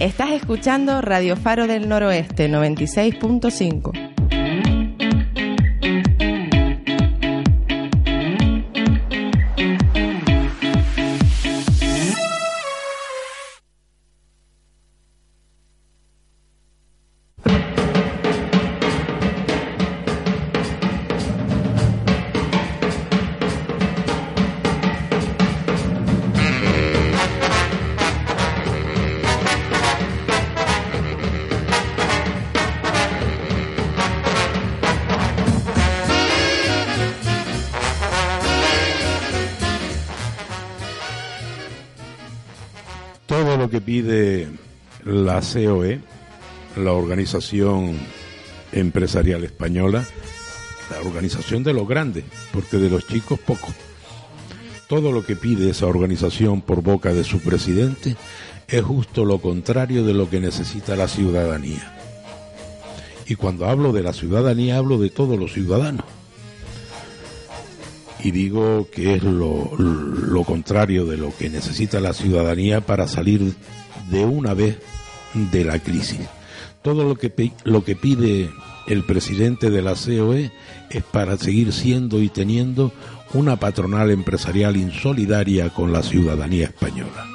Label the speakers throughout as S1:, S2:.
S1: Estás escuchando Radio Faro del Noroeste 96.5.
S2: la COE, la Organización Empresarial Española, la organización de los grandes, porque de los chicos poco. Todo lo que pide esa organización por boca de su presidente es justo lo contrario de lo que necesita la ciudadanía. Y cuando hablo de la ciudadanía hablo de todos los ciudadanos y digo que es lo, contrario de lo que necesita la ciudadanía para salir de una vez de la crisis. Todo lo que, lo que pide el presidente de la COE es para seguir siendo y teniendo una patronal empresarial insolidaria con la ciudadanía española.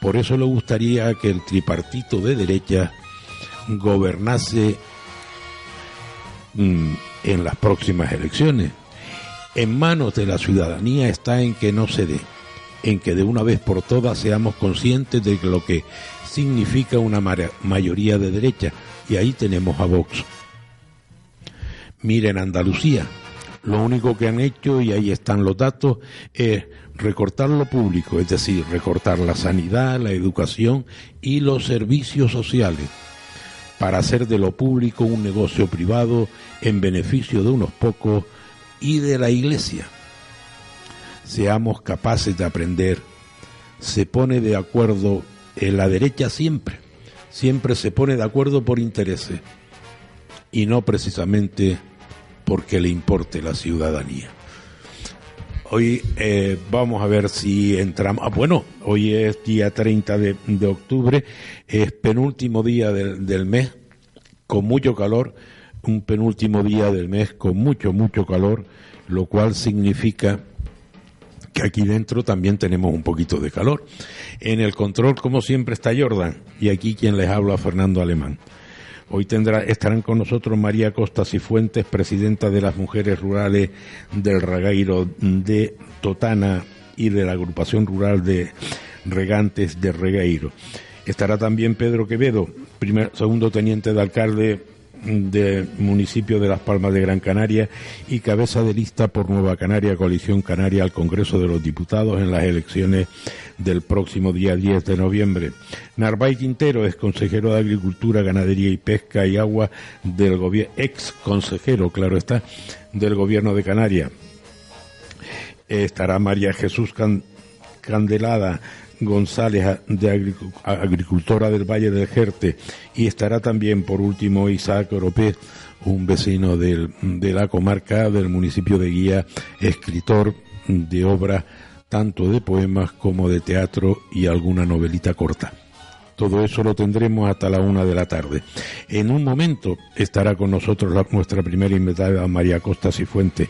S2: Por eso le gustaría que el tripartito de derecha gobernase mm, en las próximas elecciones en manos de la ciudadanía está en que no se dé, en que de una vez por todas seamos conscientes de lo que significa una mayoría de derecha, y ahí tenemos a Vox. Miren Andalucía, lo único que han hecho, y ahí están los datos, es recortar lo público, es decir, recortar la sanidad, la educación y los servicios sociales, para hacer de lo público un negocio privado en beneficio de unos pocos y de la iglesia. Seamos capaces de aprender. Se pone de acuerdo en la derecha siempre, siempre se pone de acuerdo por intereses y no precisamente porque le importe la ciudadanía. Hoy eh, vamos a ver si entramos. Ah, bueno, hoy es día 30 de, de octubre, es penúltimo día del, del mes, con mucho calor un penúltimo día del mes con mucho, mucho calor, lo cual significa que aquí dentro también tenemos un poquito de calor. En el control, como siempre, está Jordan y aquí quien les habla, Fernando Alemán. Hoy tendrá, estarán con nosotros María Costa Cifuentes, presidenta de las Mujeres Rurales del Regueiro de Totana y de la Agrupación Rural de Regantes de Regueiro. Estará también Pedro Quevedo, primer, segundo teniente de alcalde del municipio de Las Palmas de Gran Canaria y cabeza de lista por Nueva Canaria, Coalición Canaria al Congreso de los Diputados en las elecciones del próximo día 10 de noviembre. Narvay Quintero es consejero de Agricultura, Ganadería y Pesca y Agua del gobierno, ex consejero, claro está, del gobierno de Canarias. Estará María Jesús Candelada, González, de agricultora del Valle del Jerte, y estará también, por último, Isaac Oropé, un vecino de la comarca del municipio de Guía, escritor de obra tanto de poemas como de teatro y alguna novelita corta. Todo eso lo tendremos hasta la una de la tarde. En un momento estará con nosotros nuestra primera invitada, María Costa Cifuente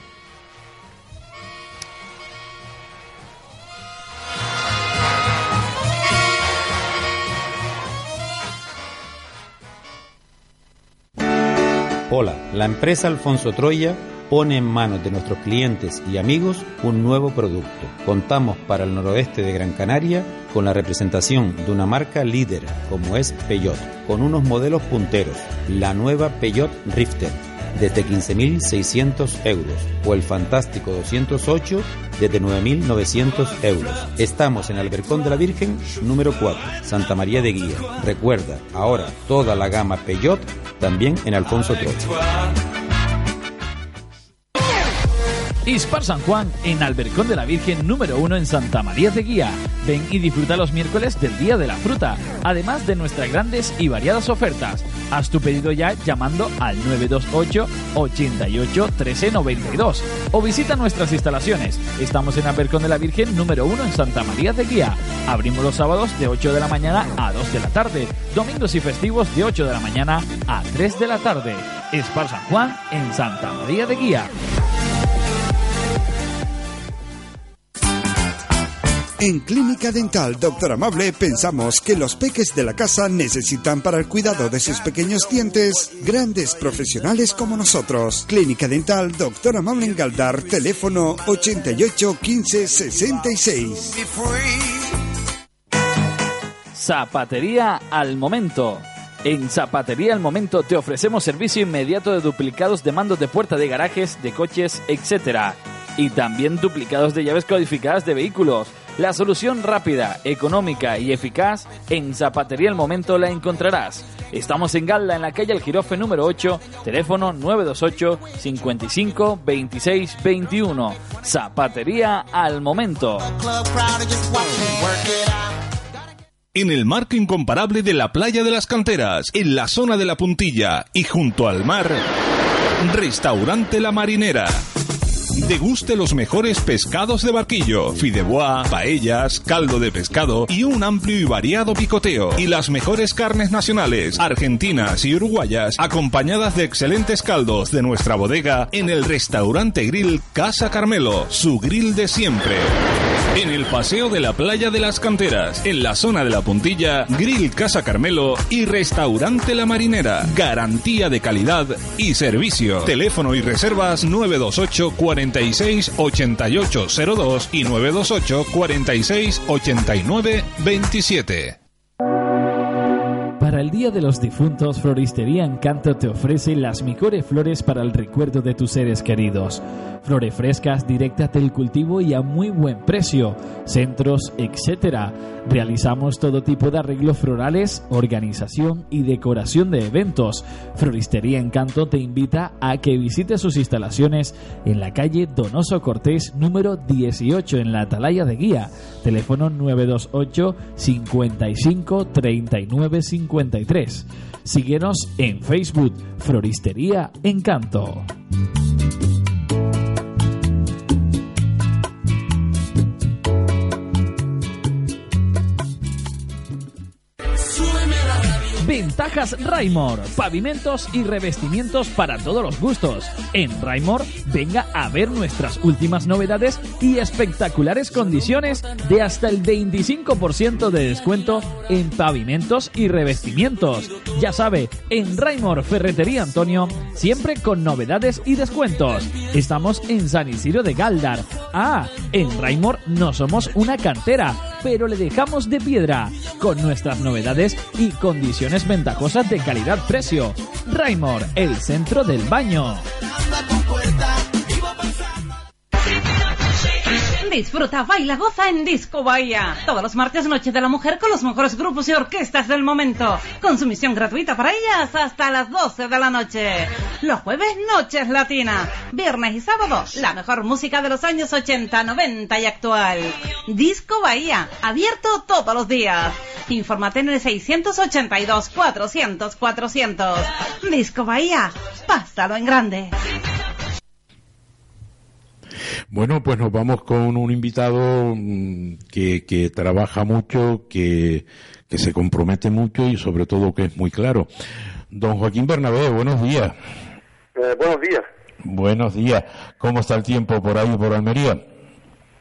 S3: la empresa Alfonso Troya pone en manos de nuestros clientes y amigos un nuevo producto. Contamos para el noroeste de Gran Canaria con la representación de una marca líder como es Peugeot, con unos modelos punteros, la nueva Peugeot Rifter desde 15.600 euros o el fantástico 208 desde 9.900 euros. Estamos en Albercón de la Virgen número 4, Santa María de Guía. Recuerda, ahora toda la gama Peugeot también en Alfonso Troya.
S4: Ispar San Juan en Albercón de la Virgen número 1 en Santa María de Guía. Ven y disfruta los miércoles del Día de la Fruta, además de nuestras grandes y variadas ofertas. Haz tu pedido ya llamando al 928 88 13 92 o visita nuestras instalaciones. Estamos en Albercón de la Virgen número 1 en Santa María de Guía. Abrimos los sábados de 8 de la mañana a 2 de la tarde, domingos y festivos de 8 de la mañana a 3 de la tarde. Espar San Juan en Santa María de Guía.
S5: En Clínica Dental Doctor Amable pensamos que los peques de la casa necesitan para el cuidado de sus pequeños dientes grandes profesionales como nosotros. Clínica Dental Doctor Amable en Galdar, teléfono 88 15 66.
S4: Zapatería al momento. En Zapatería al momento te ofrecemos servicio inmediato de duplicados de mandos de puerta de garajes, de coches, etc. Y también duplicados de llaves codificadas de vehículos. La solución rápida, económica y eficaz en Zapatería al Momento la encontrarás. Estamos en Galda, en la calle El Girofe número 8, teléfono 928 55 26 21. Zapatería al Momento.
S6: En el marco incomparable de la playa de las canteras, en la zona de la puntilla y junto al mar, Restaurante La Marinera Deguste los mejores pescados de barquillo, fideuá, paellas, caldo de pescado y un amplio y variado picoteo. Y las mejores carnes nacionales, argentinas y uruguayas, acompañadas de excelentes caldos de nuestra bodega en el restaurante grill Casa Carmelo, su grill de siempre. En el paseo de la playa de las canteras, en la zona de la puntilla, Grill Casa Carmelo y Restaurante La Marinera. Garantía de calidad y servicio. Teléfono y reservas 928 46 8802 y 928 46 89 27.
S4: Para el Día de los Difuntos, Floristería Encanto te ofrece las mejores flores para el recuerdo de tus seres queridos. Flores frescas, directas del cultivo y a muy buen precio. Centros, etc. Realizamos todo tipo de arreglos florales, organización y decoración de eventos. Floristería Encanto te invita a que visites sus instalaciones en la calle Donoso Cortés número 18 en la Atalaya de Guía. Teléfono 928 55 39 53. Síguenos en Facebook Floristería Encanto. Ventajas Raimor, pavimentos y revestimientos para todos los gustos. En Raimor, venga a ver nuestras últimas novedades y espectaculares condiciones de hasta el 25% de descuento en pavimentos y revestimientos. Ya sabe, en Raimor Ferretería Antonio, siempre con novedades y descuentos. Estamos en San Isidro de Galdar. Ah, en Raimor no somos una cantera, pero le dejamos de piedra, con nuestras novedades y condiciones ventajosas de calidad-precio. Raimor, el centro del baño.
S7: Disfruta, baila, goza en Disco Bahía. Todos los martes Noche de la Mujer con los mejores grupos y orquestas del momento. Consumición gratuita para ellas hasta las 12 de la noche. Los jueves Noches Latina. Viernes y sábado la mejor música de los años 80, 90 y actual. Disco Bahía, abierto todos los días. Infórmate en el 682 400 400. Disco Bahía, pásalo en grande.
S2: Bueno, pues nos vamos con un invitado mm, que, que trabaja mucho, que, que se compromete mucho y sobre todo que es muy claro. Don Joaquín Bernabé, buenos días.
S8: Eh, buenos días.
S2: Buenos días. ¿Cómo está el tiempo por ahí, por Almería?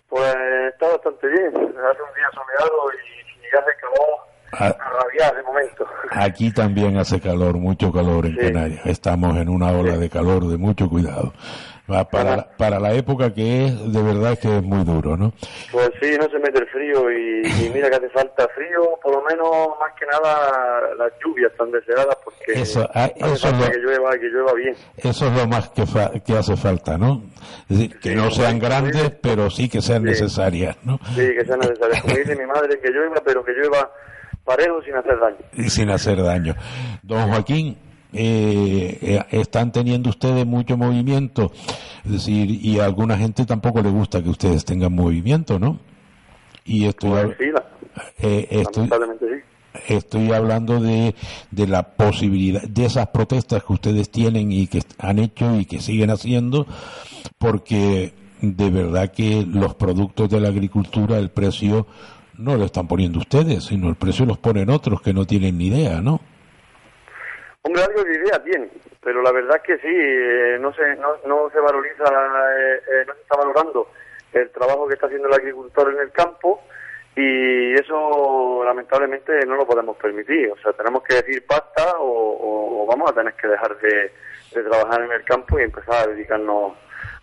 S8: Pues está bastante bien. Hace un día soleado y, y hace calor a, a rabiar de momento.
S2: Aquí también hace calor, mucho calor en
S8: Sí.
S2: Canarias. Estamos en una ola de calor de mucho cuidado. Va, Para, para la época que es, de verdad que es muy duro, ¿no?
S8: Pues sí, no se mete el frío y, y mira que hace falta frío, por lo menos más que nada las lluvias tan deseadas porque
S2: Eso, ah,
S8: hace
S2: eso es
S8: falta
S2: lo-
S8: que llueva, que llueva bien.
S2: Eso es lo más que, fa- que hace falta, ¿no? Es decir, que
S8: Sí,
S2: no sean grandes,
S8: sí.
S2: pero sí que sean
S8: Sí.
S2: necesarias, ¿no?
S8: Sí, que sea necesario. Como dice mi madre, que llueva, pero que llueva parejo sin hacer daño.
S2: Y sin hacer daño. Don Joaquín, eh, eh, están teniendo ustedes mucho movimiento, es decir, y a alguna gente tampoco le gusta que ustedes tengan movimiento, ¿no? Y estoy,
S8: Pues sí, la-
S2: eh, estoy,
S8: sí.
S2: estoy hablando de, de la posibilidad, de esas protestas que ustedes tienen y que han hecho y que siguen haciendo, porque de verdad que los productos de la agricultura, el precio no lo están poniendo ustedes, sino el precio los ponen otros que no tienen ni idea, ¿no?
S8: Hombre, algo de idea tiene, pero la verdad es que sí, eh, no se, no, no se valoriza, eh, eh, no se está valorando el trabajo que está haciendo el agricultor en el campo y eso lamentablemente no lo podemos permitir. O sea, tenemos que decir basta o, o- o vamos a tener que dejar de, de trabajar en el campo y empezar a dedicarnos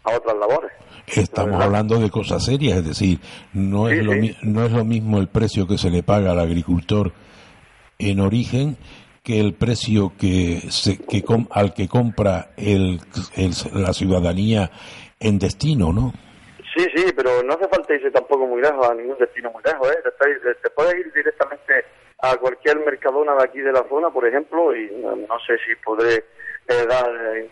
S8: a otras labores.
S2: Estamos hablando de cosas serias, es decir, no es
S8: Sí,
S2: lo
S8: sí.
S2: no es lo mismo el precio que se le paga al agricultor en origen que el precio que se, que al que compra el, la ciudadanía en destino, ¿no?
S8: Sí, sí, pero no hace falta irse tampoco muy lejos, a ningún destino muy lejos, ¿eh? Te, te puedes ir directamente a cualquier mercadona de aquí de la zona, por ejemplo, y no, no sé si podré eh, dar eh,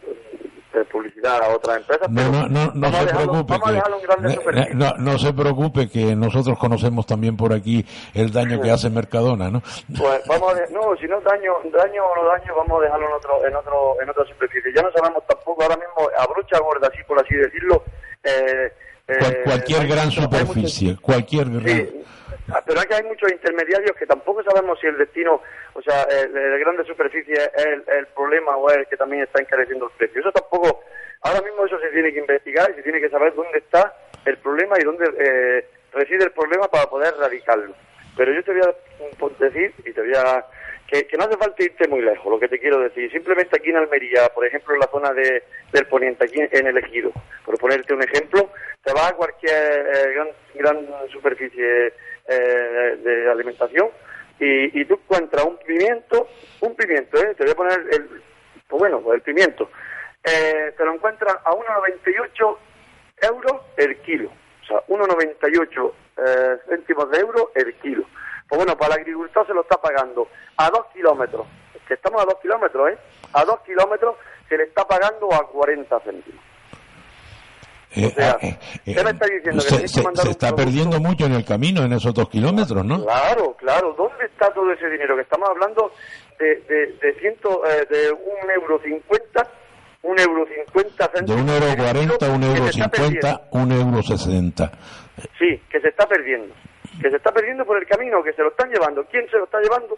S8: eh, publicidad a otras empresas,
S2: No,
S8: pero
S2: no, no, se
S8: dejarlo,
S2: preocupe. que- eh,
S8: superficies.
S2: no, no se preocupe que nosotros conocemos también por aquí el daño que hace Mercadona, ¿no?
S8: Pues vamos a no, si no daño, daño o no daño, vamos a dejarlo en otro, en otro, en otra superficie. Ya no sabemos tampoco ahora mismo a brocha gorda, así por así decirlo. Eh, eh,
S2: cualquier gran superficie, cualquier gran...
S8: Sí, pero es que hay muchos intermediarios que tampoco sabemos si el destino, o sea, el, el grande superficie es el, problema o es el que también está encareciendo el precio. Eso tampoco, ahora mismo eso se tiene que investigar y se tiene que saber dónde está el problema y dónde eh, reside el problema para poder erradicarlo. Pero yo te voy a decir y te voy a que, que no hace falta irte muy lejos, lo que te quiero decir. Simplemente aquí en Almería, por ejemplo, en la zona de, del poniente, aquí en el Ejido, por ponerte un ejemplo, te vas a cualquier eh, gran, gran superficie eh, de alimentación y, y tú encuentras un pimiento, un pimiento, ¿eh? te voy a poner el, pues bueno, pues el pimiento, eh, te lo encuentras a 1,98 euros el kilo, o sea, 1,98 eh, céntimos de euro el kilo. Pues bueno, para el agricultor se lo está pagando a dos kilómetros, que estamos a dos kilómetros, ¿eh? A dos kilómetros se le está pagando a 40 céntimos.
S2: Eh,
S8: sea,
S2: ah, eh,
S8: ¿qué me está diciendo? Que
S2: se, está perdiendo mucho en el camino, en esos dos kilómetros, ¿no?
S8: Claro, claro. ¿Dónde está todo ese dinero? Que estamos hablando de, de, de, ciento, eh, de un euro cincuenta, un euro cincuenta
S2: De un euro cuarenta, un euro cincuenta, un euro sesenta.
S8: Sí, que se está perdiendo. Que se está perdiendo por el camino, que se lo están llevando. ¿Quién se lo está llevando?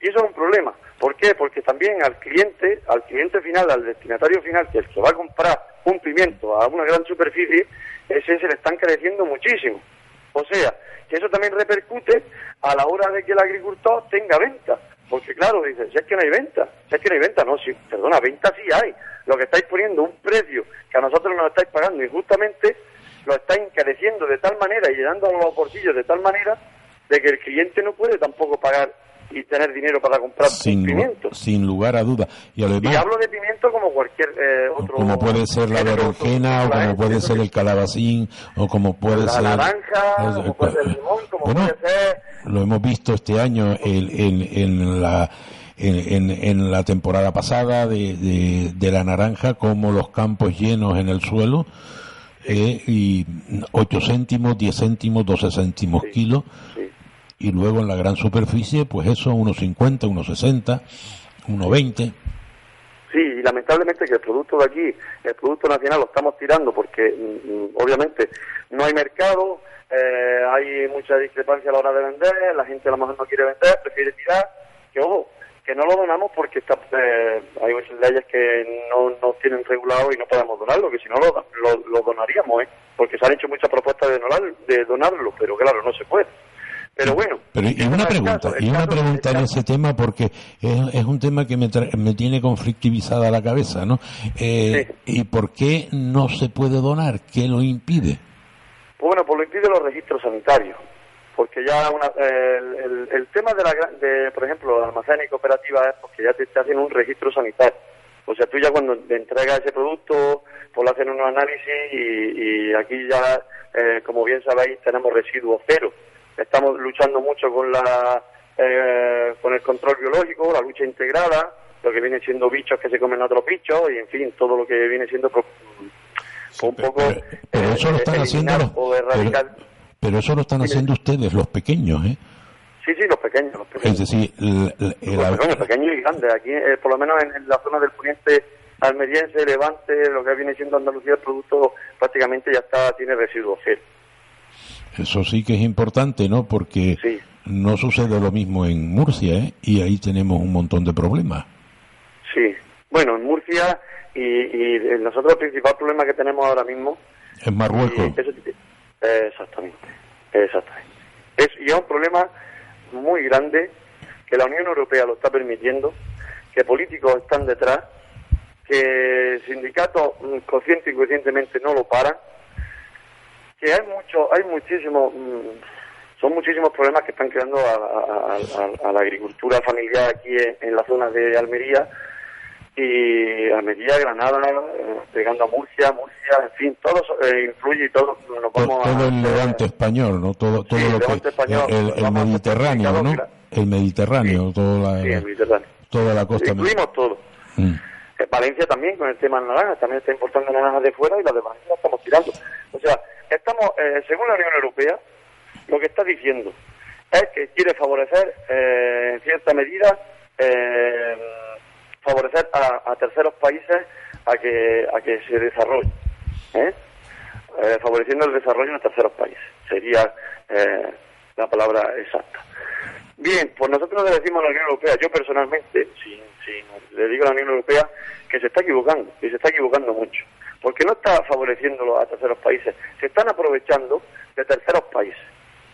S8: Y eso es un problema. ¿Por qué? Porque también al cliente, al cliente final, al destinatario final, que el que va a comprar un pimiento a una gran superficie, ese se le está encareciendo muchísimo. O sea, que eso también repercute a la hora de que el agricultor tenga venta. Porque claro, dice, si es que no hay venta, si es que no hay venta, no, sí, perdona, venta sí hay. Lo que estáis poniendo un precio que a nosotros nos estáis pagando injustamente, lo estáis encareciendo de tal manera y llenando los bolsillos de tal manera de que el cliente no puede tampoco pagar y tener dinero para comprar
S2: Sin,
S8: pimiento.
S2: sin lugar a duda. Y
S8: hablo de pimiento como cualquier eh, otro.
S2: como puede ser la berenjena, o como puede ser el calabacín, o como puede
S8: La
S2: ser...
S8: naranja,
S2: es-
S8: como puede ser el limón, como
S2: bueno,
S8: puede ser-
S2: lo hemos visto este año en, en, en la... En, en- en la temporada pasada de, de, de la naranja, como los campos llenos en el suelo, eh, y 8 céntimos, 10 céntimos, 12 céntimos
S8: Sí,
S2: kilo,
S8: sí.
S2: Y luego en la gran superficie, pues eso, unos 50, unos 60, unos 20.
S8: Sí, y lamentablemente que el producto de aquí, el producto nacional, lo estamos tirando porque mm, mm, obviamente no hay mercado, eh, hay mucha discrepancia a la hora de vender, la gente a lo mejor no quiere vender, prefiere tirar, que ojo, que no lo donamos porque está, eh, hay muchas leyes que no nos tienen regulado y no podemos donarlo, que si no lo, lo, lo donaríamos, ¿eh? porque se han hecho muchas propuestas de, donar, de donarlo, pero claro, no se puede. Pero bueno.
S2: Pero y una
S8: es el
S2: pregunta,
S8: caso,
S2: y una
S8: caso-
S2: pregunta
S8: el
S2: en
S8: caso-
S2: ese tema porque es, es un tema que me, tra- me tiene conflictivizada la cabeza, ¿no? Eh, ¿Y por qué no se puede donar? ¿Qué lo impide?
S8: Pues bueno, pues lo impide los registros sanitarios. Porque ya una- el, el- el tema de, la, de, por ejemplo, almacenes y cooperativas es porque ya te, te hacen un registro sanitario. O sea, tú ya cuando te entregas ese producto, pues le hacen unos análisis y, y aquí ya, eh, como bien sabéis, tenemos residuos cero. Estamos luchando mucho con la eh, con el control biológico, la lucha integrada, lo que viene siendo bichos que se comen otros bichos y en fin, todo lo que viene siendo un poco
S2: pero eso lo
S8: eh,
S2: están haciendo los-. Pero eso lo están haciendo ustedes, los pequeños, ¿eh?
S8: Sí, sí, los pequeños, los pequeños.
S2: Es decir, el- el-
S8: Los pequeños, pequeños y grandes. Aquí, eh, por lo menos en, en la zona del poniente almeriense, Levante, lo que viene siendo Andalucía, el producto prácticamente ya está, tiene residuos cero.
S2: Eso sí que es importante, ¿no? Porque
S8: Sí.
S2: no sucede lo mismo en Murcia, ¿eh? Y ahí tenemos un montón de problemas.
S8: Sí. Bueno, en Murcia y, y nosotros el principal problema que tenemos ahora mismo
S2: En Marruecos.
S8: Exactamente, exactamente. Es, y es un problema muy grande que la Unión Europea lo está permitiendo, que políticos están detrás, que sindicatos mm, consciente y conscientemente no lo paran, que hay mucho, hay muchísimos, mm, son muchísimos problemas que están creando a, a- a- a la agricultura familiar aquí en, en la zona de Almería y Almería, Granada, llegando a Murcia, Murcia, en fin, todo eh, influye y todo nos vamos a...
S2: todo el levante español, ¿no? Todo, todo
S8: Sí, el
S2: lo que
S8: español,
S2: el, el
S8: a
S2: Mediterráneo, ¿no? El Mediterráneo, toda la,
S8: Sí, el Mediterráneo.
S2: toda la costa.
S8: Incluimos todo.
S2: Mm.
S8: Eh, Valencia también con el tema de naranjas, también está importando naranjas de fuera y las de Valencia estamos tirando. O sea, estamos, eh, según la Unión Europea, lo que está diciendo es que quiere favorecer, eh, en cierta medida, eh, favorecer a, terceros países a que, a que se desarrollen. ¿eh? Eh, favoreciendo el desarrollo en terceros países. Sería eh, la palabra exacta. Bien, pues nosotros le decimos a la Unión Europea, yo personalmente, sin, le digo a la Unión Europea que se está equivocando, y se está equivocando mucho, porque no está favoreciéndolo a terceros países, se están aprovechando de terceros países,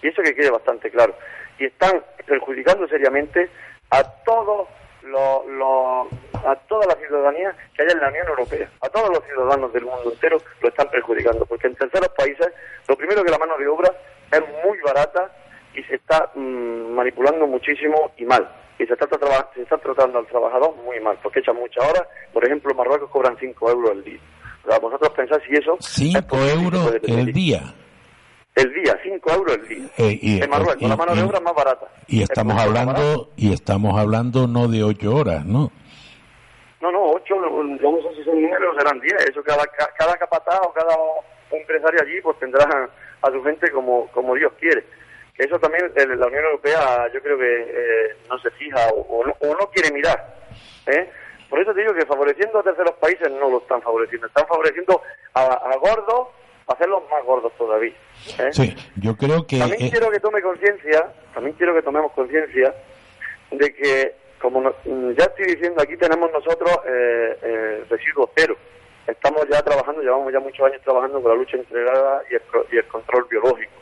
S8: y eso que quede bastante claro, y están perjudicando seriamente a todos los, a toda la ciudadanía que hay en la Unión Europea, a todos los ciudadanos del mundo entero lo están perjudicando, porque en terceros países, lo primero que la mano de obra es muy barata y se está mm, manipulando muchísimo y mal. Y se está, traba- se está tratando al trabajador muy mal, porque echan muchas horas. Por ejemplo, en Marruecos cobran 5 euros el día. O sea, vosotros pensáis si eso... es
S2: 5
S8: posible que se
S2: euros el día.
S8: El día, 5 euros el día.
S2: Eh, y,
S8: en Marruecos,
S2: y-
S8: la mano de
S2: y-
S8: obra es más barata.
S2: y
S8: Es
S2: estamos
S8: barata.
S2: hablando y estamos hablando no de 8 horas, ¿no?
S8: No, no, 8, yo no sé si son números, serán 10. Eso cada, ca- cada capataz o cada empresario allí pues tendrá a su gente como, como Dios quiere. Que eso también eh, la Unión Europea yo creo que eh, no se fija o, o no, o no quiere mirar. ¿eh? Por eso te digo que favoreciendo a terceros países no lo están favoreciendo. Están favoreciendo a, a gordos, a hacerlos más gordos todavía. ¿eh?
S2: Sí, yo creo que
S8: También quiero que tome conciencia, también quiero que tomemos conciencia de que, como no- ya estoy diciendo, aquí tenemos nosotros eh, eh, residuos cero. Estamos ya trabajando, llevamos ya muchos años trabajando con la lucha integrada y el, y el control biológico.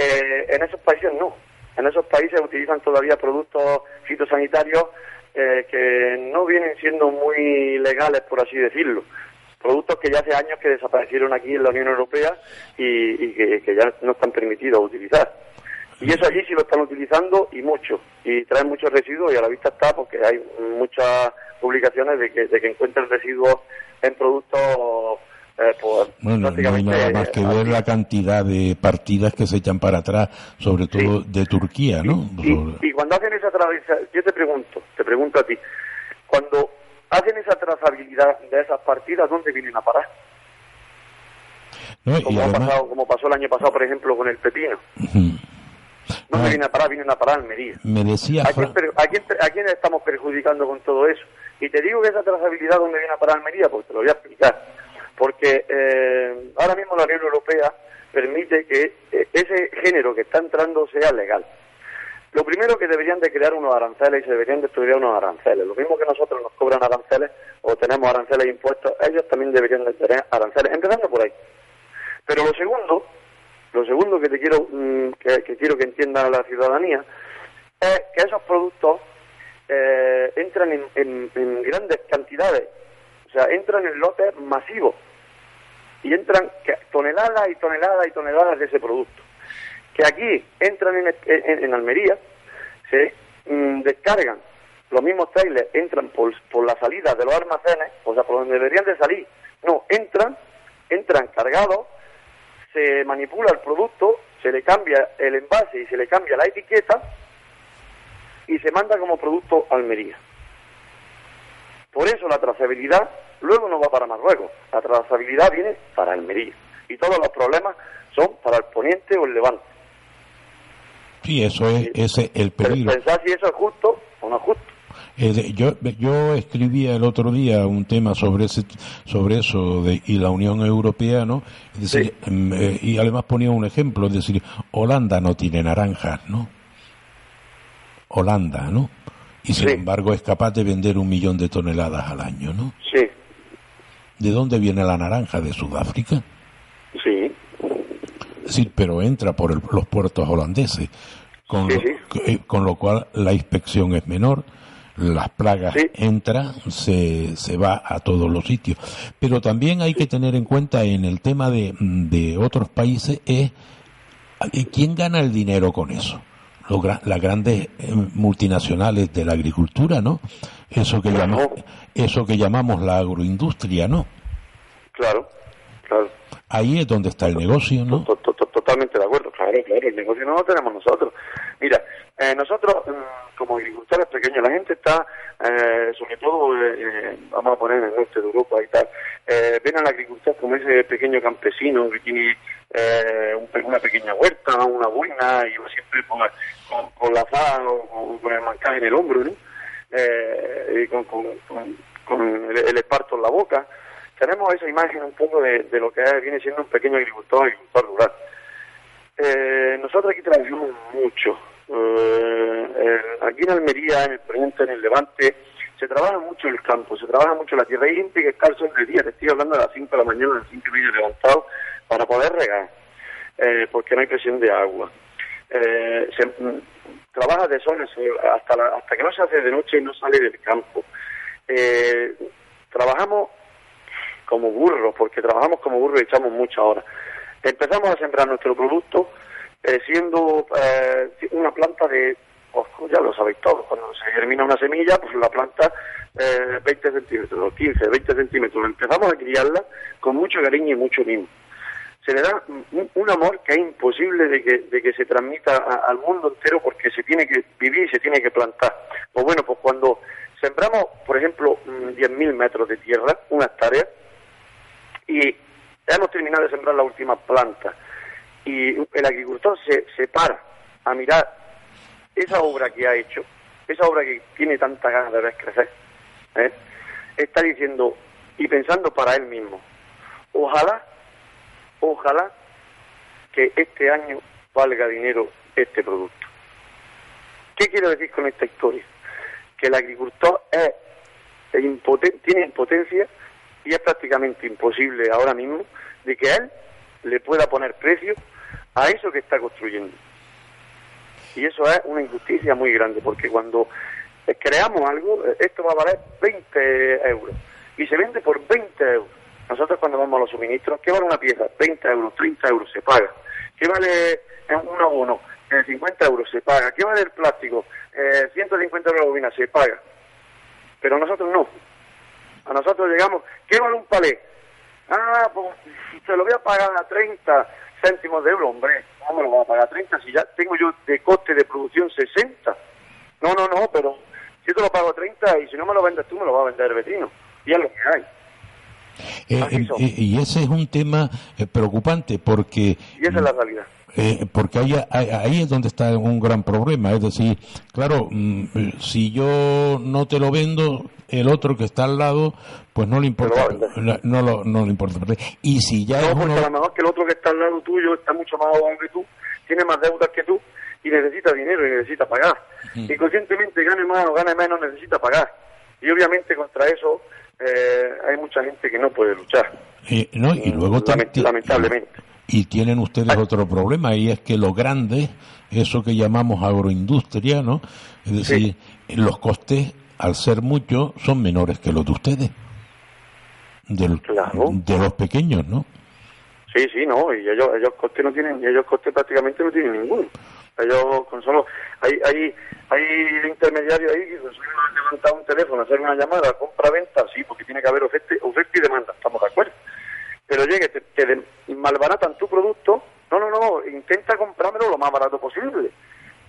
S8: Eh, en esos países no. En esos países utilizan todavía productos fitosanitarios eh, que no vienen siendo muy legales, por así decirlo. Productos que ya hace años que desaparecieron aquí en la Unión Europea y, que ya no están permitidos utilizar. Y eso allí sí lo están utilizando y mucho. Y traen muchos residuos y a la vista está porque hay muchas publicaciones de que, de que encuentran residuos en productos eh, pues,
S2: bueno, no hay nada más que ver la cantidad de partidas que se echan para atrás, sobre todo de Turquía, ¿no? Sobre-
S8: Y, y cuando hacen esa trazabilidad, yo te pregunto, te pregunto a ti, cuando hacen esa trazabilidad de esas partidas, ¿dónde vienen a parar?
S2: ¿no?
S8: Como, ha pasado, como pasó el año pasado, por ejemplo, con el pepino. ¿Dónde
S2: Ah.
S8: vienen a parar? Vienen a parar Almería.
S2: me decía
S8: ¿A quién, a, quién, per- a quién estamos perjudicando con todo eso? Y te digo que esa trazabilidad, ¿dónde viene a parar Almería? Pues te lo voy a explicar. Porque eh, ahora mismo la Unión Europea permite que eh, ese género que está entrando sea legal. Lo primero que deberían de crear unos aranceles y se deberían de estudiar unos aranceles. Lo mismo que nosotros nos cobran aranceles o tenemos aranceles e impuestos, ellos también deberían de tener aranceles, empezando por ahí. Pero lo segundo, lo segundo que te quiero mm, que, que quiero que entienda la ciudadanía es que esos productos eh, entran en, en- en grandes cantidades, o sea, entran en lotes masivos y entran toneladas y toneladas y toneladas de ese producto. Que aquí entran en, en- en Almería, se mm, descargan, los mismos trailers entran por, por la salida de los almacenes, o sea, por donde deberían de salir. No, entran, entran cargados, se manipula el producto, se le cambia el envase y se le cambia la etiqueta y se manda como producto a Almería. Por eso la trazabilidad luego no va para Marruecos, la trazabilidad viene para Almería. Y todos los problemas son para el poniente o el levante.
S2: Sí, eso es ese el peligro.
S8: Pensar si eso es justo o no es justo.
S2: Eh, yo, yo escribía el otro día un tema sobre ese, sobre eso de, y la Unión Europea, ¿no? Es decir, mm, eh, y además ponía un ejemplo, es decir, Holanda no tiene naranjas, ¿no? Holanda, ¿no? Y sin embargo es capaz de vender un millón de toneladas al año, ¿no?
S8: Sí.
S2: ¿De dónde viene la naranja? ¿De Sudáfrica?
S8: Sí.
S2: Sí, pero entra por los puertos holandeses, con, lo, eh, con lo cual la inspección es menor, las plagas entran, se, se va a todos los sitios. Pero también hay que tener en cuenta en el tema de, de otros países es eh, quién gana el dinero con eso las grandes eh, multinacionales de la agricultura, ¿no? Eso que llamamos, eso que llamamos la agroindustria, ¿no?
S8: Claro, claro.
S2: Ahí es donde está el negocio, ¿no?
S8: Totalmente de acuerdo, claro, claro, el negocio no lo tenemos nosotros. Mira, eh, nosotros mm, como agricultores pequeños, la gente está, eh, sobre todo, vamos a poner en el norte de Europa y tal, ven al agricultor como ese pequeño campesino que tiene una pequeña huerta, una buena y siempre con, con, la fa o, con el mancaje en el hombro, ¿no? Eh, con, con, el, esparto en la boca. Tenemos esa imagen un poco de, lo que viene siendo un pequeño agricultor, agricultor rural. Eh, nosotros aquí trabajamos mucho. Eh, aquí en Almería, en el Poniente, en el Levante, se trabaja mucho el campo, se trabaja mucho la tierra. Hay gente que está al sol del día, te estoy hablando de las 5 de la mañana, a las 5 y media levantado, para poder regar, porque no hay presión de agua eh, trabaja de sol hasta, hasta que no se hace de noche y no sale del campo. Eh, trabajamos como burros, porque trabajamos como burros y echamos mucha hora. Empezamos a sembrar nuestro producto eh, siendo eh, una planta de, ya lo sabéis todos, cuando se germina una semilla, pues la planta eh, 20 centímetros, 15, 20 centímetros. Empezamos a criarla con mucho cariño y mucho mimo se le da un, amor que es imposible de que, de que se transmita al mundo entero porque se tiene que vivir y se tiene que plantar. Pues bueno, pues cuando sembramos, por ejemplo, 10.000 metros de tierra, una hectárea, y hemos terminado de sembrar la última planta, y el agricultor se, se para a mirar esa obra que ha hecho, esa obra que tiene tanta ganas de ver crecer, ¿eh? está diciendo y pensando para él mismo, ojalá ojalá que este año valga dinero este producto. ¿Qué quiero decir con esta historia? Que el agricultor tiene impotencia y es prácticamente imposible ahora mismo de que él le pueda poner precio a eso que está construyendo. Y eso es una injusticia muy grande, porque cuando creamos algo, esto va a valer 20 euros y se vende por 20 euros. Nosotros cuando vamos a los suministros, ¿qué vale una pieza? 20 euros, 30 euros, se paga. ¿Qué vale un abono? 50 euros, se paga. ¿Qué vale el plástico? 150 euros la bobina, se paga. Pero nosotros no. A nosotros llegamos, ¿qué vale un palé? Ah, pues se lo voy a pagar a 30 céntimos de euro, hombre. ¿Cómo me lo voy a pagar a 30 si ya tengo yo de coste de producción 60? No, no, no, pero si te lo pago a 30 y si no me lo vendes tú, me lo va a vender el vecino. Y es lo que hay.
S2: Eh, eh, y ese es un tema eh, preocupante porque...
S8: Y esa es la realidad.
S2: porque ahí, ahí es donde está un gran problema. Es decir, claro, mm, si yo no te lo vendo, el otro que está al lado, pues no le importa. No, lo, no le importa. Y si ya
S8: no, porque a lo mejor que el otro que está al lado tuyo está mucho más abajo que tú, tiene más deudas que tú y necesita dinero y necesita pagar. Y conscientemente gane más o gane menos, necesita pagar. Y obviamente contra eso eh, hay mucha gente que no puede luchar.
S2: y luego
S8: lamentablemente.
S2: Y tienen ustedes otro problema, y es que lo grande, eso que llamamos agroindustria, ¿no? Es decir, los costes, al ser muchos, son menores que los de ustedes. De los pequeños, ¿no?
S8: Sí, sí, no, y ellos, ellos costes no tienen, ellos costes prácticamente no tienen ninguno. Ellos con solo, hay, hay, hay intermediarios ahí que resuelven levantar un teléfono, hacer una llamada, compra-venta, sí, porque tiene que haber oferta, oferta y demanda, estamos de acuerdo. Pero llegue, te, te malbaratan tu producto, no, no, no, intenta comprármelo lo más barato posible.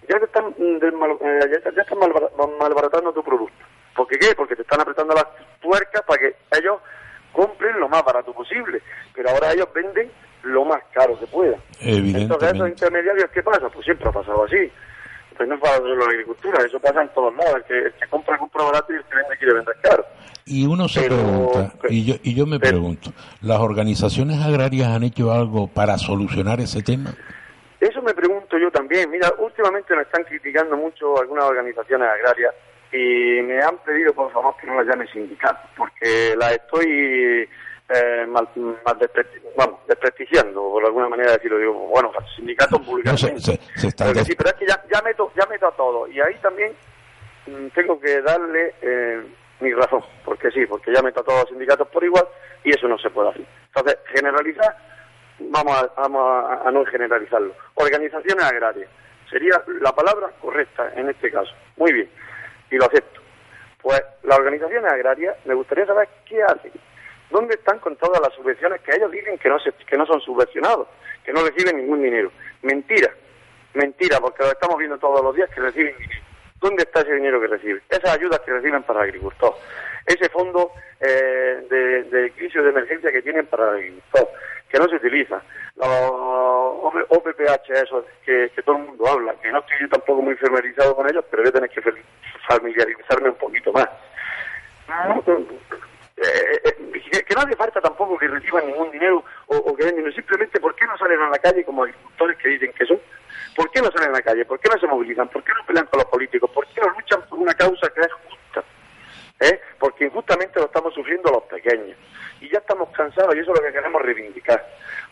S8: Ya te están, mm, eh, ya, están malbaratando tu producto. ¿Por qué? Porque te están apretando las tuercas para que ellos compren lo más barato posible. Pero ahora ellos venden lo más caro que puedan. Entonces, esos intermediarios, ¿qué pasa? Pues siempre ha pasado así. Pues no es para solo la agricultura, eso pasa en todos lados. El que, el que compra, compra barato y el que vende quiere vender caro.
S2: Y uno se pregunta, y yo, y yo me pregunto, ¿las organizaciones agrarias han hecho algo para solucionar ese tema?
S8: Eso me pregunto yo también. Mira, últimamente nos están criticando mucho algunas organizaciones agrarias y me han pedido por favor que no las llame sindicatos, porque las estoy eh, mal, vamos, desprestigiando, por alguna manera de decirlo. Digo, bueno, sindicatos vulgarmente. pero, sí, pero es que ya, ya, meto, ya meto a todo. Y ahí también mm, tengo que darle eh, mi razón, porque sí, porque ya meto a todos los sindicatos por igual y eso no se puede hacer. Entonces, generalizar, vamos a, vamos a no generalizarlo. Organizaciones agrarias, sería la palabra correcta en este caso. Muy bien y lo acepto. Pues las organizaciones agrarias, me gustaría saber qué hacen, dónde están con todas las subvenciones que ellos dicen que no, se, que no son subvencionados, que no reciben ningún dinero. Mentira, mentira, porque lo estamos viendo todos los días que reciben dinero. ¿Dónde está ese dinero que reciben? Esas ayudas que reciben para el agricultor. Ese fondo eh, de, de crisis de emergencia que tienen para el agricultor, que no se utiliza. Los OPPH, eso que, todo el mundo habla, que no estoy yo tampoco muy familiarizado con ellos, pero voy a tener que familiarizarme un poquito más. Eh, eh, que no hace falta tampoco que reciban ningún dinero o, que den dinero, simplemente ¿por qué no salen a la calle como agricultores que dicen que son? ¿Por qué no salen a la calle? ¿Por qué no se movilizan? ¿Por qué no pelean con los políticos? ¿Por qué no luchan por una causa que es justa? ¿Eh? Porque injustamente lo estamos sufriendo los pequeños. Y ya estamos cansados y eso es lo que queremos reivindicar.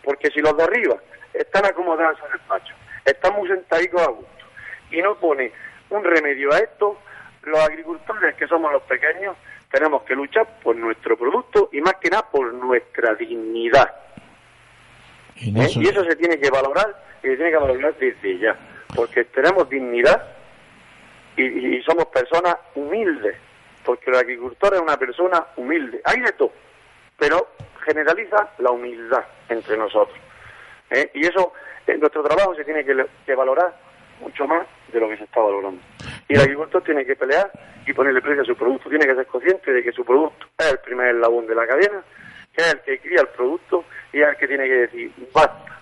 S8: Porque si los de arriba están acomodados en el despacho, están muy sentaditos a gusto y no pone un remedio a esto, los agricultores que somos los pequeños tenemos que luchar por nuestro producto y más que nada por nuestra dignidad. Y, ¿Eh? eso se tiene que valorar y se tiene que valorar desde ya, porque tenemos dignidad y, somos personas humildes, porque el agricultor es una persona humilde. Hay de todo, pero generaliza la humildad entre nosotros. ¿Eh? Y eso, en nuestro trabajo se tiene que valorar mucho más de lo que se está valorando. Y el agricultor tiene que pelear y ponerle precio a su producto, tiene que ser consciente de que su producto es el primer eslabón de la cadena, que es el que cría el producto y es el que tiene que decir, basta,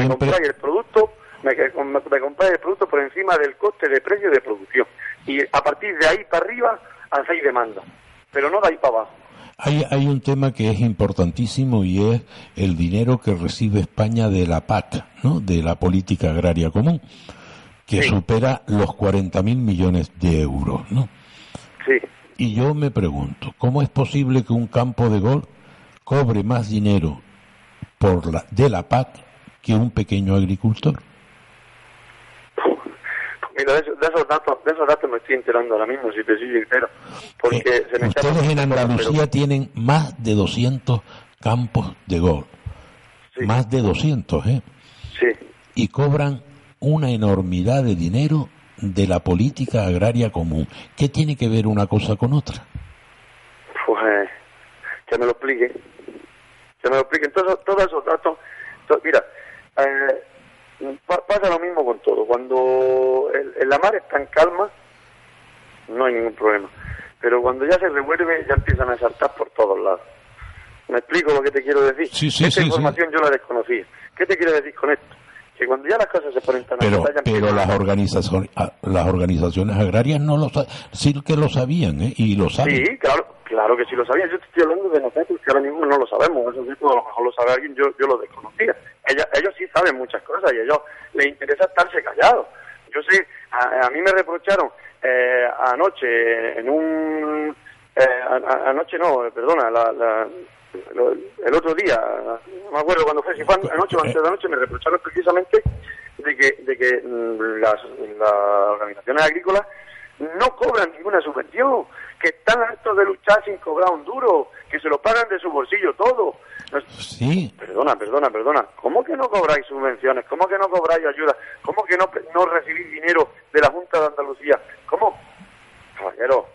S8: me compráis el producto, me, me, compráis el producto por encima del coste de precio de producción. Y a partir de ahí para arriba hacéis demanda, pero no de ahí para abajo.
S2: Hay, hay un tema que es importantísimo y es el dinero que recibe España de la PAC, ¿no? de la Política Agraria Común que supera los 40 mil millones de euros, ¿no?
S8: Sí.
S2: Y yo me pregunto, ¿cómo es posible que un campo de golf cobre más dinero por la, de la PAC que un pequeño agricultor?
S8: Mira, de, esos datos, de esos datos me estoy enterando ahora mismo, si te soy sincero. Porque
S2: eh, se me ustedes en Andalucía tienen más de 200 campos de golf. Más de 200, ¿eh?
S8: Sí.
S2: Y cobran una enormidad de dinero de la política agraria común. ¿Qué tiene que ver una cosa con otra?
S8: Pues que me lo explique. Que me lo explique. Entonces, todos esos datos. mira, eh, pasa lo mismo con todo. Cuando el, la mar está en calma, no hay ningún problema. Pero cuando ya se revuelve, ya empiezan a saltar por todos lados. ¿Me explico lo que te quiero decir?
S2: Sí, sí,
S8: Esta información yo la desconocía. ¿Qué te quiero decir con esto? Que cuando ya las cosas se ponen tan
S2: pero, pero las organizaciones las organizaciones agrarias no lo sí que lo sabían ¿eh? y lo saben.
S8: Sí claro claro que sí lo sabían. Yo te estoy hablando de nosotros que ahora mismo no lo sabemos. Eso sí a lo mejor lo sabe alguien yo yo lo desconocía. Ellos, ellos sí saben muchas cosas y a ellos les interesa estarse callados. Yo sé a, mí me reprocharon eh, anoche en un eh, anoche no perdona la, la el otro día, no me acuerdo cuando fue, si fue anoche o antes de anoche, me reprocharon precisamente de que, de que mm, las, organizaciones agrícolas no cobran ninguna subvención, que están hartos de luchar sin cobrar un duro, que se lo pagan de su bolsillo todo.
S2: Sí.
S8: Perdona, perdona, perdona. ¿Cómo que no cobráis subvenciones? ¿Cómo que no cobráis ayuda? ¿Cómo que no, no recibís dinero de la Junta de Andalucía? ¿Cómo? Caballero,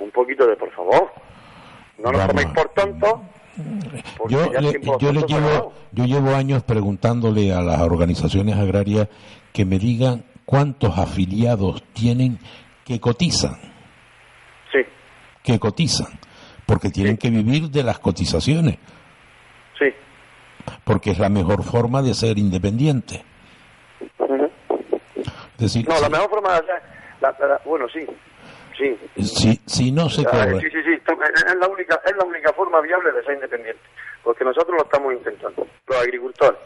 S8: un poquito de por favor. No nos toméis por tonto
S2: yo, yo, le llevo, yo llevo años preguntándole a las organizaciones agrarias que me digan cuántos afiliados tienen que cotizan.
S8: Sí.
S2: que cotizan, porque tienen que vivir de las cotizaciones.
S8: Sí.
S2: Porque es la mejor forma de ser independiente. decir,
S8: no, la mejor forma de hacer, bueno, sí, sí.
S2: Si, si no se cobra.
S8: Sí, sí, sí, es la única, es la única forma viable de ser independiente, porque nosotros lo estamos intentando, los agricultores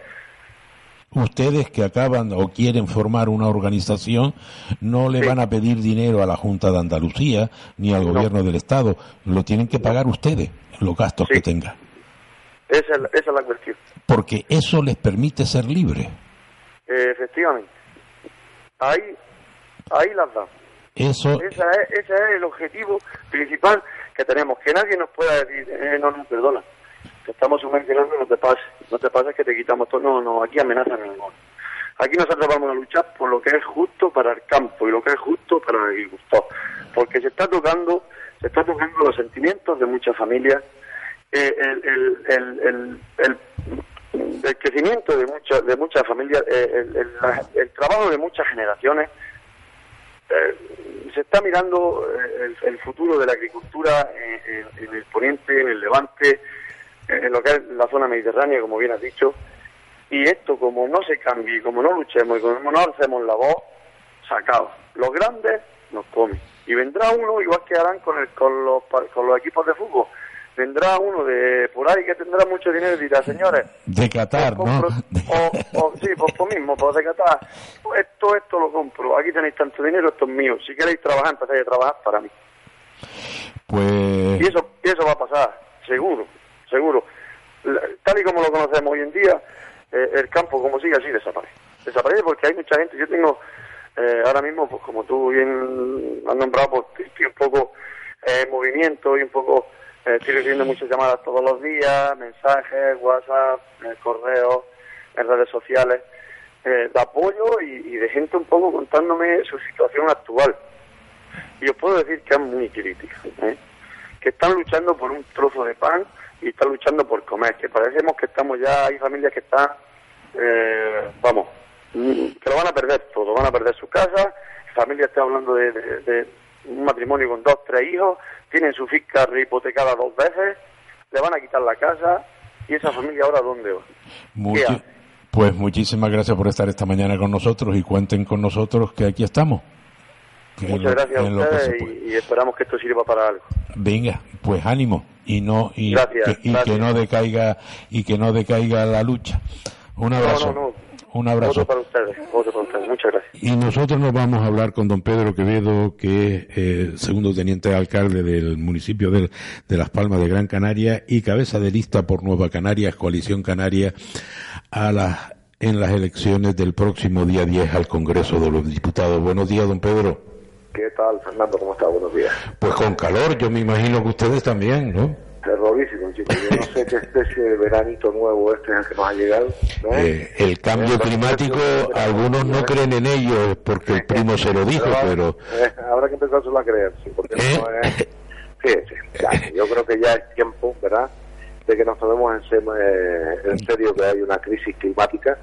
S2: ustedes que acaban o quieren formar una organización no le van a pedir dinero a la Junta de Andalucía ni al gobierno del Estado, lo tienen que pagar ustedes, los gastos que tengan.
S8: Esa es, la cuestión.
S2: Porque eso les permite ser libres.
S8: efectivamente. Ahí, ahí las da.
S2: Eso...
S8: Ese es, ese es el objetivo principal que tenemos, que nadie nos pueda decir, eh, no, no, perdona te estamos subvencionando, no te pases, no te pases que te quitamos todo, no, no, aquí amenazan ninguno. Aquí nosotros vamos a luchar por lo que es justo para el campo y lo que es justo para el agricultor, porque se está tocando, se está tocando los sentimientos de muchas familias, eh, el, el, el, el, crecimiento de muchas de muchas familias, eh, el, trabajo de muchas generaciones. Eh, se está mirando el, futuro de la agricultura en el poniente, en el levante, en lo que es la zona mediterránea, como bien has dicho, y esto como no se cambie, como no luchemos y como no hacemos la voz, sacado. Los grandes nos comen. Y vendrá uno, igual que harán con, el, con, los, con los equipos de fútbol, vendrá uno de por ahí que tendrá mucho dinero y dirá, señores...
S2: De Qatar, ¿no?
S8: O, sí, por lo mismo, por de Qatar. Esto, esto lo compro. Aquí tenéis tanto dinero, esto es mío. Si queréis trabajar, empecéis a trabajar para mí.
S2: Pues...
S8: Y eso, y eso va a pasar, seguro seguro. Tal y como lo conocemos hoy en día, eh, el campo como sigue así desaparece. Desaparece porque hay mucha gente, yo tengo eh, ahora mismo, pues como tú bien has nombrado, pues estoy un poco eh, en movimiento y un poco, estoy recibiendo muchas llamadas todos los días, mensajes, WhatsApp, correos, en redes sociales, de apoyo y, de gente un poco contándome su situación actual. Y os puedo decir que es muy crítica, que están luchando por un trozo de pan, y está luchando por comer, que parecemos que estamos ya, hay familias que están, eh, vamos, mm, que lo van a perder todo, van a perder su casa, familia está hablando de, un matrimonio con dos, tres hijos, tienen su fisca hipotecada dos veces, le van a quitar la casa, y esa familia ahora dónde va.
S2: pues muchísimas gracias por estar esta mañana con nosotros y cuenten con nosotros que aquí estamos.
S8: Muchas gracias a ustedes y, esperamos que esto sirva para algo.
S2: Venga, pues ánimo y no y, que, no decaiga y que no decaiga la lucha. Un abrazo. Un abrazo.
S8: para ustedes, Muchas gracias.
S2: Y nosotros nos vamos a hablar con don Pedro Quevedo, que es eh, segundo teniente alcalde del municipio de, de Las Palmas de Gran Canaria y cabeza de lista por Nueva Canarias, Coalición Canaria, a las en las elecciones del próximo día 10 al Congreso de los Diputados. Buenos días, don Pedro.
S9: ¿Qué tal, Fernando? ¿Cómo está? Buenos días.
S2: Pues con calor, yo me imagino que ustedes también, ¿no?
S9: Terrorísimo, Yo no sé qué especie de veranito nuevo este es el que nos ha llegado.
S2: Eh, el cambio climático, algunos no creen en ello porque el primo se lo dijo, pero...
S9: Eh, habrá que empezar solo a creer, sí, porque no ¿Eh? es... Sí, sí, yo creo que ya es tiempo, ¿verdad?, de que nos tomemos en, en serio que hay una crisis climática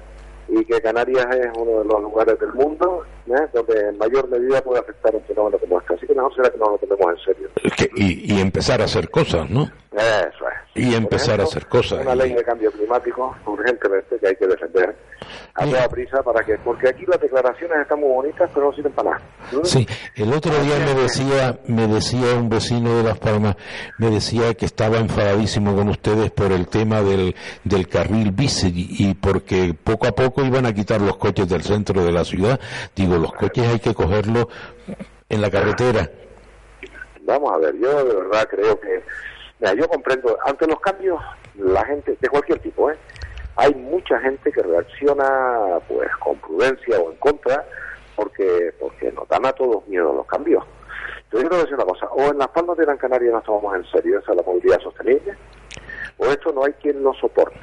S9: y que Canarias es uno de los lugares del mundo ¿eh? donde en mayor medida puede afectar un fenómeno como este. Así que mejor será que no lo tomemos en serio.
S2: y, y empezar a hacer cosas, ¿no?
S9: Eso es.
S2: Y empezar a hacer cosas.
S9: Una ley de cambio climático urgentemente que hay que defender a toda prisa para que, porque aquí las declaraciones están muy bonitas, pero no sirven para nada.
S2: Sí, el otro día me decía, me decía un vecino de Las Palmas, me decía que estaba enfadadísimo con ustedes por el tema del, del carril bici y porque poco a poco iban a quitar los coches del centro de la ciudad. Digo, los coches hay que cogerlos en la carretera.
S9: Vamos a ver, yo de verdad creo que yo comprendo, ante los cambios, la gente, de cualquier tipo, ¿eh? hay mucha gente que reacciona pues con prudencia o en contra, porque porque nos dan a todos miedo los cambios. Yo quiero decir una cosa, o en las palmas de Gran Canaria nos tomamos en serio esa la movilidad sostenible, o esto no hay quien lo soporte.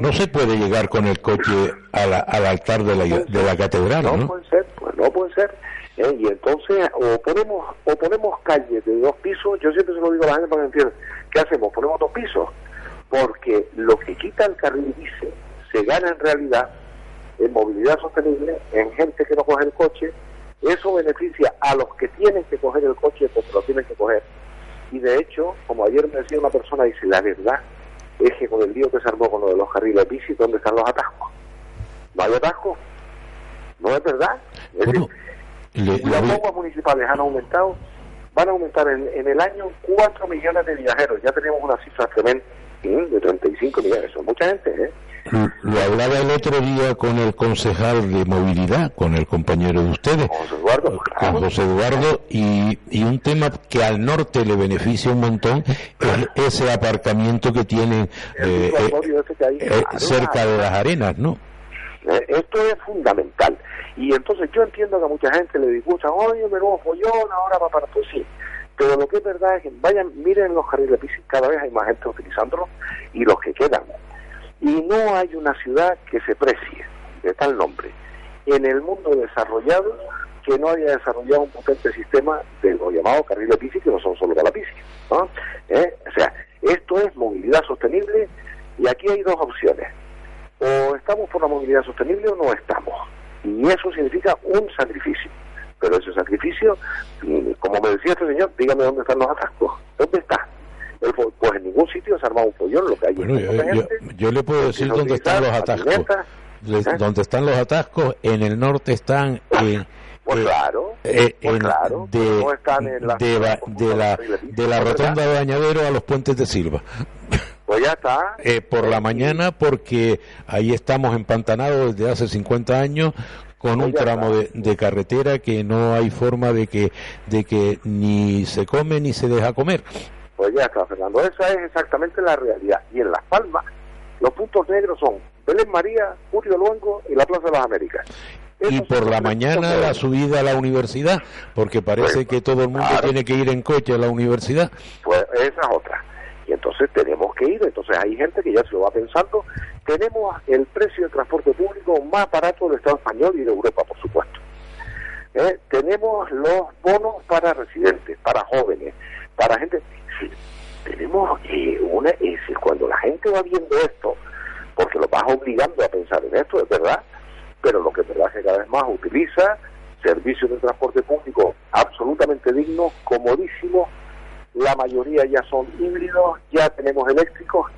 S2: No se puede llegar con el coche al altar de la, de la catedral, ¿no?
S9: No puede ser, pues no puede ser. ¿Eh? Y entonces, o ponemos, o ponemos calles de dos pisos, yo siempre se lo digo a la gente para que entiendan, ¿qué hacemos? Ponemos dos pisos, porque lo que quita el carril dice se gana en realidad en movilidad sostenible, en gente que no coge el coche, eso beneficia a los que tienen que coger el coche porque lo tienen que coger, y y de hecho, como ayer me decía una persona, dice, la verdad es que con el lío que se armó con lo de los carriles bici, ¿dónde están los atascos? ¿No hay atascos? ¿No es verdad? Es
S2: Bueno,
S9: decir,
S2: le-
S9: las
S2: le-
S9: bombas municipales han aumentado, van a aumentar en, en el año 4 millones de viajeros. Ya tenemos una cifra tremenda de 35 millones. Son mucha gente, ¿eh?
S2: Lo hablaba el otro día con el concejal de movilidad, con el compañero de ustedes,
S9: José Eduardo,
S2: con. José Eduardo, y, y un tema que al norte le beneficia un montón es ese aparcamiento que tienen eh, eh, cerca de las arenas, ¿no?
S9: Eh, Esto es fundamental. Y entonces yo entiendo que a mucha gente le disgusta, oye, menudo follón, ahora va para pues sí. Pero lo que es verdad es que vayan, miren los carriles bici, cada vez hay más gente utilizándolo y los que quedan. Y no hay una ciudad que se precie de tal nombre en el mundo desarrollado que no haya desarrollado un potente sistema de los llamados carriles bici que no son solo para la bici. ¿no? ¿Eh? O sea, esto es movilidad sostenible y aquí hay dos opciones o estamos por la movilidad sostenible o no estamos. Y eso significa un sacrificio. Pero ese sacrificio, mm, como me decía este señor, dígame dónde están los atascos. ¿Dónde está? Pues en ningún sitio se ha armado un follón, lo que hay
S2: Bueno, yo, le puedo decir dónde están los atascos.
S9: ¿eh?
S2: Donde están los atascos, en el norte están en,
S9: Pues
S2: eh,
S9: claro,
S2: eh,
S9: pues
S2: en-
S9: claro,
S2: de,
S9: no están en la-
S2: de, de la, de la rotonda de Bañadero a los puentes de Silva.
S9: Pues ya está.
S2: Eh, por la mañana porque ahí estamos empantanados desde hace 50 años con un tramo de, de carretera que no hay forma de que de que ni se come ni se deja comer.
S9: Pues ya está, Fernando. Esa es exactamente la realidad. Y en Las Palmas, los puntos negros son Belén María, Julio Luengo y la Plaza de las Américas.
S2: Y por la mañana la subida a la universidad, porque parece
S9: Pues,
S2: que todo el mundo
S9: claro.
S2: tiene que ir en coche a la universidad.
S9: Pues esa es otra. Y entonces tenemos que ir. Entonces hay gente que ya se lo va pensando. Tenemos el precio del transporte público más barato del Estado español y de Europa, por supuesto. ¿Eh? Tenemos los bonos para residentes, para jóvenes, para gente. Sí, tenemos eh, una. Es decir, cuando la gente va viendo esto, porque lo vas obligando a pensar en esto, es verdad, pero lo que es verdad es que cada vez más utiliza servicios de transporte público absolutamente dignos, comodísimos, la mayoría ya son híbridos, ya tenemos eléctricos,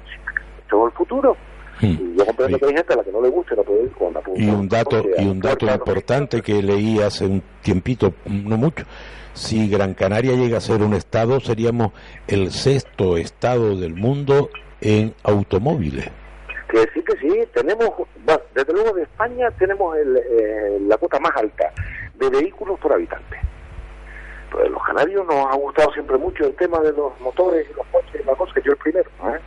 S9: todo el futuro. Y yo comprendo que hay gente a la que no le no puede ir con la
S2: Y un dato y un dato importante que leí hace un tiempito, no mucho, si Gran Canaria llega a ser un estado, seríamos el sexto estado del mundo en automóviles.
S9: Que sí, que sí, tenemos, bueno, desde luego de España tenemos el, eh, la cuota más alta de vehículos por habitante. Pues los canarios nos ha gustado siempre mucho el tema de los motores y los coches y las cosas, que yo el primero. ¿eh?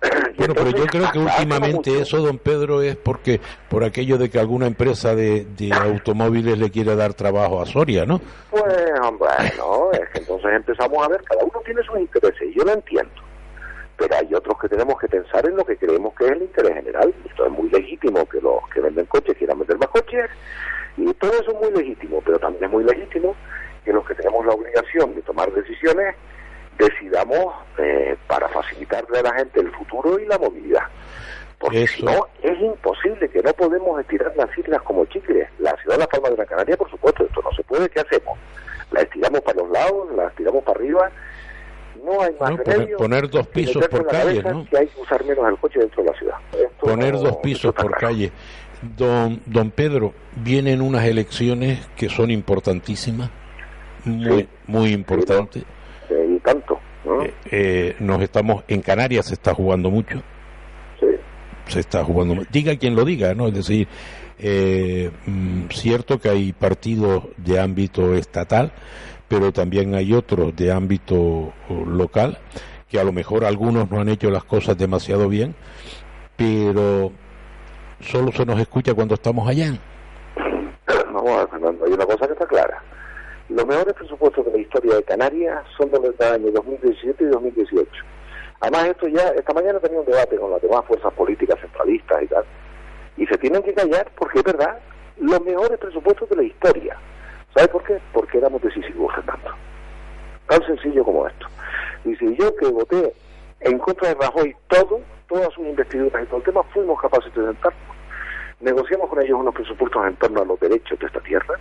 S2: Bueno, pero yo creo que últimamente eso, don Pedro, es porque por aquello de que alguna empresa de, de automóviles le quiere dar trabajo a Soria, ¿no?
S9: Pues, bueno, es que entonces empezamos a ver, cada uno tiene sus intereses, y yo lo entiendo. Pero hay otros que tenemos que pensar en lo que creemos que es el interés general. Esto es muy legítimo que los que venden coches quieran vender más coches, y todo eso es muy legítimo, pero también es muy legítimo que los que tenemos la obligación de tomar decisiones decidamos eh, para facilitarle a la gente el futuro y la movilidad. Porque si no, es imposible que no podemos estirar las islas como chicles. La ciudad de La Palma de Gran Canaria, por supuesto, esto no se puede. ¿Qué hacemos? La estiramos para los lados, la estiramos para arriba. No hay más
S2: No, poner-
S9: remedio
S2: poner dos pisos por calle, ¿no?
S9: Que hay que usar menos el coche dentro de la ciudad. Esto
S2: Poner
S9: no-
S2: dos pisos por calle. Don, don Pedro, vienen unas elecciones que son importantísimas, muy,
S9: Sí.
S2: muy importantes.
S9: Eh, y tanto. ¿no?
S2: Eh, eh, nos estamos en Canarias se está jugando mucho
S9: Sí.
S2: se está jugando diga quien lo diga no es decir eh, mm, cierto que hay partidos de ámbito estatal pero también hay otros de ámbito local que a lo mejor algunos no han hecho las cosas demasiado bien pero solo se nos escucha cuando estamos allá
S9: Vamos a ver, Fernando, hay una cosa que está clara. Los mejores presupuestos de la historia de Canarias son de los años 2017 y 2018. Además, esto ya, esta mañana tenía un debate con las demás fuerzas políticas centralistas y tal, y se tienen que callar porque es verdad, los mejores presupuestos de la historia. ¿Sabe por qué? Porque éramos decisivos, Fernando. Tan sencillo como esto. Dice, yo que voté en contra de Rajoy todo, todas sus investiduras y todo el tema, fuimos capaces de sentarnos negociamos con ellos unos presupuestos en torno a los derechos de esta tierra,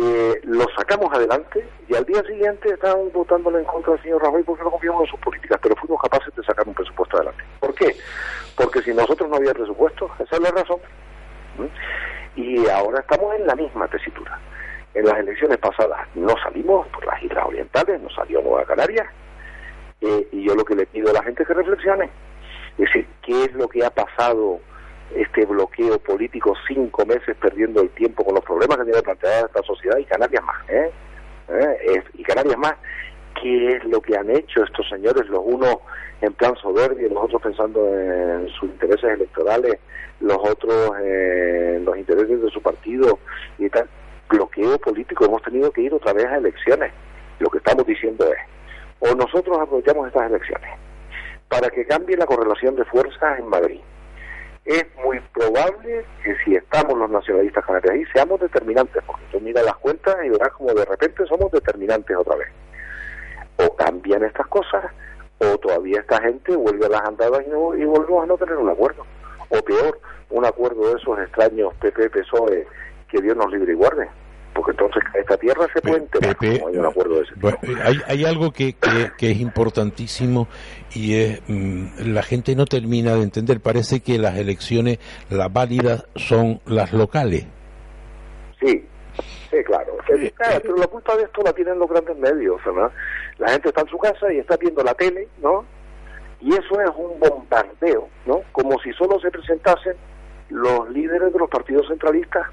S9: eh, los sacamos adelante y al día siguiente estaban votándole en contra del señor Rajoy porque no confiamos en sus políticas, pero fuimos capaces de sacar un presupuesto adelante. ¿Por qué? Porque si nosotros no había presupuesto, esa es la razón. ¿Mm? Y ahora estamos en la misma tesitura. En las elecciones pasadas no salimos por las Islas Orientales, no salió Nueva Canaria, eh, y yo lo que le pido a la gente es que reflexione. Es decir, ¿qué es lo que ha pasado este bloqueo político cinco meses perdiendo el tiempo con los problemas que tiene planteada esta sociedad y Canarias más? ¿eh? ¿Eh? y Canarias más, ¿qué es lo que han hecho estos señores, los unos en plan soberbio, los otros pensando en sus intereses electorales, los otros en los intereses de su partido y tal? Bloqueo político, hemos tenido que ir otra vez a elecciones. Lo que estamos diciendo es, o nosotros aprovechamos estas elecciones para que cambie la correlación de fuerzas en Madrid. Es muy probable que si estamos los nacionalistas canarios ahí seamos determinantes, porque tú miras las cuentas y verás como de repente somos determinantes otra vez. O cambian estas cosas, o todavía esta gente vuelve a las andadas y, no, y volvemos a no tener un acuerdo. O peor, un acuerdo de esos extraños PP-PSOE que Dios nos libre y guarde porque entonces esta tierra se puede enterar, hay un acuerdo de ese
S2: bueno, hay, hay, algo que, que, es importantísimo y es mm, la gente no termina de entender, parece que las elecciones, las válidas son las locales.
S9: Sí, sí, claro. Eh, pero la culpa de esto la tienen los grandes medios, ¿verdad? La gente está en su casa y está viendo la tele, ¿no? Y eso es un bombardeo, ¿no? Como si solo se presentasen los líderes de los partidos centralistas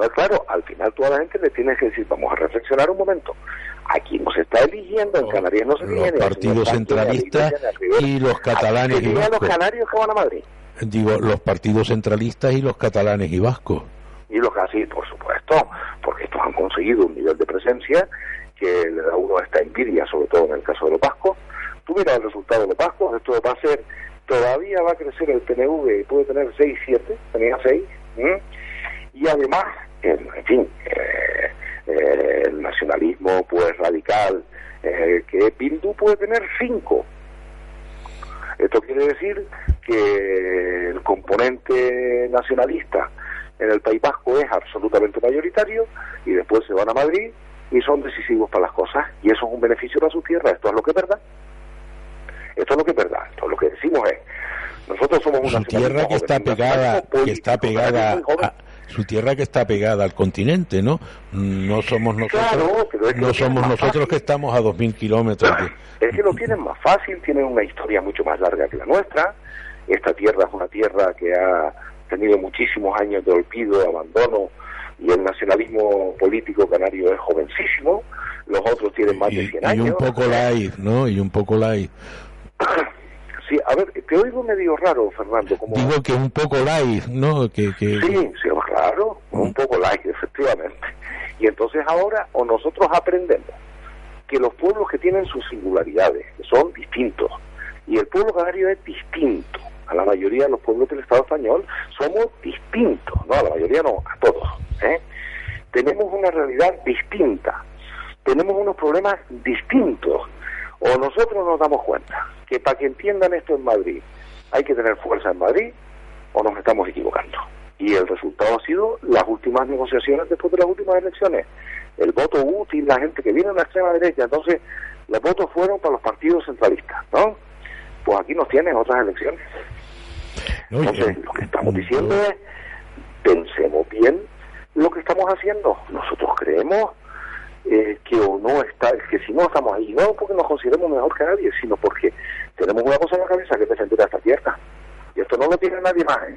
S9: entonces, claro, al final toda la gente le tiene que decir, vamos a reflexionar un momento. Aquí no se está eligiendo, en Canarias no se
S2: Los partidos centralistas y los catalanes y vascos.
S9: los canarios que van a Madrid?
S2: Digo, los partidos centralistas y los catalanes y vascos.
S9: Y los así, por supuesto, porque estos han conseguido un nivel de presencia que le da uno esta envidia, sobre todo en el caso de los vascos. Tú miras el resultado de los vascos, esto va a ser, todavía va a crecer el PNV, puede tener 6, 7, tenía 6, y además en, fin, eh, eh, el nacionalismo pues radical, eh, que Bildu puede tener cinco. Esto quiere decir que el componente nacionalista en el País Vasco es absolutamente mayoritario y después se van a Madrid y son decisivos para las cosas y eso es un beneficio para su tierra. Esto es lo que es verdad. Esto es lo que es verdad. Esto lo que decimos es nosotros somos una
S2: tierra que está pegada que está pegada a, su tierra que está pegada al continente, ¿no? No somos nosotros, no somos nosotros que estamos a 2.000 kilómetros.
S9: Es que lo tienen más fácil, tienen una historia mucho más larga que la nuestra. Esta tierra es una tierra que ha tenido muchísimos años de olvido, abandono, y el nacionalismo político canario es jovencísimo. Los otros tienen más de 100 años.
S2: Y un poco light, ¿no? Y un poco light.
S9: Sí, a ver, te oigo medio raro, Fernando. Como...
S2: Digo que un poco light, ¿no? Que, que...
S9: Sí, sí, claro, un mm. poco light, efectivamente. Y entonces ahora o nosotros aprendemos que los pueblos que tienen sus singularidades son distintos y el pueblo canario es distinto a la mayoría de los pueblos del Estado español somos distintos, no a la mayoría no, a todos. ¿eh? Tenemos una realidad distinta, tenemos unos problemas distintos o nosotros nos damos cuenta que para que entiendan esto en Madrid hay que tener fuerza en Madrid o nos estamos equivocando. Y el resultado ha sido las últimas negociaciones después de las últimas elecciones. El voto útil, la gente que viene a la extrema derecha, entonces los votos fueron para los partidos centralistas, ¿no? Pues aquí nos tienen otras elecciones. entonces, lo que estamos diciendo es, pensemos bien lo que estamos haciendo. Nosotros creemos eh, que o no está, que si no estamos ahí, no porque nos consideremos mejor que nadie, sino porque tenemos una cosa en la cabeza que es defender a esta tierra. Y esto no lo tiene nadie más. ¿eh?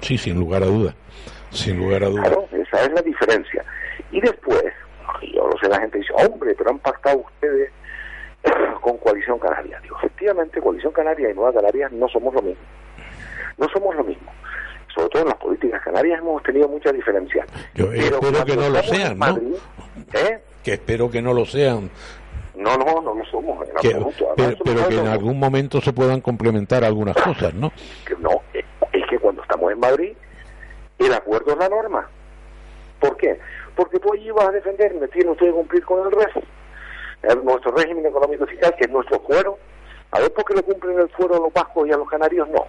S2: Sí, sin lugar a dudas. Sin lugar a dudas.
S9: Claro, esa es la diferencia. Y después, yo lo sé, la gente dice, hombre, pero han pactado ustedes con Coalición Canaria. Digo, efectivamente, Coalición Canaria y Nueva Canarias no somos lo mismo. No somos lo mismo sobre todo en las políticas canarias hemos tenido muchas diferencias.
S2: Yo espero que no lo sean, ¿no? ¿eh? Que espero que no lo sean.
S9: No, no, no lo somos en absoluto.
S2: Pero, que en algún momento se puedan complementar algunas cosas, ¿no?
S9: no, es que cuando estamos en Madrid, el acuerdo es la norma. ¿Por qué? Porque tú allí vas a defender, me tiene usted que cumplir con el resto. nuestro régimen económico fiscal, que es nuestro fuero. A ver por qué le cumplen el fuero a los vascos y a los canarios no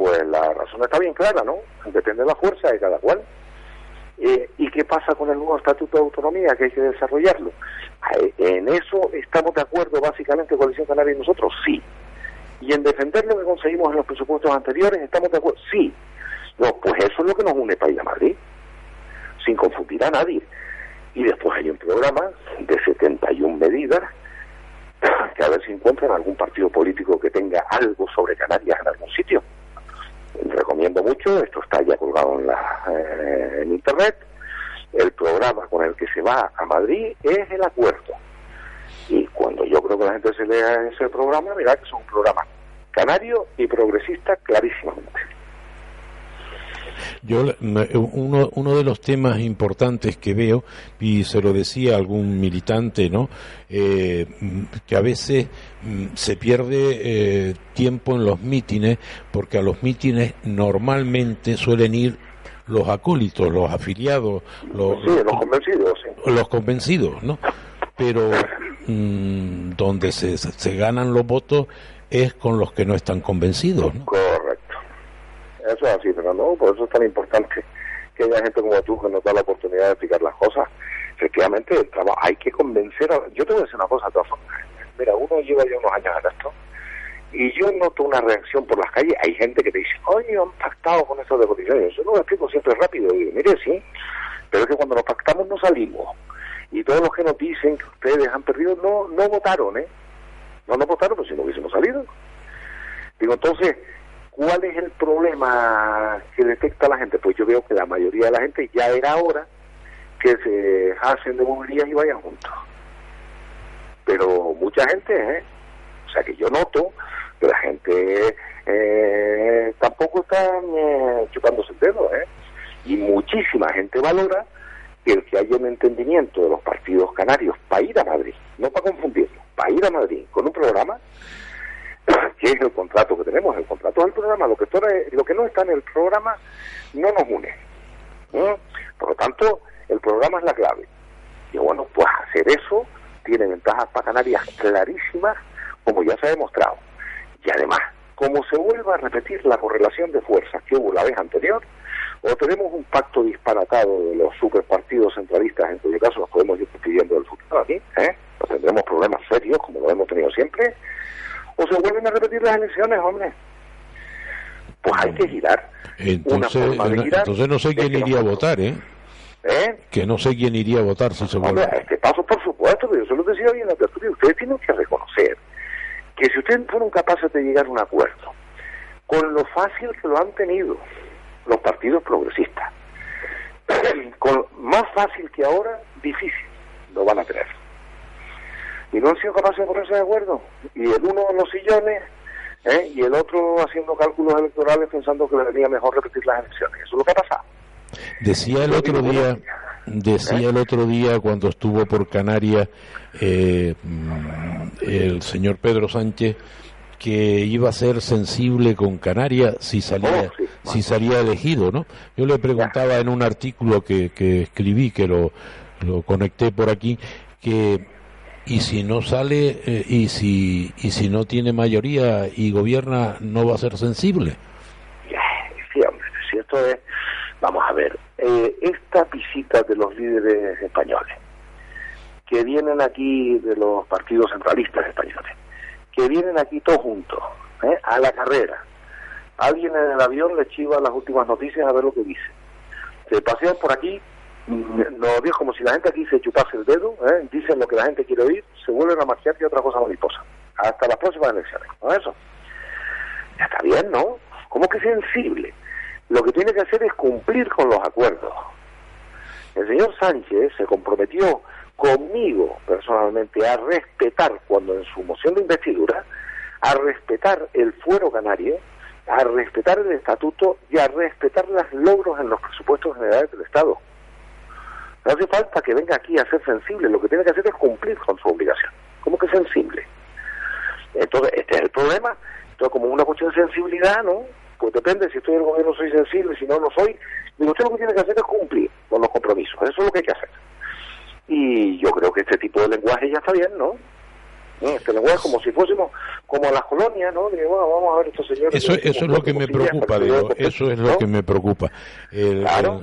S9: pues la razón está bien clara, ¿no? Depende de la fuerza de cada cual. Eh, ¿Y qué pasa con el nuevo Estatuto de Autonomía que hay que desarrollarlo? Eh, En eso estamos de acuerdo básicamente Coalición Canaria y nosotros, sí. Y en defender lo que conseguimos en los presupuestos anteriores, estamos de acuerdo, sí. No, pues eso es lo que nos une para ir a Madrid, sin confundir a nadie. Y después hay un programa de 71 medidas que a ver si encuentran algún partido político que tenga algo sobre Canarias en algún sitio. Recomiendo mucho, esto está ya colgado en, la, eh, en internet, el programa con el que se va a Madrid es el acuerdo. Y cuando yo creo que la gente se lea ese programa, verá que es un programa canario y progresista clarísimamente.
S2: Yo uno, uno de los temas importantes que veo y se lo decía algún militante, ¿no? Eh, mm, que a veces mm, se pierde eh, tiempo en los mítines porque a los mítines normalmente suelen ir los acólitos, los afiliados, los,
S9: Sí, los convencidos, sí.
S2: los convencidos, ¿no? Pero mm, donde se, se ganan los votos es con los que no están convencidos, ¿no?
S9: Correcto. Eso es así, Fernando. Por eso es tan importante que haya gente como tú que nos da la oportunidad de explicar las cosas. Efectivamente, el trabajo, hay que convencer a... Yo te voy a decir una cosa, de todas formas. Mira, uno lleva ya unos años en esto y yo noto una reacción por las calles. Hay gente que te dice, oye, han pactado con esto de cotizaciones. Yo no lo explico siempre rápido. Digo, mire, sí, pero es que cuando nos pactamos no salimos. Y todos los que nos dicen que ustedes han perdido no no votaron, ¿eh? No nos votaron, pues si no hubiésemos salido. Digo, entonces, ¿cuál es el problema que detecta la gente? Pues yo veo que la mayoría de la gente ya era hora que se hacen de movilidad y vayan juntos. Pero mucha gente, ¿eh? O sea que yo noto que la gente eh, tampoco está eh, chupándose el dedo, ¿eh? Y muchísima gente valora que el que haya un entendimiento de los partidos canarios para ir a Madrid, no para confundirlo, para ir a Madrid con un programa que es el contrato que tenemos, el contrato es el programa, lo que, todo es- lo que no está en el programa no nos une. Por lo tanto, el programa es la clave. Y bueno, pues hacer eso tiene ventajas para Canarias clarísimas, como ya se ha demostrado. Y además, como se vuelva a repetir la correlación de fuerzas que hubo la vez anterior, o tenemos un pacto disparatado de los superpartidos centralistas, en cuyo caso nos podemos ir pidiendo el futuro aquí, ¿eh? Pues tendremos problemas serios, como lo hemos tenido siempre, o se vuelven a repetir las elecciones, hombre. Pues hay que girar.
S2: Entonces,
S9: forma de girar
S2: entonces no sé quién iría a votar, ¿eh?
S9: ¿Eh?
S2: Que no sé quién iría a votar si se
S9: Hombre,
S2: vuelve.
S9: a este paso, por supuesto, pero yo se lo decía hoy en la tertulia, ustedes tienen que reconocer que si ustedes fueron capaces de llegar a un acuerdo, con lo fácil que lo han tenido los partidos progresistas, con más fácil que ahora, difícil lo van a tener. Y no han sido capaces de ponerse de acuerdo. Y el uno en los sillones ¿eh? y el otro haciendo cálculos electorales pensando que le venía mejor repetir las elecciones. Eso es lo que ha pasado.
S2: Decía el otro día, decía el otro día cuando estuvo por Canarias eh, mm, el señor Pedro Sánchez que iba a ser sensible con Canarias si salía si salía elegido, ¿no? Yo le preguntaba en un artículo que, que escribí que lo, lo conecté por aquí que y si no sale eh, y si y si no tiene mayoría y gobierna no va a ser sensible.
S9: Sí, hombre, si es, vamos a ver, eh, esta visita de los líderes españoles, que vienen aquí de los partidos centralistas españoles, que vienen aquí todos juntos, ¿eh? a la carrera, alguien en el avión le chiva las últimas noticias a ver lo que dice, se pasean por aquí, mm, no digo como si la gente aquí se chupase el dedo, ¿eh? dicen lo que la gente quiere oír, se vuelven a marchar y otra cosa mariposa, hasta las próximas elecciones, ¿no eso? Ya está bien, ¿no? ¿Cómo que sensible? Lo que tiene que hacer es cumplir con los acuerdos. El señor Sánchez se comprometió conmigo personalmente a respetar, cuando en su moción de investidura, a respetar el fuero canario, a respetar el estatuto y a respetar los logros en los presupuestos generales del Estado. No hace falta que venga aquí a ser sensible, lo que tiene que hacer es cumplir con su obligación. ¿Cómo que sensible? Entonces, este es el problema. Entonces, como una cuestión de sensibilidad, ¿no? Pues depende, si estoy en el gobierno soy sensible, si no lo soy. Digo, usted lo que tiene que hacer es cumplir con los compromisos. Eso es lo que hay que hacer. Y yo creo que este tipo de lenguaje ya está bien, ¿no? Este lenguaje como si fuésemos como las colonias, ¿no? De, bueno, vamos a ver estos señores.
S2: Eso, eso es lo que me preocupa, digo, eso es lo que me preocupa. El,
S9: Claro.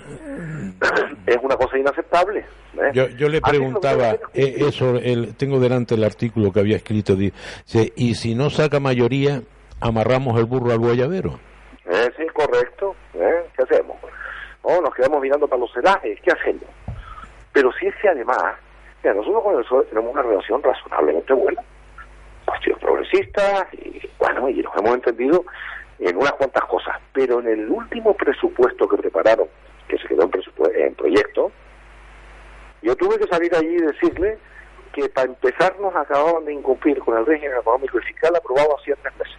S9: Es una cosa inaceptable. ¿eh?
S2: Yo, yo le preguntaba,
S9: es
S2: eh, eso, el, tengo delante el artículo que había escrito, dice, y si no saca mayoría, amarramos el burro al guayabero.
S9: Eh, sí, correcto. ¿eh? ¿Qué hacemos? Oh, nos quedamos mirando para los celajes. ¿Qué hacemos? Pero si es que además, nosotros con el PSOE tenemos una relación razonablemente buena. Partidos progresistas, y bueno, y nos hemos entendido en unas cuantas cosas. Pero en el último presupuesto que prepararon, que se quedó en, en proyecto, yo tuve que salir allí y decirle que para empezar nos acababan de incumplir con el régimen económico y fiscal aprobado hacía tres meses.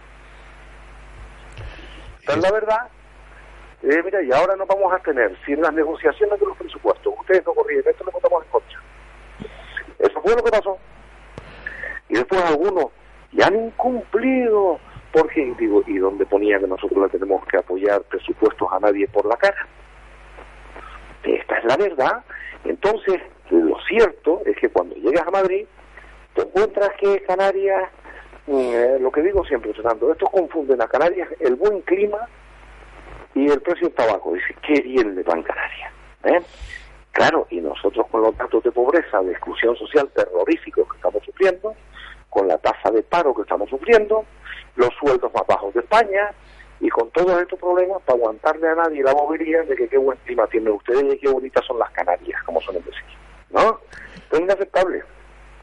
S9: Es la verdad. Eh, mira, y ahora no vamos a tener, si en las negociaciones de los presupuestos ustedes no corrigen esto, le votamos en contra. Eso fue lo que pasó. Y después algunos ya han incumplido, porque, digo, ¿y dónde ponía que nosotros le tenemos que apoyar presupuestos a nadie por la cara? Esta es la verdad. Entonces, lo cierto es que cuando llegas a Madrid, te encuentras que Canarias, eh, lo que digo siempre, Fernando, estos confunden a Canarias el buen clima y el precio del tabaco. Dice, qué bien le va en Canarias. ¿eh? Claro, y nosotros con los datos de pobreza, de exclusión social terroríficos que estamos sufriendo, con la tasa de paro que estamos sufriendo, los sueldos más bajos de España, y con todos estos problemas, para aguantarle a nadie la bobería de que qué buen clima tienen ustedes y qué bonitas son las Canarias, como suelen decir. ¿No? Es inaceptable.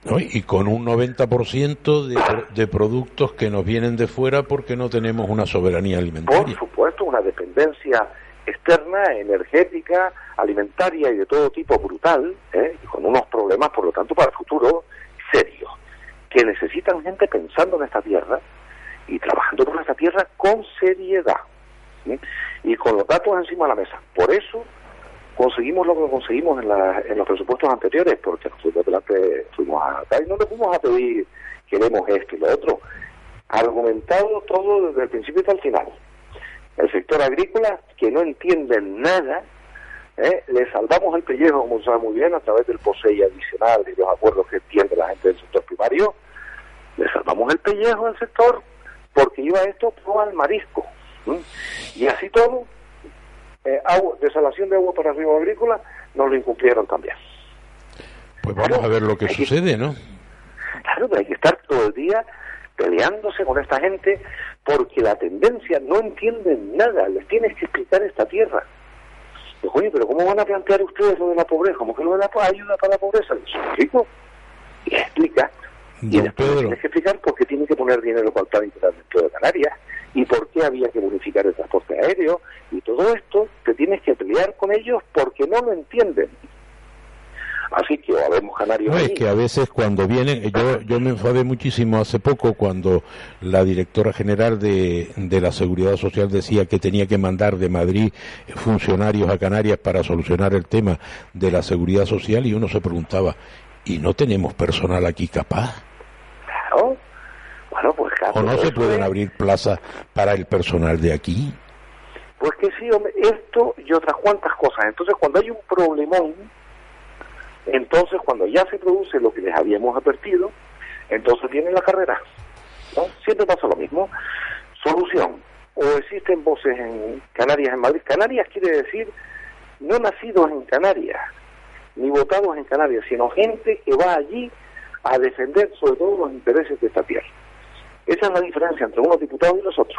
S2: ¿no? Y con un 90% de, de productos que nos vienen de fuera porque no tenemos una soberanía
S9: Por
S2: alimentaria.
S9: supuesto, una dependencia externa, energética, alimentaria y de todo tipo brutal, ¿eh? con unos problemas, por lo tanto, para el futuro serios, que necesitan gente pensando en esta tierra y trabajando por esta tierra con seriedad y con los datos encima de la mesa. Por eso conseguimos lo que conseguimos en, la- en los presupuestos anteriores, porque nosotros adelante fuimos a acá y no le fuimos a pedir queremos esto y lo otro, argumentado todo desde el principio hasta el final. El sector agrícola, que no entiende nada, ¿eh? le salvamos el pellejo, como sabe muy bien, a través del POSEI adicional y los acuerdos que entiende la gente del sector primario, le salvamos el pellejo al sector porque iba esto pro al marisco. Y así todo, eh, agua, desalación de agua para el río agrícola, nos lo incumplieron también.
S2: Pues vamos a ver lo que sucede, ¿no?
S9: Claro, pero hay que estar todo el día peleándose con esta gente porque la tendencia no entienden nada, les tienes que explicar esta tierra. Digo, oye, pero ¿cómo van a plantear ustedes lo de la pobreza? ¿Cómo que lo de la ayuda para la pobreza? Les explico. Y explica. Y después
S2: Pedro.
S9: tienes que explicar por qué tiene que poner dinero para el plan empleo de Canarias y por qué había que bonificar el transporte aéreo y todo esto te tienes que pelear con ellos porque no lo entienden. Así que o habemos canarios
S2: No, es que a veces cuando vienen, yo, yo me enfadé muchísimo hace poco cuando la directora general de, de la Seguridad Social decía que tenía que mandar de Madrid funcionarios a Canarias para solucionar el tema de la seguridad social y uno se preguntaba, ¿y no tenemos personal aquí capaz?
S9: Claro. Bueno, pues claro,
S2: ¿O no se pueden
S9: es-
S2: abrir plazas para el personal de aquí?
S9: Pues que sí, hombre, esto y otras cuantas cosas. Entonces, cuando hay un problemón, entonces cuando ya se produce lo que les habíamos advertido, entonces viene la carrera. ¿no? Siempre pasa lo mismo. Solución. O existen voces en Canarias, en Madrid. Canarias quiere decir no nacidos en Canarias, ni votados en Canarias, sino gente que va allí a defender sobre todo los intereses de esta tierra. Esa es la diferencia entre unos diputados y los otros.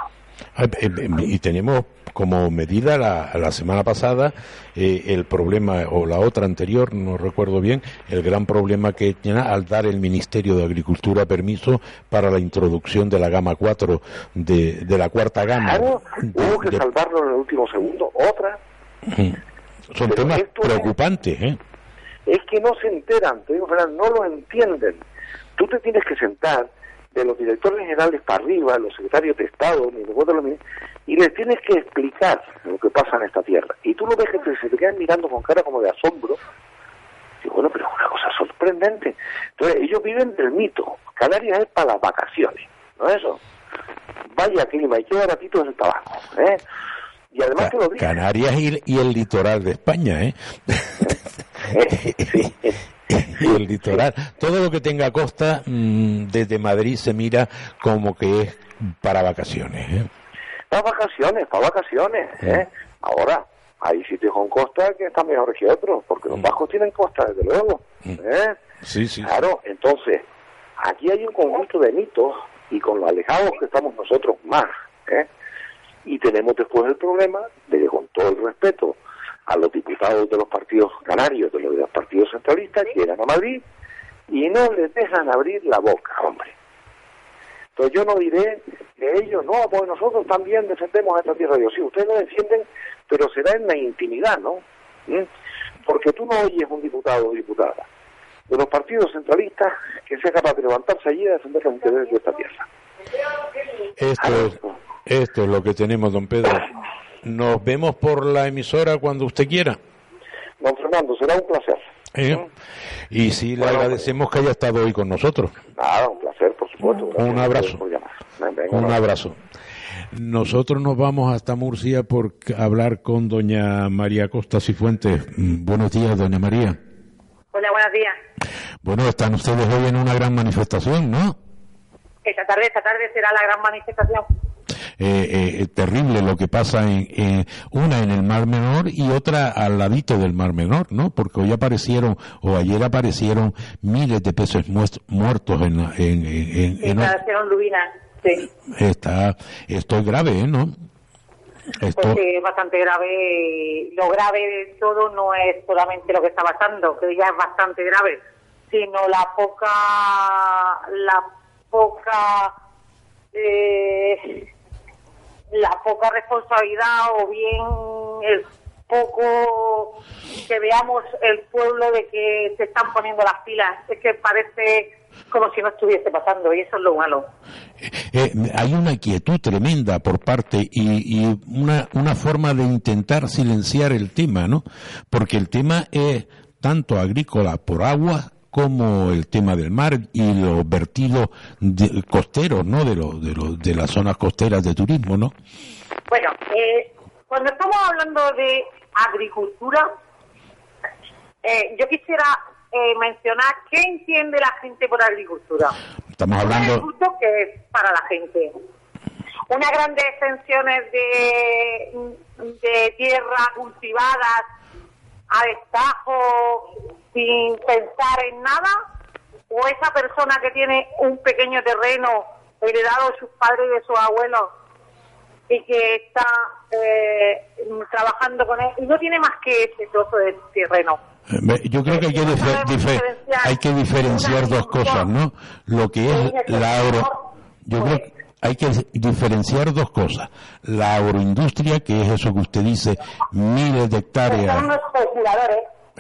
S2: Ah, eh, eh, Y tenemos como medida la, la semana pasada eh, el problema, o la otra anterior, no recuerdo bien, el gran problema que tiene al dar el Ministerio de Agricultura permiso para la introducción de la gama 4, de, de la cuarta gama.
S9: Claro,
S2: De-
S9: hubo que
S2: de-
S9: salvarlo en el último segundo. Otra,
S2: son
S9: pero
S2: temas
S9: esto es-
S2: preocupantes, ¿eh?
S9: es que no se enteran, te digo, Fernando, no lo entienden. Tú te tienes que sentar de los directores generales para arriba, los secretarios de Estado, ni de los ministros, y les tienes que explicar lo que pasa en esta tierra. Y tú lo ves que se te quedan mirando con cara como de asombro. Y bueno, pero es una cosa sorprendente. Entonces, ellos viven del mito. Canarias es para las vacaciones, ¿no es eso? Vaya clima, y qué baratito es el tabaco, ¿eh? Y además te lo digo.
S2: Canarias y, y el litoral de España, ¿eh? y el litoral. Todo lo que tenga costa mm, desde Madrid se mira como que es para vacaciones. ¿eh?
S9: Para vacaciones, para vacaciones. ¿eh? Ahora, hay sitios con costa que están mejor que otros, porque los vascos tienen costa, desde luego. ¿eh?
S2: Sí, sí.
S9: Claro, entonces, aquí hay un conjunto de mitos y con lo alejados que estamos nosotros más. ¿eh? Y tenemos después el problema de que, con todo el respeto a los diputados de los partidos canarios, de los partidos centralistas, llegan a Madrid y no les dejan abrir la boca, hombre. Entonces yo no diré que ellos, no, pues nosotros también defendemos esta tierra de Dios. Sí, ustedes lo defienden, pero será en la intimidad, ¿no? ¿Mm? Porque tú no oyes un diputado o diputada de los partidos centralistas que sea capaz de levantarse allí y defender los intereses de esta tierra.
S2: Esto es, esto es lo que tenemos, don Pedro. Nos vemos por la emisora cuando usted quiera.
S9: Don Fernando, será un placer.
S2: ¿Eh? Y sí, le agradecemos que haya estado hoy con nosotros.
S9: Nada, un placer, por supuesto. Gracias
S2: Un abrazo. Un abrazo. Nosotros nos vamos hasta Murcia por hablar con doña María Costa Cifuentes. Buenos días, doña María.
S10: Hola, buenos días.
S2: Bueno, están ustedes hoy en una gran manifestación, ¿no?
S10: Esta tarde, esta tarde será la gran manifestación.
S2: Eh, eh, terrible lo que pasa en, una en el Mar Menor y otra al ladito del Mar Menor, ¿no? Porque hoy aparecieron o ayer aparecieron miles de peces muertos en, la- en, en- en-.
S10: Sí,
S2: está esto es grave, ¿eh? ¿no? Esto
S10: pues sí, es bastante grave. Lo grave de todo no es solamente lo que está pasando, que ya es bastante grave, sino la poca, la poca, eh, la poca responsabilidad o bien el poco que veamos el pueblo de que se están poniendo las pilas. Es que parece como si no estuviese pasando y eso es lo malo.
S2: Eh, hay una quietud tremenda por parte y, y una, una forma de intentar silenciar el tema, ¿no? Porque el tema es tanto agrícola por agua como el tema del mar y los vertidos de- costeros, ¿no? De, los de, los de las zonas costeras de turismo, ¿no?
S10: Bueno, eh, cuando estamos hablando de agricultura, eh, yo quisiera eh, mencionar qué entiende la gente por agricultura.
S2: Estamos
S10: Un
S2: hablando,
S10: agricultor que es para la gente. Unas grandes extensiones de, de tierra cultivadas a destajo sin pensar en nada, o esa persona que tiene un pequeño terreno heredado de sus padres y de sus abuelos y que está eh, trabajando con él y no tiene más que ese trozo de terreno.
S2: eh, yo creo que hay que, hay diferenciar dos cosas, ¿no? Lo que es la agro... Yo creo que hay que diferenciar dos cosas. La agroindustria, que es eso que usted dice, miles de hectáreas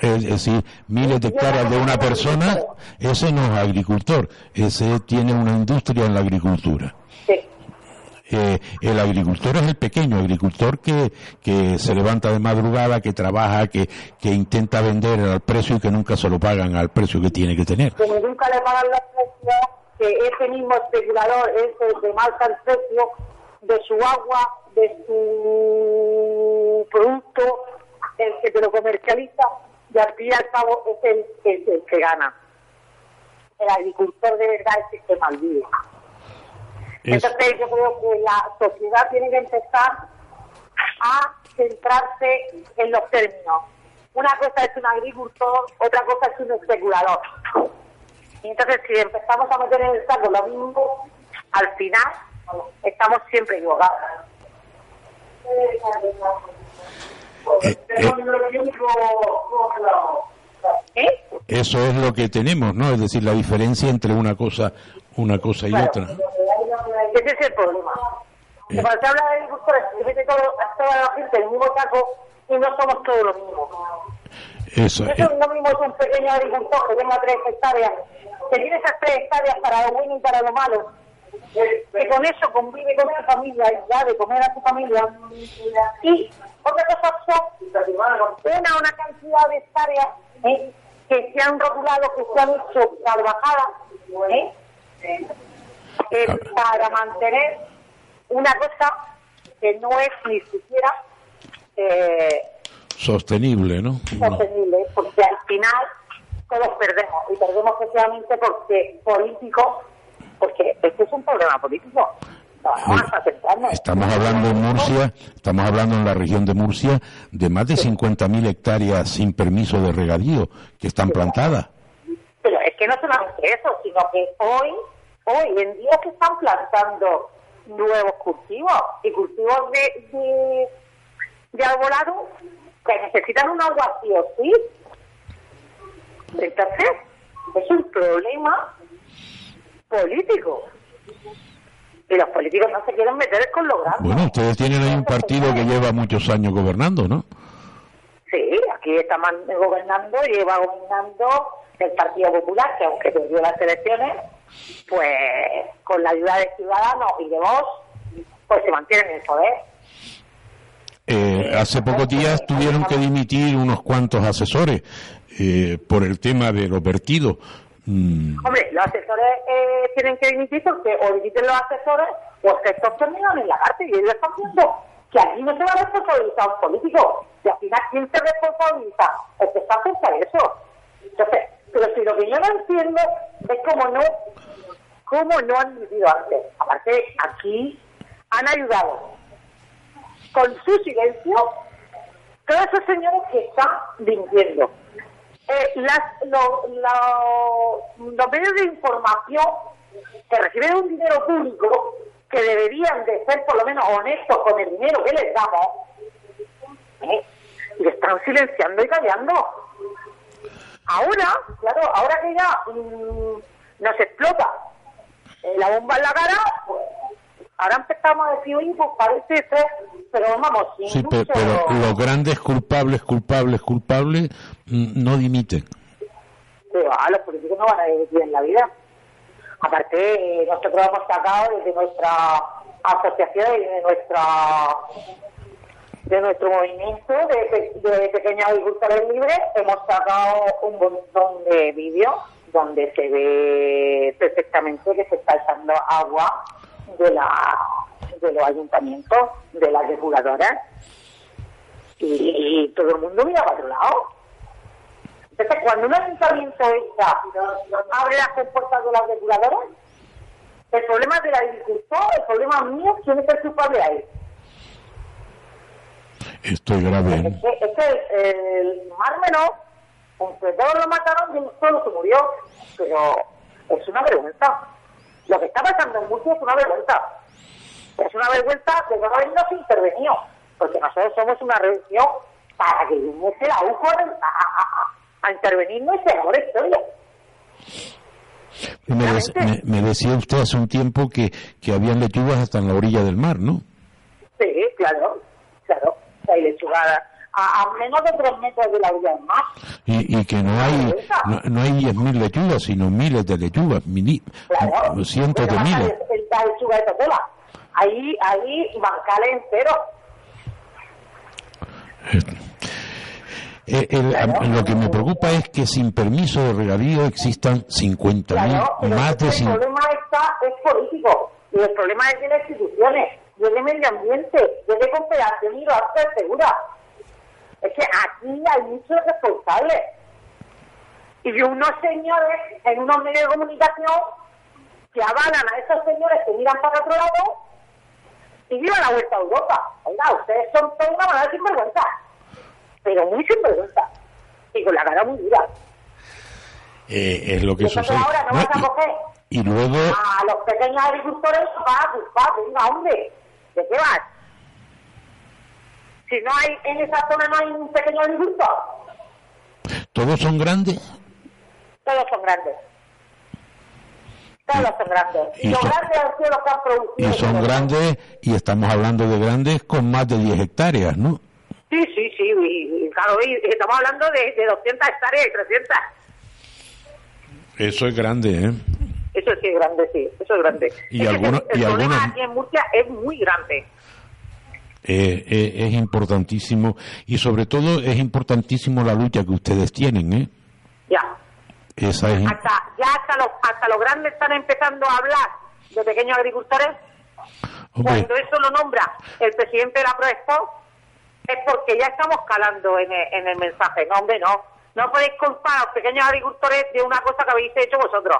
S2: es decir, miles de hectáreas de una persona, ese no es agricultor, ese tiene una industria en la agricultura. Eh, el agricultor es el pequeño agricultor que, que se levanta de madrugada, que trabaja, que, que intenta vender al precio y que nunca se lo pagan al precio que tiene que tener.
S10: como nunca le pagan los precios, que ese mismo especulador es el que marca el precio de su agua, de su producto, el que te lo comercializa, y al fin y al cabo es el, el- el que gana. El agricultor de verdad es el que malvive.
S2: Es-
S10: Entonces yo creo que la sociedad tiene que empezar a centrarse en los términos. Una cosa es un agricultor, otra cosa es un especulador. Entonces si empezamos a meter en el saco lo mismo, al final estamos siempre equivocados.
S2: Eh,
S10: ¿Eh?
S2: Eso es lo que tenemos, ¿no? Es decir, la diferencia entre una cosa, una cosa y otra.
S10: Ese es el problema. Que Cuando se habla de agricultores, se mete todo, a toda la gente en el mismo saco y no somos todos los mismos.
S2: Eso,
S10: Eso
S2: eh,
S10: no mismo es un pequeño agricultor que tenga tres hectáreas, que tiene esas tres hectáreas para lo bueno y para lo malo, que con eso convive con su familia y da de comer a su familia. Y otra cosa son una, una cantidad de hectáreas ¿eh? que se han rotulado, que se han hecho salvajadas, ¿eh? Eh, para mantener una cosa que no es ni siquiera eh,
S2: sostenible, ¿no?
S10: sostenible, porque al final todos perdemos. Y perdemos especialmente porque políticos, porque este es un problema político. Vamos a.
S2: Estamos hablando en Murcia, estamos hablando en la región de Murcia de más de 50.000 hectáreas sin permiso de regadío que están plantadas.
S10: Pero es que no solamente eso, sino que hoy, hoy en día se están plantando nuevos cultivos y cultivos de, de, de arbolado que necesitan un agua sí o sí. Entonces, es un problema político. Y los políticos no se quieren meter con lo grande.
S2: Bueno, ustedes tienen ahí un partido que lleva muchos años gobernando, ¿no?
S10: Sí, aquí está gobernando, lleva gobernando el Partido Popular, que aunque perdió las elecciones, pues con la ayuda de Ciudadanos y de Vox, pues se mantiene en el poder.
S2: Eh, hace pocos días tuvieron que dimitir unos cuantos asesores eh, por el tema de los vertidos. Mm,
S10: Hombre, los asesores eh, tienen que dimitir porque o dimiten los asesores o que estos terminan en la cárcel y ellos están viendo que aquí no se va a responsabilizar un político. Y al final, ¿quién se responsabiliza? El que está cerca de eso. Entonces, pero si lo que yo no entiendo es cómo no, cómo no han dimitido antes. Aparte, aquí han ayudado con su silencio todos esos señores que están dimitiendo. Eh, las, lo- los medios de información que reciben un dinero público que deberían de ser por lo menos honestos con el dinero que les damos, ¿eh? y están silenciando y callando. Ahora, claro, ahora que ya mm, nos explota eh, la bomba en la cara, pues, ahora empezamos a decir, oye, pues parece ser, pero vamos, sin
S2: sí, pero los grandes culpables, culpables, culpables mm, no dimiten.
S10: Pero ah, los políticos no van a vivir en la vida. Aparte, eh, nosotros hemos sacado desde nuestra asociación y de nuestra de nuestro movimiento de, pe- de pequeños agricultores libres, hemos sacado un montón de vídeos donde se ve perfectamente que se está echando agua de la de los ayuntamientos, de las depuradoras, y, y todo el mundo mira para otro lado. Entonces, cuando un ayuntamiento entra, abre las compuertas de las depuradoras, el problema es del agricultor, el problema mío, ¿quién es el culpable ahí?
S2: Esto es grave.
S10: Es
S2: ¿eh?
S10: que, es que el, el Mar Menor, entre todos lo mataron solo se murió, pero es una vergüenza. Lo que está pasando en Murcia es una vergüenza. Es una vergüenza de no habernos intervenido, porque nosotros somos una región para que viniese la UFO a, a, a- a intervenirnos y se abre historia.
S2: Me, des- me- me decía usted hace un tiempo que, que habían lechugas hasta en la orilla del mar, ¿no?
S10: Sí, claro, claro. Hay lechugadas a, a menos de tres metros de la orilla del mar.
S2: Y, y que no hay no, no hay 10.000 lechugas, sino miles de lechugas, mili-
S10: Claro.
S2: cientos de miles.
S10: La, lechuga de Totola. Ahí, ahí, bancales enteros.
S2: Eh, el- a- lo que me preocupa es que sin permiso de regadío existan 50.000,
S10: Claro,
S2: más de
S10: que el
S2: 50.
S10: problema está, es político. Y el problema es de las instituciones, y es de medio ambiente, y es de cooperación y lo hace segura. Es que aquí hay muchos responsables. Y unos señores en unos medios de comunicación que avalan a esos señores que miran para otro lado y dieron la vuelta a Europa. Oiga, ustedes son toda una manada sinvergüenza. Pero muy sinvergüenza. Y con la cara muy dura.
S2: Eh, es lo que sucede.
S10: ahora no vas a coger
S2: y, y luego,
S10: a los pequeños agricultores para culpar, venga hombre, ¿de qué vas? Si no hay, en esa zona no hay un pequeño agricultor,
S2: todos son grandes.
S10: todos son grandes. Todos son grandes.
S2: Y
S10: los
S2: son-
S10: grandes han sido los que han producido.
S2: Y son grandes, y estamos hablando de grandes con más de 10 hectáreas, ¿no?
S10: Sí, sí, sí, y, claro, y estamos hablando de, de 200 hectáreas y 300.
S2: Eso es grande, ¿eh?
S10: Eso sí es grande, sí, eso es grande.
S2: Y algunos- y algunos-
S10: aquí en Murcia es muy grande.
S2: Eh, eh, es importantísimo y sobre todo es importantísimo la lucha que ustedes tienen, ¿eh?
S10: Ya.
S2: Esa es
S10: hasta ya hasta los hasta los grandes están empezando a hablar de pequeños agricultores
S2: hombre,
S10: cuando eso lo nombra el presidente de la Proexpo es porque ya estamos calando en el, en el mensaje no hombre no No podéis culpar a los pequeños agricultores de una cosa que habéis hecho vosotros.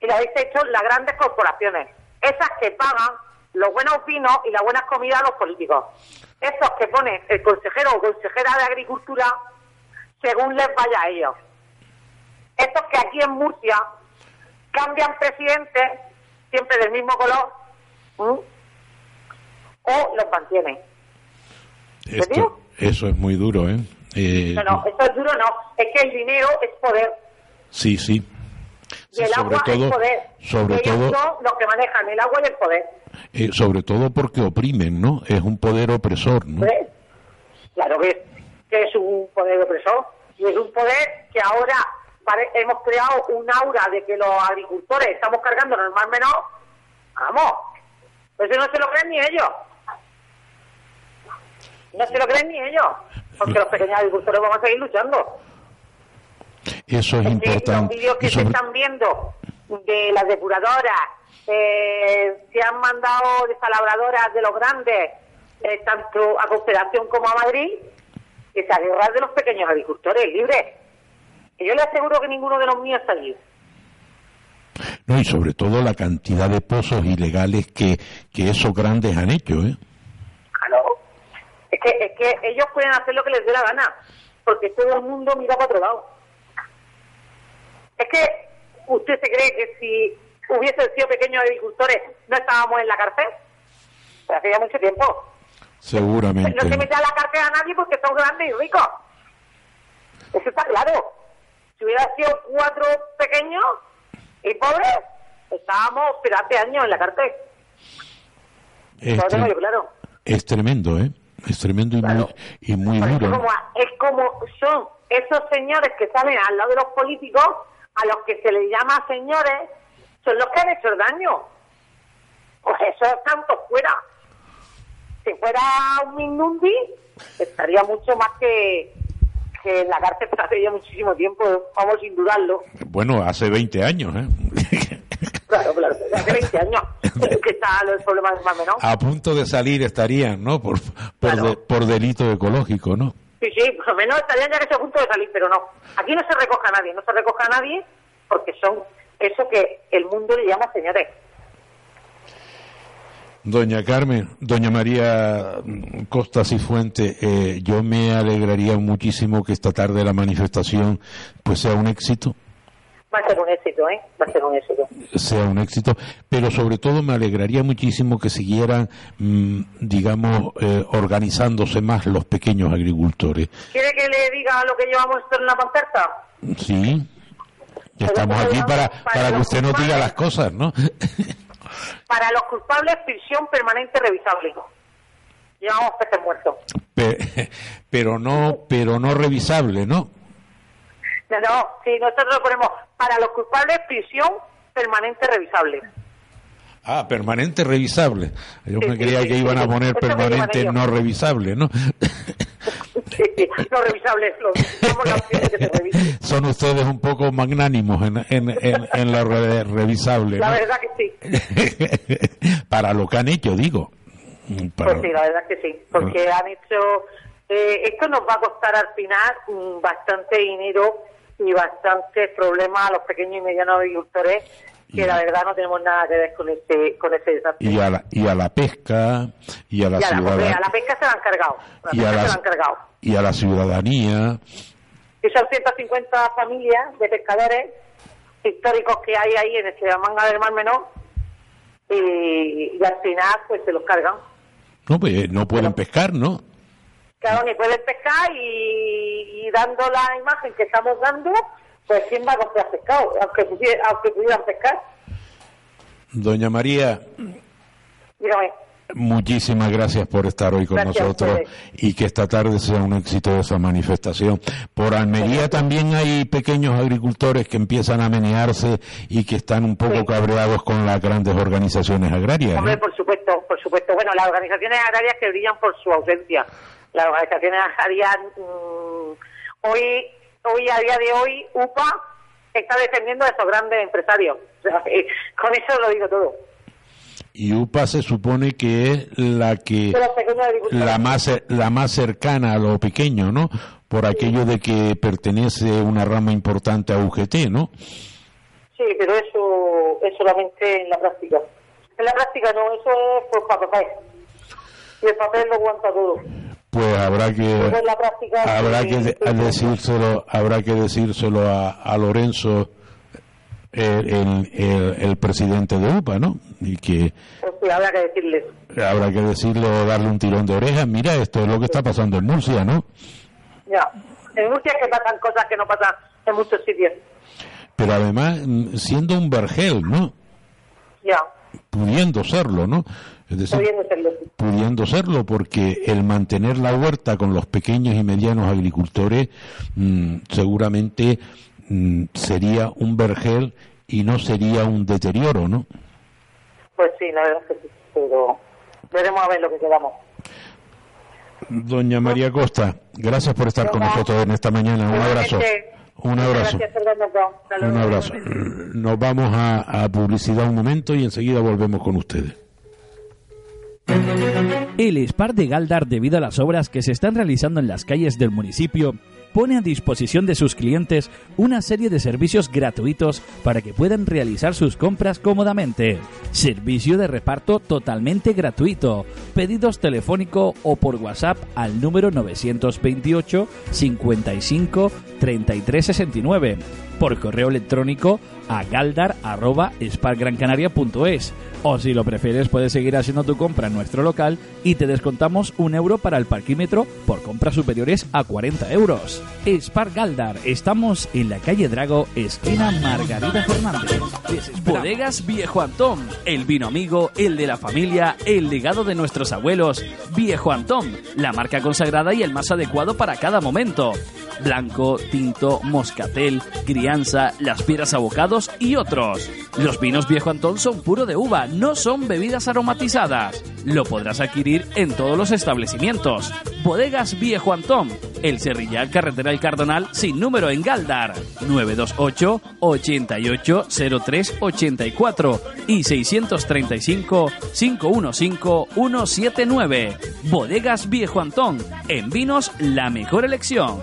S10: Y lo habéis hecho las grandes corporaciones. Esas que pagan los buenos vinos y las buenas comidas a los políticos. Esos que pone el consejero o consejera de Agricultura según les vaya a ellos. Estos que aquí en Murcia cambian presidente siempre del mismo color o los mantienen.
S2: Esto, eso es muy duro, ¿eh?
S10: ¿eh? No, no, eso es duro no. Es que el dinero es poder.
S2: Sí, sí.
S10: Y el agua es poder.
S2: Sobre todo,
S10: son los que manejan el agua y el poder.
S2: Eh, sobre todo porque oprimen, ¿no? Es un poder opresor, ¿no?
S10: Claro que es, que es un poder opresor. Y es un poder que ahora hemos creado un aura de que los agricultores estamos cargando el mar menor. Vamos, pues eso no se lo creen ni ellos. No se lo creen ni ellos, porque los pequeños agricultores van a seguir luchando.
S2: Eso es, importante.
S10: Los vídeos que se están viendo de las depuradoras, eh, se han mandado desalabradoras de los grandes, eh, tanto a Confederación como a Madrid, esa guerra de los pequeños agricultores libres. Y yo le aseguro que ninguno de los míos está allí.
S2: No, y sobre todo la cantidad de pozos ilegales que, que esos grandes han hecho, ¿eh?
S10: Claro. Es que, es que ellos pueden hacer lo que les dé la gana, porque todo el mundo mira para otro lado. Es que usted se cree que si hubiesen sido pequeños agricultores no estábamos en la cárcel. Pero hace ya mucho tiempo.
S2: Seguramente.
S10: No se mete a la cárcel a nadie porque son grandes y ricos. Eso está claro. Si hubiera sido cuatro pequeños y pobres, estábamos hace años en la cárcel.
S2: Es, claro. es tremendo, ¿eh? Es tremendo y muy, y muy duro.
S10: Es como, es como son esos señores que salen al lado de los políticos, a los que se les llama señores, son los que han hecho el daño. Pues eso es tanto fuera. Si fuera un Minundi, estaría mucho más que, que en la cárcel hace ya muchísimo tiempo, vamos sin dudarlo.
S2: Bueno, hace 20 años, ¿eh?
S10: Claro, claro, hace 20 años que está los problemas más menos.
S2: A punto de salir estarían, ¿no? Por, por, delito ecológico, ¿no?
S10: Sí, sí, por lo menos estarían ya que estoy a punto de salir, pero no. Aquí no se recoja a nadie, no se recoja a nadie porque son eso que el mundo le llama señores.
S2: Doña Carmen, doña María Costa Cifuente, eh, yo me alegraría muchísimo que esta tarde la manifestación pues sea un éxito.
S10: Va a ser un éxito, ¿eh? Va a ser un éxito.
S2: Sea un éxito, pero sobre todo me alegraría muchísimo que siguieran, mm, digamos, eh, organizándose más los pequeños agricultores.
S10: ¿Quiere que le diga lo que llevamos en la pancarta?
S2: Sí. Estamos aquí para, para que usted nos diga las cosas, ¿no?
S10: Para los culpables, prisión permanente revisable. Llevamos peces muertos.
S2: pero no, pero no revisable, ¿no?
S10: No, no, sí, nosotros lo ponemos para los culpables, prisión permanente revisable.
S2: Ah, permanente revisable. Yo me creía que iban a poner permanente no revisable, ¿no?
S10: no revisable, somos la que se revisen.
S2: Son ustedes un poco magnánimos en, en, en, en la revisable.
S10: La verdad que
S2: sí. Para lo que han hecho, digo.
S10: Pues sí, la verdad que sí, porque han hecho... Eh, esto nos va a costar al final mm, bastante dinero y bastantes problemas a los pequeños y medianos agricultores que la verdad no tenemos nada que ver con ese, con ese desastre.
S2: Y a la, y a la pesca, y a la ciudadanía.
S10: A la pesca se la han cargado.
S2: y, a la, cargado. y a la ciudadanía.
S10: Son 150 familias de pescadores históricos que hay ahí en este manga del Mar Menor y, y al final pues se los cargan.
S2: No, pues no pueden pescar, ¿no?
S10: Claro, ni pueden pescar y, y dando la imagen que estamos dando, pues ¿quién va a comprar pescado? Aunque, aunque pudieran pescar.
S2: Doña María.
S10: Dígame.
S2: Muchísimas gracias por estar hoy con nosotros y que esta tarde sea un éxito de esa manifestación. Por Almería también hay pequeños agricultores que empiezan a menearse y que están un poco cabreados con las grandes organizaciones agrarias.
S10: Hombre, por supuesto, por supuesto. Bueno, las organizaciones agrarias que brillan por su ausencia. Las organizaciones agrarias mm, hoy hoy a día de hoy UPA está defendiendo a esos grandes empresarios. con eso lo digo todo.
S2: Y UPA se supone que es la que la más la más cercana a lo pequeño, ¿no? por aquello de que pertenece una rama importante a UGT, ¿no?
S10: Sí, pero eso es solamente en la práctica. En la práctica no, eso es por papel. Y el papel lo aguanta todo.
S2: Pues habrá que habrá que decírselo habrá que decírselo a, a Lorenzo el, el- el- el presidente de UPA, ¿no? Y que
S10: Pues sí, habrá que decirle.
S2: habrá que decirle o darle un tirón de orejas. Mira, esto es lo que está pasando en Murcia, ¿no?
S10: Ya. En Murcia que pasan cosas que no pasan en muchos sitios.
S2: Pero además mm, siendo un vergel, ¿no?
S10: Ya.
S2: Pudiendo serlo, ¿no? Es decir,
S10: Pudiendo serlo.
S2: pudiendo serlo, porque el mantener la huerta con los pequeños y medianos agricultores mm, seguramente mm, sería un vergel y no sería un deterioro, ¿no?
S10: Pues sí, la verdad es que sí. Pero veremos a ver lo que quedamos.
S2: Doña María Costa, gracias por estar con nosotros en esta mañana. Un abrazo. Un abrazo. Un abrazo. Nos vamos a, a publicidad un momento y enseguida volvemos con ustedes.
S4: El SPAR de Galdar, debido a las obras que se están realizando en las calles del municipio, pone a disposición de sus clientes una serie de servicios gratuitos para que puedan realizar sus compras cómodamente. Servicio de reparto totalmente gratuito. Pedidos telefónico o por WhatsApp al número 928 55 33 69. Por correo electrónico a galdar.spargrancanaria.es o si lo prefieres puedes seguir haciendo tu compra en nuestro local y te descontamos un euro para el parquímetro por compras superiores a 40 euros. Spar Galdar, estamos en la calle Drago, esquina Margarita Fernández. Bodegas Viejo Antón, el vino amigo, el de la familia, el legado de nuestros abuelos. Viejo Antón, la marca consagrada y el más adecuado para cada momento. Blanco, tinto, moscatel, las piedras abocados y otros. Los vinos Viejo Antón son puro de uva, no son bebidas aromatizadas. Lo podrás adquirir en todos los establecimientos. Bodegas Viejo Antón, el Cerrillar Carretera El Cardonal sin número en Galdar. 928 88 03 84 y 635 515 179. Bodegas Viejo Antón, en vinos la mejor elección.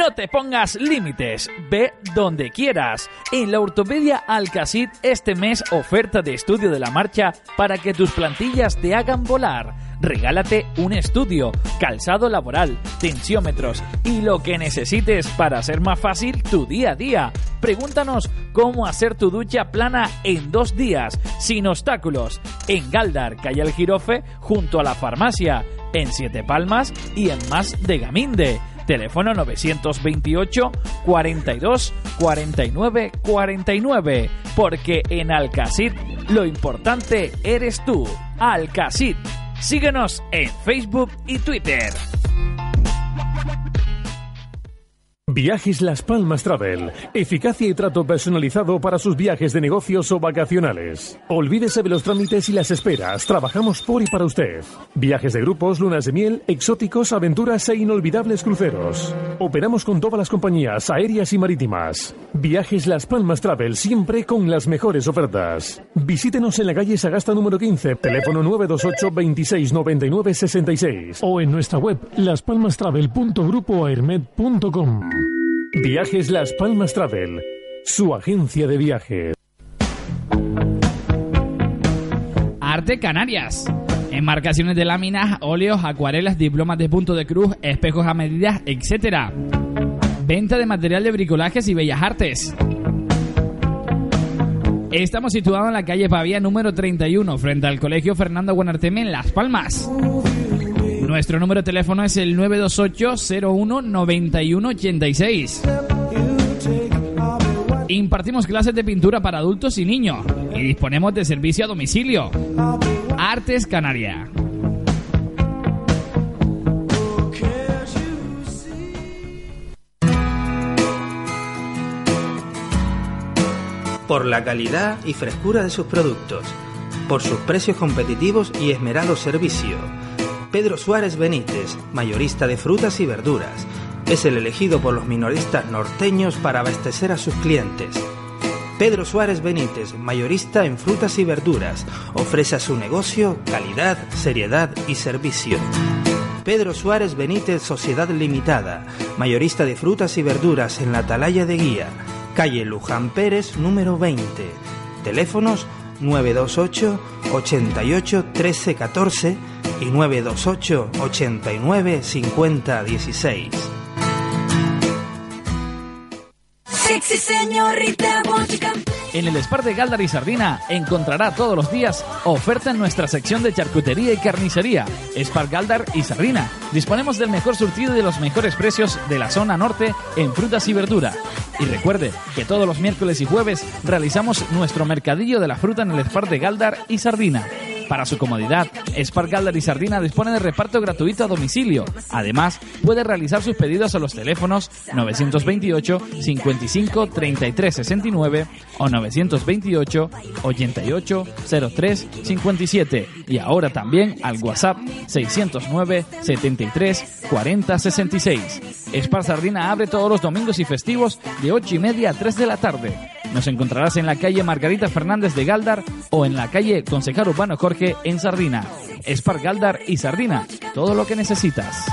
S4: No te pongas límites, ve donde quieras. En la Ortopedia Alcacid este mes oferta de estudio de la marcha para que tus plantillas te hagan volar. Regálate un estudio, calzado laboral, tensiómetros y lo que necesites para hacer más fácil tu día a día. Pregúntanos cómo hacer tu ducha plana en dos días, sin obstáculos, en Galdar, calle El Girofe, junto a la farmacia, en Siete Palmas y en Más de Gaminde. Teléfono 928 42 49 49. Porque en Alcacid lo importante eres tú. Alcacid. Síguenos en Facebook y Twitter.
S11: Viajes Las Palmas Travel. Eficacia y trato personalizado para sus viajes de negocios o vacacionales. Olvídese de los trámites y las esperas. Trabajamos por y para usted. Viajes de grupos, lunas de miel, exóticos, aventuras e inolvidables cruceros. Operamos con todas las compañías aéreas y marítimas. Viajes Las Palmas Travel siempre con las mejores ofertas. Visítenos en la calle Sagasta número 15, teléfono 928 26 99 66 o en nuestra web laspalmastravel.grupoaermed.com. Viajes Las Palmas Travel, su agencia de viajes.
S12: Arte Canarias. Enmarcaciones de láminas, óleos, acuarelas, diplomas de punto de cruz, espejos a medidas, etc. Venta de material de bricolajes y bellas artes. Estamos situados en la calle Pavía número 31, frente al Colegio Fernando Guanarteme en Las Palmas. Nuestro número de teléfono es el 928 01 91 86. Impartimos clases de pintura para adultos y niños y disponemos de servicio a domicilio. Artes Canaria.
S13: por la calidad y frescura de sus productos, por sus precios competitivos y esmerado servicio. Pedro Suárez Benítez, mayorista de frutas y verduras, es el elegido por los minoristas norteños para abastecer a sus clientes. Pedro Suárez Benítez, mayorista en frutas y verduras, ofrece a su negocio calidad, seriedad y servicio. Pedro Suárez Benítez Sociedad Limitada, mayorista de frutas y verduras en la Atalaya de Guía, calle Luján Pérez número 20. Teléfonos 928 88 13 14 y 928 89 50 16.
S14: Sexy señorita,
S4: En el Spar de Galdar y Sardina encontrará todos los días oferta en nuestra sección de charcutería y carnicería. Spar Galdar y Sardina. Disponemos del mejor surtido y de los mejores precios de la zona norte en frutas y verdura. Y recuerde que todos los miércoles y jueves realizamos nuestro mercadillo de la fruta en el Spar de Galdar y Sardina. Para su comodidad, Spark Galdar y Sardina dispone de reparto gratuito a domicilio. Además, puede realizar sus pedidos a los teléfonos 928 55 33 69 o 928 88 03 57 y ahora también al WhatsApp 609 73 40 66. Spar Sardina abre todos los domingos y festivos de 8 y media a 3 de la tarde. Nos encontrarás en la calle Margarita Fernández de Galdar o en la calle Concejal Urbano Jorge en Sardina. Spar Galdar y Sardina, todo lo que necesitas.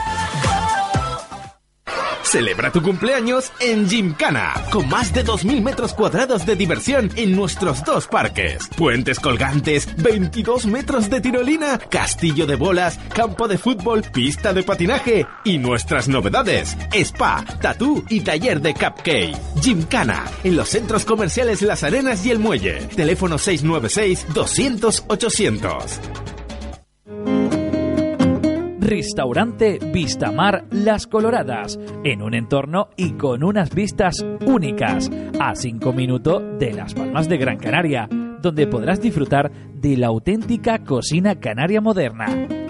S15: Celebra tu cumpleaños en Gymkhana, con más de 2.000 metros cuadrados de diversión en nuestros dos parques. Puentes colgantes, 22 metros de tirolina, castillo de bolas, campo de fútbol, pista de patinaje y nuestras novedades, spa, tatú y taller de cupcake. Gymkhana, en los centros comerciales Las Arenas y El Muelle. Teléfono 696 200 800.
S4: Restaurante Vistamar Las Coloradas, en un entorno y con unas vistas únicas, a 5 minutos de Las Palmas de Gran Canaria, donde podrás disfrutar de la auténtica cocina canaria moderna.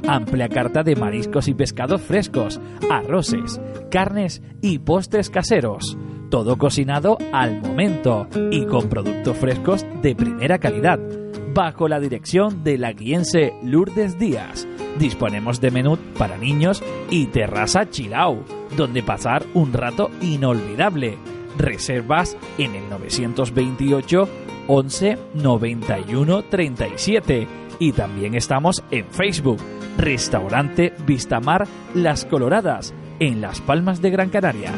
S4: Amplia carta de mariscos y pescados frescos, arroces, carnes y postres caseros. Todo cocinado al momento y con productos frescos de primera calidad bajo la dirección de la guiense Lourdes Díaz. Disponemos de menú para niños y terraza chilao, donde pasar un rato inolvidable. Reservas en el 928 11 91 37 y también estamos en Facebook, Restaurante Vistamar Las Coloradas, en Las Palmas de Gran Canaria.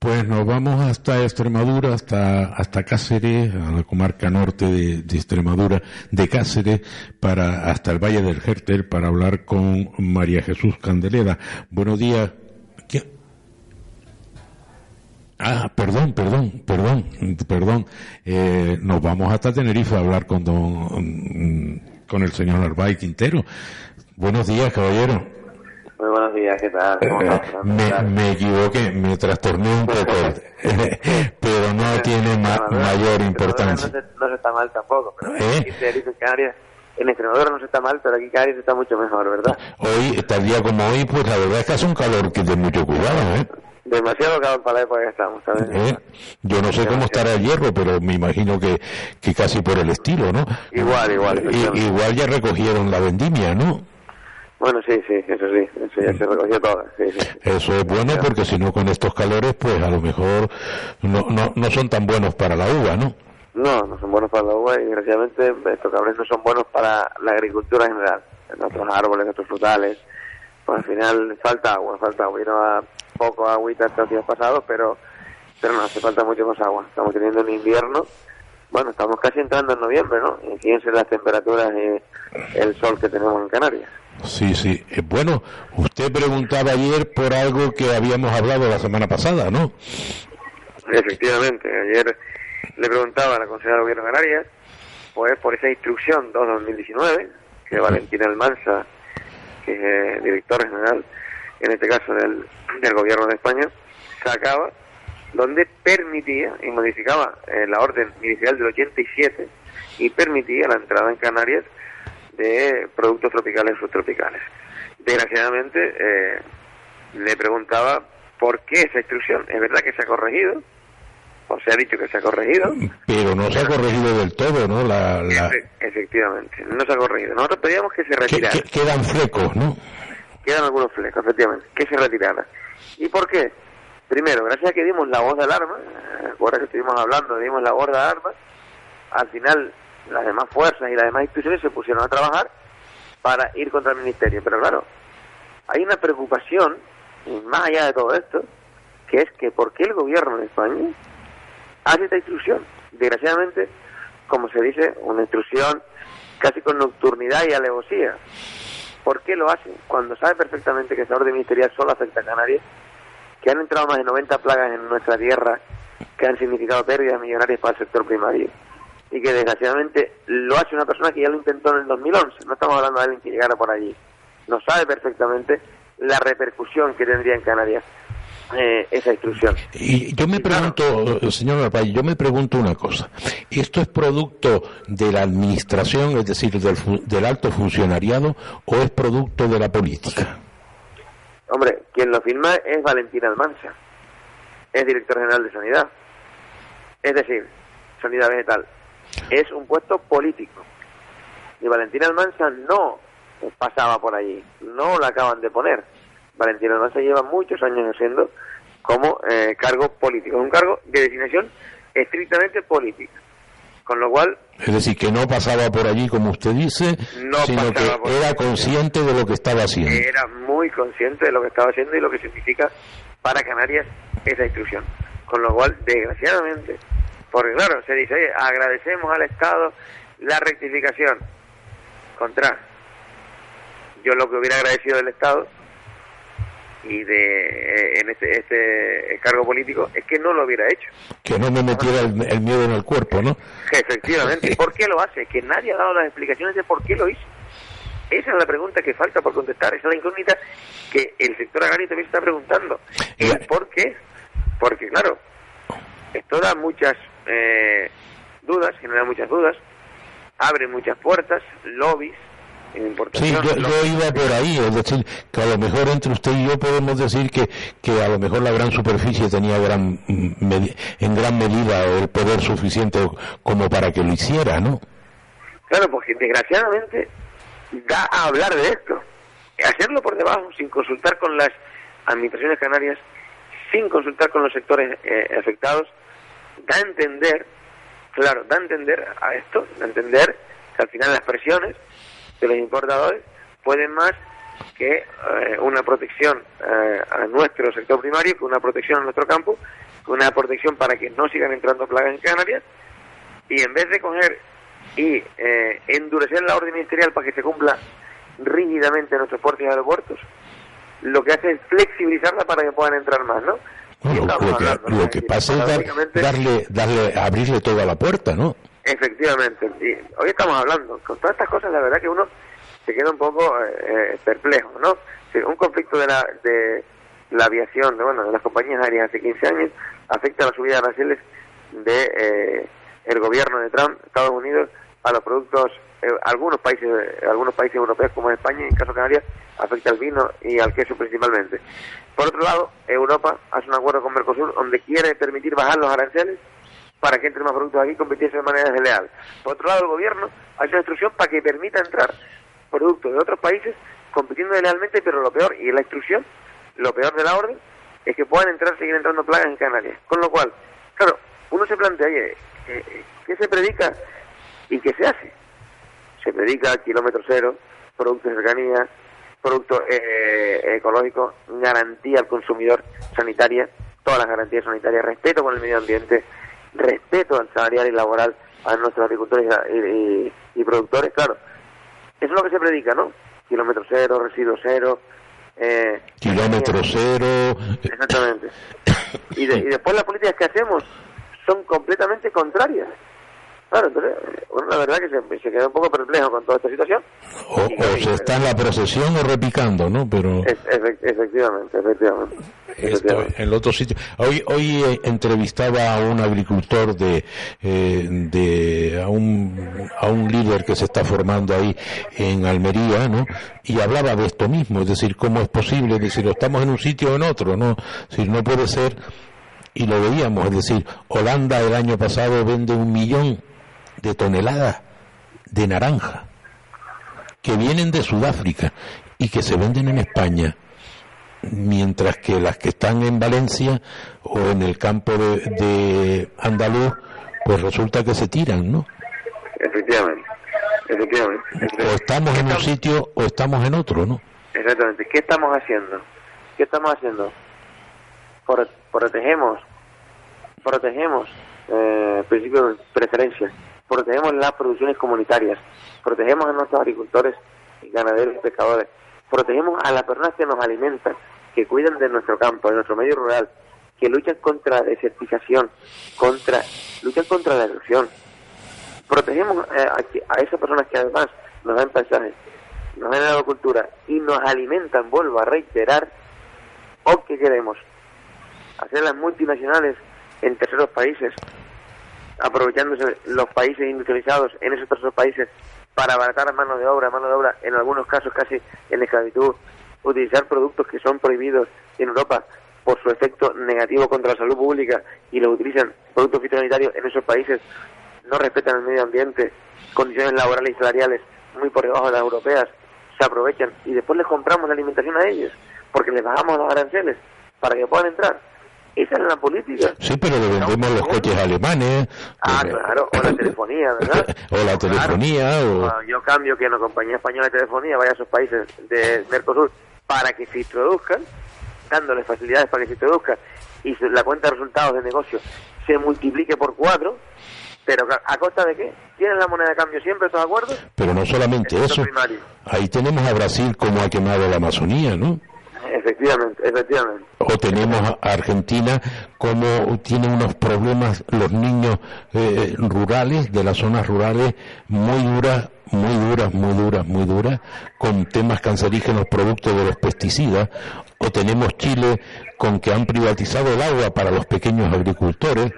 S2: Pues nos vamos hasta Extremadura, hasta, hasta Cáceres, a la comarca norte de, Extremadura, de Cáceres, para, hasta el Valle del Jérter, para hablar con María Jesús Candelera. Buenos días. ¿Qué? Ah, perdón, perdón, perdón, perdón. Eh, nos vamos hasta Tenerife a hablar con don, con el señor Arbay Quintero. Buenos días, caballero.
S16: Muy buenos días, ¿qué tal? ¿Cómo
S2: Eh,
S16: estás?
S2: me, me equivoqué, me trastorné un poco, pero no tiene ma- mayor importancia.
S16: se, no se está mal tampoco, pero
S2: ¿Eh?
S16: aquí en Canarias, Extremadura no se está mal, pero aquí en Canarias está mucho mejor, ¿verdad?
S2: Hoy, tal día como hoy, pues la verdad es que hace un calor que de mucho cuidado, ¿eh?
S16: Demasiado calor para la época que estamos, ¿sabes?
S2: ¿Eh? Yo no sé cómo estará el hierro, pero me imagino que, que casi por el estilo, ¿no?
S16: Igual, igual,
S2: I- igual ya recogieron la vendimia, ¿no?
S16: Bueno, sí, sí, eso sí, eso ya se recogió todo, sí, sí.
S2: Eso es bueno porque si no con estos calores, pues a lo mejor no, no, no son tan buenos para la uva, ¿no?
S16: No, no son buenos para la uva y desgraciadamente estos cabres no son buenos para la agricultura en general. Nuestros árboles, nuestros frutales, pues al final falta agua, falta agua. Vino a poco agüita estos días pasados, pero, pero no, hace falta mucho más agua. Estamos teniendo un invierno, bueno, estamos casi entrando en noviembre, ¿no? Y fíjense las temperaturas y el sol que tenemos en Canarias.
S2: Sí, sí. Eh, bueno, usted preguntaba ayer por algo que habíamos hablado la semana pasada, ¿no?
S16: Efectivamente, ayer le preguntaba a la consejera de Gobierno de Canarias, pues por esa instrucción 2-2019, que Valentina Almanza, que es eh, director general, en este caso del, del Gobierno de España, sacaba, donde permitía y modificaba eh, la orden ministerial del 87 y permitía la entrada en Canarias de productos tropicales y subtropicales. Desgraciadamente, eh, le preguntaba por qué esa instrucción. Es verdad que se ha corregido, o se ha dicho que se ha corregido,
S2: Pero no se ha corregido del todo, ¿no? La, la-
S16: Efe- efectivamente, no se ha corregido. Nosotros pedíamos que se retirara.
S2: que- quedan flecos, ¿no?
S16: Quedan algunos flecos, efectivamente, que se retirara. ¿Y por qué? primero, gracias a que dimos la voz de alarma, eh, ahora que estuvimos hablando, dimos la voz de alarma, al final las demás fuerzas y las demás instituciones se pusieron a trabajar para ir contra el ministerio. Pero claro, hay una preocupación, más allá de todo esto, que es que ¿por qué el gobierno de España hace esta instrucción? Desgraciadamente, como se dice, una instrucción casi con nocturnidad y alevosía. ¿Por qué lo hacen? Cuando sabe perfectamente que esta orden ministerial solo afecta a Canarias, que han entrado más de 90 plagas en nuestra tierra que han significado pérdidas millonarias para el sector primario y que desgraciadamente lo hace una persona que ya lo intentó en el 2011. No estamos hablando de alguien que llegara por allí. No sabe perfectamente la repercusión que tendría en Canarias eh, esa instrucción.
S2: Y yo me pregunto, señor Arpay, yo me pregunto una cosa. ¿Esto es producto de la administración, es decir, del, del alto funcionariado, o es producto de la política?
S16: Hombre, quien lo firma es Valentín Almanza, es director general de Sanidad. Es decir, Sanidad Vegetal. Es un puesto político. Y Valentín Almanza no pasaba por allí, no la acaban de poner. Valentín Almanza lleva muchos años haciendo como eh, cargo político, un cargo de designación estrictamente política. Con lo cual,
S2: Es decir, que no pasaba por allí, como usted dice,
S16: No
S2: sino que era
S16: allí.
S2: consciente de lo que estaba haciendo.
S16: era muy consciente de lo que estaba haciendo y lo que significa para Canarias esa instrucción. Con lo cual, desgraciadamente, porque claro, se dice, oye, agradecemos al Estado la rectificación. Contra, yo lo que hubiera agradecido del Estado y de eh, en este, este cargo político es que no lo hubiera hecho.
S2: Que no me metiera el, el miedo en el cuerpo, ¿no?
S16: Efectivamente. ¿Por qué lo hace? Que nadie ha dado las explicaciones de por qué lo hizo. Esa es la pregunta que falta por contestar. Esa es la incógnita que el sector agrario también está preguntando. ¿El por qué? Porque, claro, esto da muchas eh, dudas, genera muchas dudas, abre muchas puertas, lobbies en
S2: Sí, yo, yo iba por ahí, es decir, que a lo mejor entre usted y yo podemos decir que, que a lo mejor la gran superficie tenía gran, mm, en gran medida el poder suficiente como para que lo hiciera, ¿no?
S16: Claro, porque desgraciadamente da a hablar de esto. Hacerlo por debajo, sin consultar con las administraciones canarias, sin consultar con los sectores eh, afectados, da a entender, claro, da a entender a esto, da a entender que al final las presiones de los importadores pueden más que eh, una protección eh, a nuestro sector primario, que una protección a nuestro campo, que una protección para que no sigan entrando plagas en Canarias, y en vez de coger y eh, endurecer la orden ministerial para que se cumpla rígidamente en nuestros puertos y aeropuertos, lo que hace es flexibilizarla para que puedan entrar más, ¿no?
S2: Lo, que, lo que pasa es darle, darle, abrirle toda la puerta, ¿no?
S16: Efectivamente. Y hoy estamos hablando, con todas estas cosas, la verdad que uno se queda un poco eh, perplejo, ¿no? Un conflicto de la, de la aviación, de, bueno, de las compañías aéreas hace 15 años, afecta la subida de aranceles de eh, el gobierno de Trump, Estados Unidos, a los productos, eh, algunos países, eh, algunos países europeos como España, en caso de Canarias, afecta al vino y al queso principalmente. Por otro lado, Europa hace un acuerdo con Mercosur donde quiere permitir bajar los aranceles para que entre más productos aquí y de manera desleal. Por otro lado, el gobierno hace una instrucción para que permita entrar productos de otros países compitiendo deslealmente, pero lo peor, y la instrucción, lo peor de la orden, es que puedan entrar, seguir entrando plagas en Canarias. Con lo cual, claro, uno se plantea, oye, eh, ¿qué se predica y qué se hace? Se predica kilómetro cero, productos de cercanía, producto eh, ecológico, garantía al consumidor sanitaria, todas las garantías sanitarias, respeto con el medio ambiente, respeto al salarial y laboral a nuestros agricultores y, y- y productores, claro. Eso es lo que se predica, ¿no? Kilómetro cero, residuo cero. Eh,
S2: Kilómetro cero.
S16: Exactamente. Y, de- y después las políticas que hacemos son completamente contrarias. Claro, entonces, bueno, la verdad que se, se queda un poco perplejo con toda esta situación.
S2: O, o se está en la procesión o repicando, ¿no? Pero
S16: Es- efe- efectivamente, efectivamente.
S2: esto, en el otro sitio. Hoy, hoy eh, entrevistaba a un agricultor de, eh, de a un, a un líder que se está formando ahí en Almería, ¿no? Y hablaba de esto mismo, es decir, cómo es posible, es decir, estamos en un sitio o en otro, ¿no? Es decir, no puede ser y lo veíamos, es decir, Holanda el año pasado vende un millón de toneladas de naranja que vienen de Sudáfrica y que se venden en España mientras que las que están en Valencia o en el campo de, de Andaluz, pues resulta que se tiran, ¿no?
S16: Efectivamente, efectivamente.
S2: O estamos en un sitio o estamos en otro, ¿no?
S16: Exactamente. ¿Qué estamos haciendo? ¿Qué estamos haciendo? Pro- protegemos, protegemos eh, principios de preferencia, protegemos las producciones comunitarias, protegemos a nuestros agricultores ganaderos y pescadores, protegemos a las personas que nos alimentan, que cuidan de nuestro campo, de nuestro medio rural, que luchan contra la desertización, contra, luchan contra la erosión. Protegemos eh, a esas personas que además nos dan paisajes, nos dan agricultura y nos alimentan, vuelvo a reiterar, o que queremos hacer las multinacionales en terceros países, aprovechándose los países industrializados en esos terceros países para abaratar mano de obra, mano de obra en algunos casos casi en esclavitud, utilizar productos que son prohibidos en Europa por su efecto negativo contra la salud pública y los utilizan productos fitosanitarios en esos países, no respetan el medio ambiente, condiciones laborales y salariales muy por debajo de las europeas, se aprovechan y después les compramos la alimentación a ellos porque les bajamos los aranceles para que puedan entrar. Esa es la política.
S2: Sí, pero le vendemos los coches alemanes,
S16: Ah, claro, o la telefonía, ¿verdad?
S2: o la telefonía, o...
S16: Ah, Yo cambio que una compañía española de telefonía vaya a esos países de Mercosur para que se introduzcan, dándoles facilidades para que se introduzcan y la cuenta de resultados de negocio se multiplique por cuatro, pero ¿a costa de qué? ¿Tienen la moneda de cambio siempre estos acuerdos?
S2: Pero no solamente
S16: Eso es
S2: eso,
S16: primario.
S2: ahí tenemos a Brasil como ha quemado la Amazonía, ¿no?
S16: Efectivamente, efectivamente.
S2: O tenemos a Argentina como tiene unos problemas los niños eh, rurales, de las zonas rurales, muy duras, muy duras, muy duras, muy duras, con temas cancerígenos producto de los pesticidas. O tenemos Chile con que han privatizado el agua para los pequeños agricultores.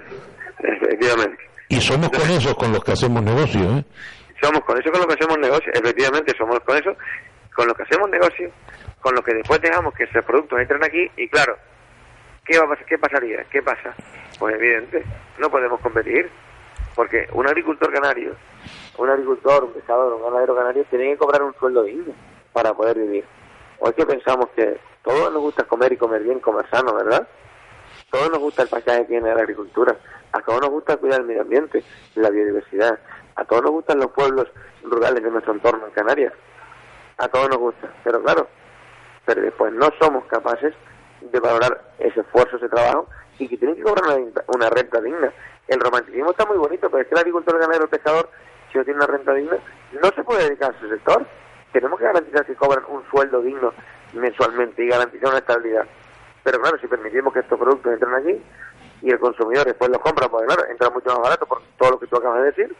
S16: Efectivamente.
S2: Y somos con esos con los que hacemos negocio, ¿eh?
S16: Somos con eso con lo que hacemos negocio, efectivamente somos con eso, con lo que hacemos negocio, con lo que después dejamos que esos productos entren aquí y claro, ¿qué va a pasar? ¿Qué pasaría? ¿Qué pasa? Pues evidente, no podemos competir, porque un agricultor canario, un agricultor, un pescador, un ganadero canario tiene que cobrar un sueldo digno para poder vivir. Es que pensamos que todos nos gusta comer y comer bien, comer sano, ¿verdad? todos nos gusta el paisaje que tiene la agricultura, a todos nos gusta cuidar el medio ambiente, la biodiversidad, a todos nos gustan los pueblos rurales de nuestro entorno en Canarias, a todos nos gusta, pero claro, pero después no somos capaces de valorar ese esfuerzo, ese trabajo y que tienen que cobrar una, una renta digna. El romanticismo está muy bonito, pero es que el agricultor, el ganadero, el pescador, si no tiene una renta digna, no se puede dedicar a ese sector. Tenemos que garantizar que cobran un sueldo digno mensualmente y garantizar una estabilidad. Pero claro, si permitimos que estos productos entren aquí y el consumidor después los compra, pues claro, entra mucho más barato por todo lo que tú acabas de decir.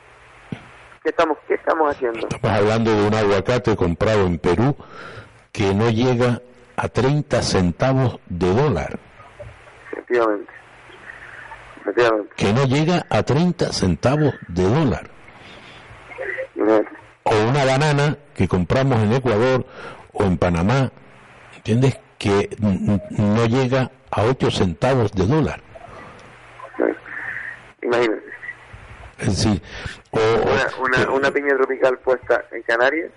S16: ¿Qué estamos, qué estamos haciendo?
S2: Estamos hablando de un aguacate comprado en Perú que no llega a 30 centavos de dólar.
S16: Efectivamente. Efectivamente.
S2: Que no llega a 30 centavos de dólar. O una banana que compramos en Ecuador o en Panamá, ¿entiendes? Que no llega a 8 centavos de dólar.
S16: Imagínate.
S2: Decir, o,
S16: Una, una, una piña tropical puesta en Canarias,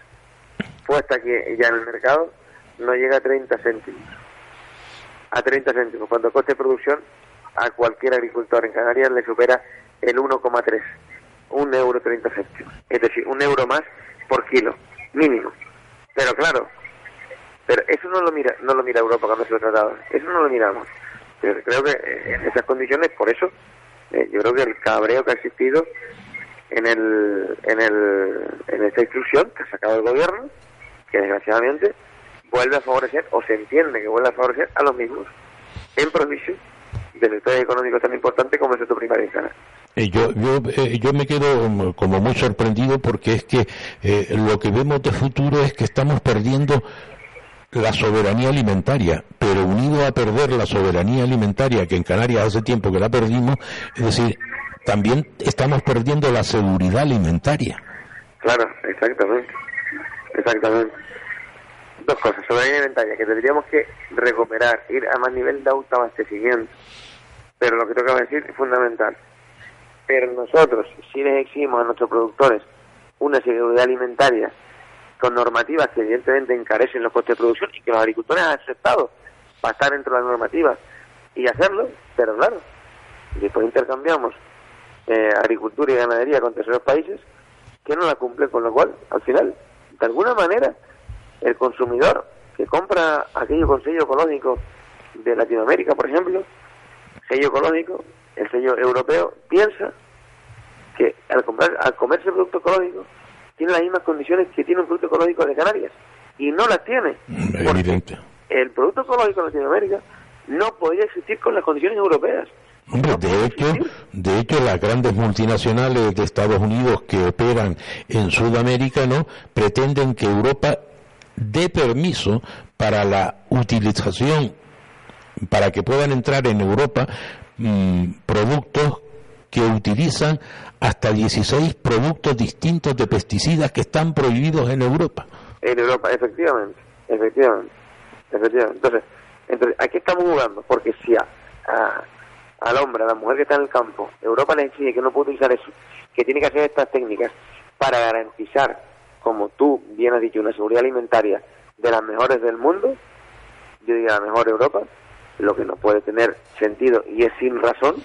S16: puesta aquí ya en el mercado, no llega a 30 céntimos. A 30 céntimos. Cuando el coste de producción a cualquier agricultor en Canarias le supera el 1,3. Un euro 30 céntimos. Es decir, un euro más por kilo, mínimo. Pero claro, pero eso no lo mira no lo mira Europa cuando se lo tratado. Eso no lo miramos. Pero creo que en esas condiciones, por eso, eh, yo creo que el cabreo que ha existido en el, en el en esta instrucción que ha sacado el gobierno, que desgraciadamente vuelve a favorecer, o se entiende que vuelve a favorecer a los mismos, en provincia de sectores económicos tan importantes como el sector primario en Canarias.
S2: Eh, yo, yo, eh, yo me quedo mm, como muy sorprendido porque es que eh, lo que vemos de futuro es que estamos perdiendo la soberanía alimentaria, pero unido a perder la soberanía alimentaria, que en Canarias hace tiempo que la perdimos, es decir, también estamos perdiendo la seguridad alimentaria.
S16: Claro, exactamente. Exactamente. Dos cosas. Soberanía alimentaria, que tendríamos que recuperar, ir a más nivel de autoabastecimiento. Pero lo que que decir es fundamental. Pero nosotros, si les exigimos a nuestros productores una seguridad alimentaria con normativas que evidentemente encarecen los costes de producción y que los agricultores han aceptado para estar dentro de la normativa y hacerlo, pero claro, después intercambiamos eh, agricultura y ganadería con terceros países que no la cumplen, con lo cual, al final, de alguna manera, el consumidor que compra aquello con sello ecológico de Latinoamérica, por ejemplo, sello ecológico, el sello europeo, piensa que al comprar, al comerse producto ecológico, tiene las mismas condiciones que tiene un producto ecológico de Canarias, y no las tiene.
S2: Evidente.
S16: El producto ecológico de Latinoamérica no podría existir con las condiciones europeas.
S2: Hombre, de hecho, de hecho, las grandes multinacionales de Estados Unidos que operan en Sudamérica, ¿no? Pretenden que Europa dé permiso para la utilización, para que puedan entrar en Europa mm, productos que utilizan hasta 16 productos distintos de pesticidas que están prohibidos en Europa.
S16: En Europa, efectivamente, efectivamente, efectivamente. Entonces, entonces aquí estamos jugando, porque si a, a- al hombre, a la mujer que está en el campo, Europa le enseña que no puede utilizar eso, que tiene que hacer estas técnicas para garantizar, como tú bien has dicho, una seguridad alimentaria de las mejores del mundo, yo diría la mejor Europa, lo que no puede tener sentido y es sin razón,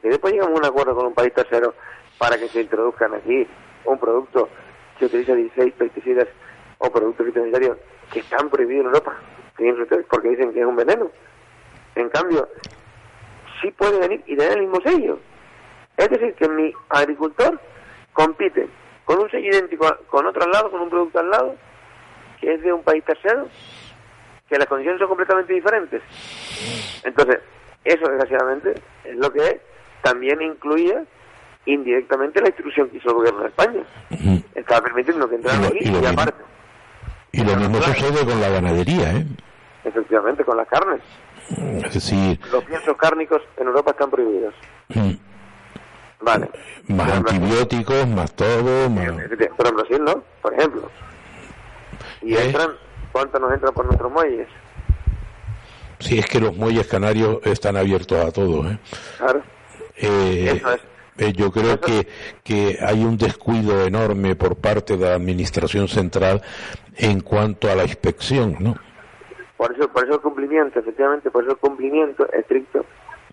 S16: que después llegamos a un acuerdo con un país tercero para que se introduzcan aquí un producto que utiliza 16 pesticidas o productos fitosanitarios que están prohibidos en Europa, porque dicen que es un veneno. En cambio, sí puede venir y tener el mismo sello. Es decir, que mi agricultor compite con un sello idéntico a- con otro al lado, con un producto al lado, que es de un país tercero, que las condiciones son completamente diferentes. Entonces, eso desgraciadamente es lo que también incluía indirectamente la instrucción que hizo el gobierno de España. Estaba permitiendo que entraran aquí
S2: y
S16: aparte,
S2: Y lo mismo sucede con la ganadería, ¿eh?
S16: efectivamente, con las carnes.
S2: Es decir,
S16: Los piensos cárnicos en Europa están prohibidos.
S2: mm,
S16: Vale.
S2: más antibióticos, más todo, más...
S16: Pero en Brasil no, por ejemplo. Y entran, ¿cuánto nos entran por nuestros muelles?
S2: Si es que los muelles canarios están abiertos a todos, ¿eh?
S16: Claro.
S2: Eh,
S16: Eso es.
S2: eh, yo creo que, que hay un descuido enorme por parte de la Administración Central en cuanto a la inspección, ¿no?
S16: Por eso, por eso el cumplimiento, efectivamente, por eso el cumplimiento estricto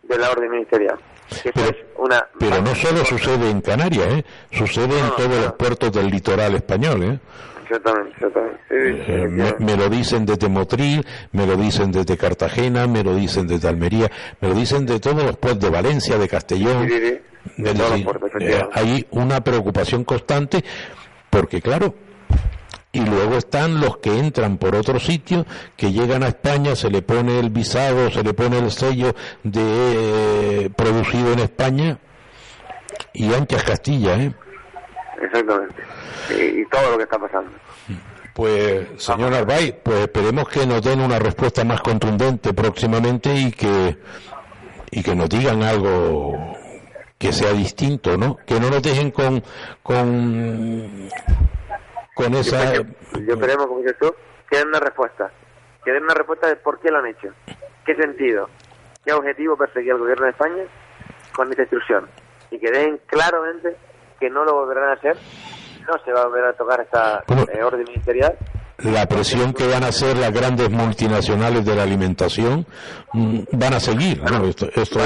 S16: de la orden ministerial. Que eso es una...
S2: Pero no solo sucede en Canarias, ¿eh? Sucede en todos los puertos del litoral español, ¿eh?
S16: Exactamente, exactamente. Sí, sí,
S2: Eh, me, me lo dicen desde Motril, me lo dicen desde Cartagena, me lo dicen desde Almería, me lo dicen de todos los puertos de Valencia, de Castellón.
S16: Sí, De
S2: decir,
S16: puertos,
S2: eh, hay una preocupación constante porque, claro, y luego están los que entran por otro sitio, que llegan a España, se le pone el visado, se le pone el sello de eh, producido en España y anchas Castilla, ¿eh?
S16: Exactamente. Y, y todo lo que está pasando.
S2: Pues, señor Arbay, pues esperemos que nos den una respuesta más contundente próximamente y que, y que nos digan algo que sea distinto, ¿no? Que no nos dejen con, con, con esa...
S16: Yo, yo esperemos, como dices tú, que den una respuesta. Que den una respuesta de por qué lo han hecho. ¿Qué sentido? ¿Qué objetivo perseguía el gobierno de España con esta instrucción? Y que dejen claramente que no lo volverán a hacer. No se va a volver a tocar esta eh, orden ministerial.
S2: La presión que van a hacer las grandes multinacionales de la alimentación mm, van a seguir, ¿no? Esto, esto-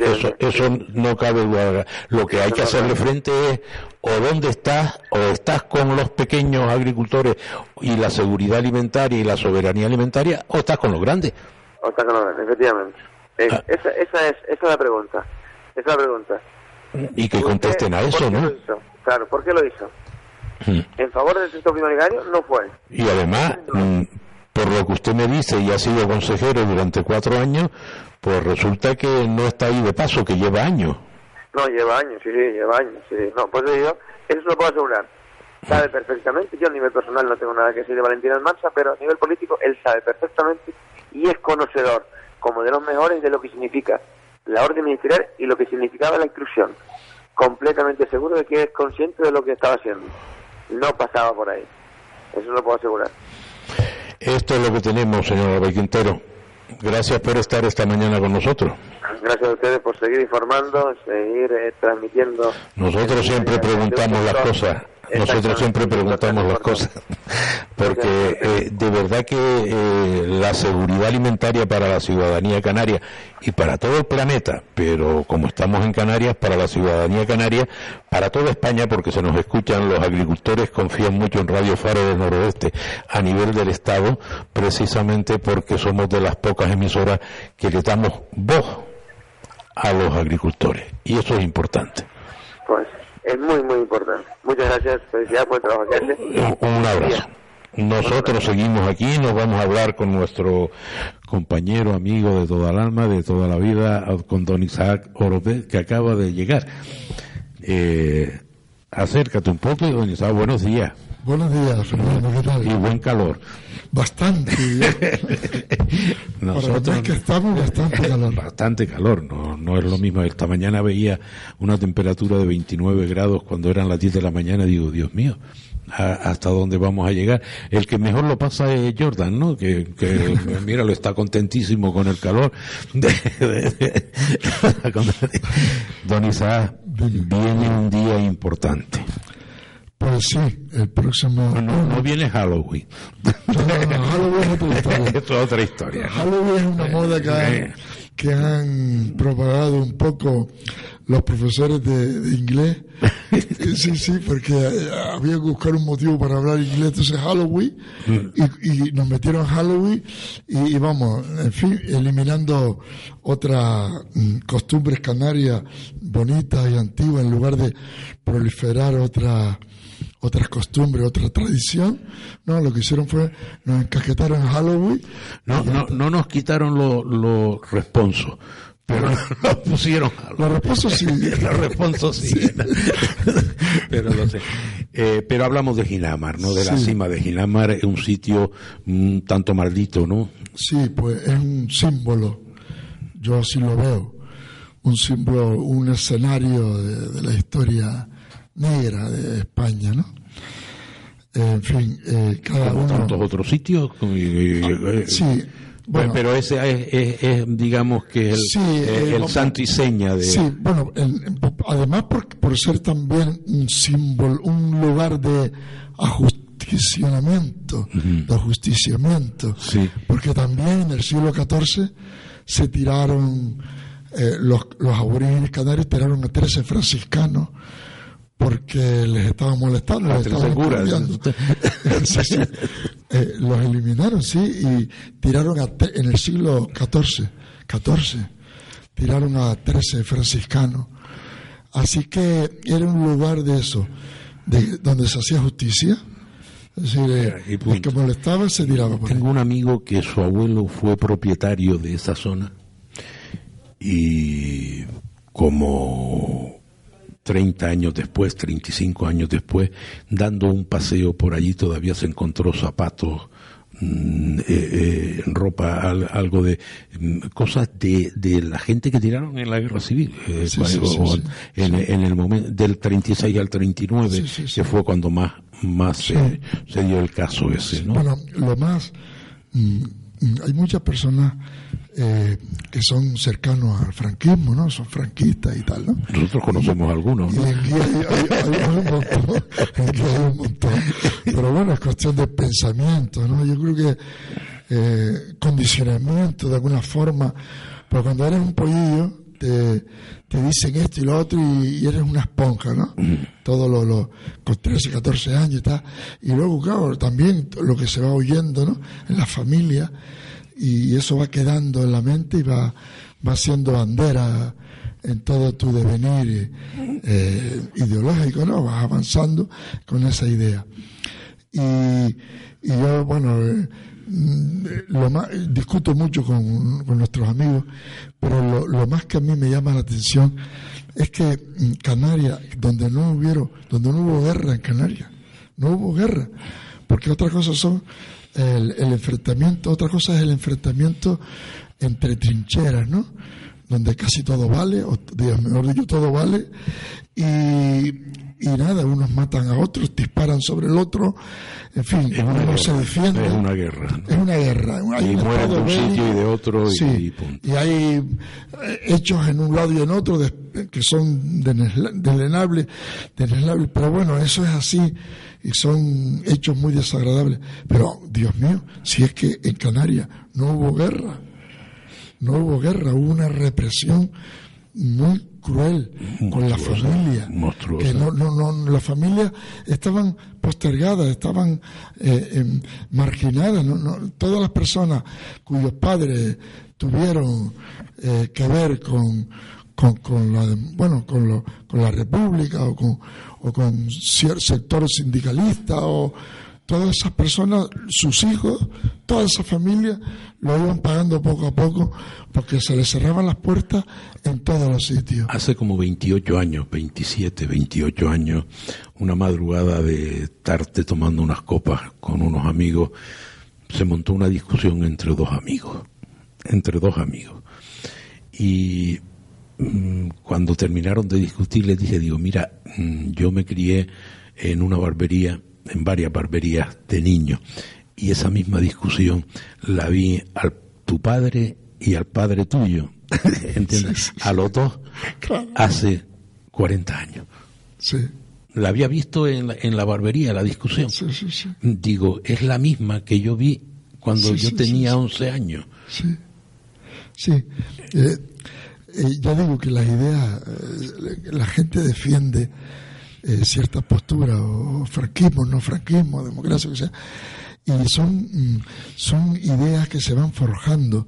S2: eso, eso no cabe duda. Lo que hay que hacerle frente es o dónde estás, o estás con los pequeños agricultores y la seguridad alimentaria y la soberanía alimentaria, o estás con los grandes.
S16: O está con orden, efectivamente. Eh, esa, esa, es, esa es la pregunta. Esa es la pregunta.
S2: Y que contesten a eso,
S16: ¿Por qué
S2: ¿no?
S16: Claro, ¿por qué lo hizo?
S2: Mm.
S16: ¿En favor del sector primario? No fue.
S2: Y además, mm, por lo que usted me dice y ha sido consejero durante cuatro años, pues resulta que no está ahí de paso, que lleva años.
S16: No, lleva años, sí, sí, lleva años. Sí. No, pues yo eso lo puedo asegurar. Sabe perfectamente, yo a nivel personal no tengo nada que decir de Valentín Almanza, pero a nivel político él sabe perfectamente y es conocedor, como de los mejores, de lo que significa la orden ministerial y lo que significaba la instrucción. Completamente seguro de que es consciente de lo que estaba haciendo. No pasaba por ahí. Eso lo puedo asegurar.
S2: Esto es lo que tenemos, señor Albay Quintero. Gracias por estar esta mañana con nosotros.
S16: Gracias a ustedes por seguir informando, seguir eh, transmitiendo.
S2: Nosotros siempre preguntamos las cosas nosotros siempre preguntamos las cosas, porque eh, de verdad que eh, la seguridad alimentaria para la ciudadanía canaria y para todo el planeta, pero como estamos en Canarias, para la ciudadanía canaria, para toda España, porque se nos escuchan los agricultores, confían mucho en Radio Faro del Noroeste a nivel del Estado, precisamente porque somos de las pocas emisoras que le damos voz a los agricultores, y eso es importante.
S16: Pues es muy, muy importante. Muchas gracias, felicidades por el trabajo que hace.
S2: Un, un abrazo. Nosotros seguimos aquí, nos vamos a hablar con nuestro compañero, amigo de toda el alma, de toda la vida, con don Isaac Oropez, que acaba de llegar. Eh, acércate un poco, don Isaac, buenos días.
S17: Buenos días, Fernando, ¿qué tal?
S2: Y buen calor.
S17: Bastante.
S2: Nosotros
S17: que estamos bastante calor.
S2: Bastante calor, no, no es lo mismo. Esta mañana veía una temperatura de 29 grados cuando eran las 10 de la mañana. Digo, Dios mío, ¿a- ¿hasta dónde vamos a llegar? El que mejor lo pasa es Jordan, ¿no? Que, que mira, lo está contentísimo con el calor. Don Isaac, viene un día importante.
S17: Pues sí, el próximo...
S2: No, no viene Halloween.
S17: Halloween es otra historia.
S2: Es otra historia. ¿no?
S17: Halloween es una moda que han,
S2: Eh.
S17: que han propagado un poco los profesores de, de inglés. Sí, sí, porque eh, había que buscar un motivo para hablar inglés. Entonces Halloween, y, y nos metieron Halloween, y, y vamos, en fin, eliminando otras mm, costumbres canarias bonitas y antiguas en lugar de proliferar otras otras costumbres, otra tradición. No, lo que hicieron fue nos encasquetaron en Halloween.
S2: No, no, no nos quitaron los los responsos, pero nos pusieron
S17: Los responsos sí.
S2: los responsos sí. pero lo sé. Eh, pero hablamos de Ginamar, ¿no? De la cima de Ginamar, es un sitio un tanto maldito, ¿no?
S17: Sí, pues es un símbolo, yo así lo veo, un símbolo, un escenario de, de la historia negra de España, ¿no? Eh, en fin, eh, cada uno...
S2: tantos otros sitios. como- eh,
S17: Sí,
S2: eh,
S17: bueno.
S2: pero ese es, es- es, digamos que el,
S17: Sí,
S2: eh,
S17: eh,
S2: el
S17: vamos-
S2: santo y seña de...
S17: Sí, bueno, en- en- además por, por ser también un símbolo, un lugar de ajusticiamiento, de ajusticiamiento, porque también en el siglo XIV se tiraron, eh, los, los aborígenes canarios tiraron a 13 franciscanos porque les estaban molestando,
S2: A
S17: les
S2: 13
S17: estaban
S2: curas.
S17: expoliando. Sí, sí. Eh, los eliminaron, sí, y tiraron a te- en el siglo XIV, 14, tiraron a 13 franciscanos. Así que era un lugar de eso, de, donde se hacía justicia. Es decir, eh,
S2: Y
S17: el que molestaba se tiraba por ahí.
S2: Tengo un amigo que su abuelo fue propietario de esa zona y como 30 años después, 35 años después, dando un paseo por allí todavía se encontró zapatos, mm, eh, eh, ropa, al- algo de mm, cosas de, de la gente que tiraron en la guerra civil, eh,
S17: Sí, sí,
S2: o-
S17: sí,
S2: en, en el momento del 36 al 39,
S17: Sí, sí, sí.
S2: que fue cuando más, más se, dio el caso ese, ¿no?
S17: Bueno, lo más, mm, hay muchas personas eh, que son cercanos al franquismo, ¿no? Son franquistas y tal, ¿no?
S2: Nosotros conocemos algunos,
S17: Y
S2: ¿no?
S17: en guía hay, hay- hay un montón, hay un montón. Pero bueno, es cuestión de pensamiento, ¿no? Yo creo que eh, condicionamiento de alguna forma, pero cuando eres un pollillo te, te dicen esto y lo otro y, y eres una esponja, ¿no? Todo lo, lo, con 13, 14 años y tal. Y luego, claro, también lo que se va oyendo, ¿no? En la familia y eso va quedando en la mente y va, va siendo bandera en todo tu devenir eh, ideológico, ¿no? Vas avanzando con esa idea. Y, y yo, bueno, eh, lo más, discuto mucho con, con nuestros amigos, pero lo, lo más que a mí me llama la atención es que Canarias, donde no hubieron, donde no hubo guerra en Canarias, no hubo guerra, porque otra cosa son el, el enfrentamiento, otra cosa es el enfrentamiento entre trincheras, ¿no? Donde casi todo vale, o mejor dicho, todo vale, y, y nada, unos matan a otros, disparan sobre el otro, en fin, uno se defiende.
S2: Es una guerra.
S17: Es una guerra. Hay
S2: y
S17: un
S2: mueren de un sitio y de otro y-
S17: Sí,
S2: y punto.
S17: y hay eh, hechos en un lado y en otro de- que son delenables, deneslables, pero bueno, eso es así y son hechos muy desagradables. Pero, Dios mío, si es que en Canarias no hubo guerra, no hubo guerra, hubo una represión muy cruel con la
S2: Monstruosa,
S17: familia.
S2: monstruosa.
S17: Que no, no, no, las familias estaban postergadas, estaban eh, em, marginadas. No, no, todas las personas cuyos padres tuvieron eh, que ver con, con, con la, bueno, con, lo- con la República o con, o con cierto sector sindicalista o todas esas personas, sus hijos, toda esa familia lo iban pagando poco a poco porque se les cerraban las puertas en todos los sitios.
S2: Hace como 28 años, 27, 28 años, una madrugada de tarde tomando unas copas con unos amigos, se montó una discusión entre dos amigos, entre dos amigos. Y mm, cuando terminaron de discutir les dije, digo, mira, mm, yo me crié en una barbería, en varias barberías de niño, y esa misma discusión la vi al tu padre y al padre tuyo, ¿entiendes? A los dos hace 40 años.
S17: Sí.
S2: La había visto en la, en la barbería, la discusión. Digo, es la misma que yo vi cuando yo tenía
S17: sí, sí.
S2: 11 años.
S17: Sí, sí. Eh, eh, ya digo que las ideas, eh, la gente defiende eh, ciertas posturas, o franquismo, no franquismo, democracia, que sea, y son, mm, son ideas que se van forjando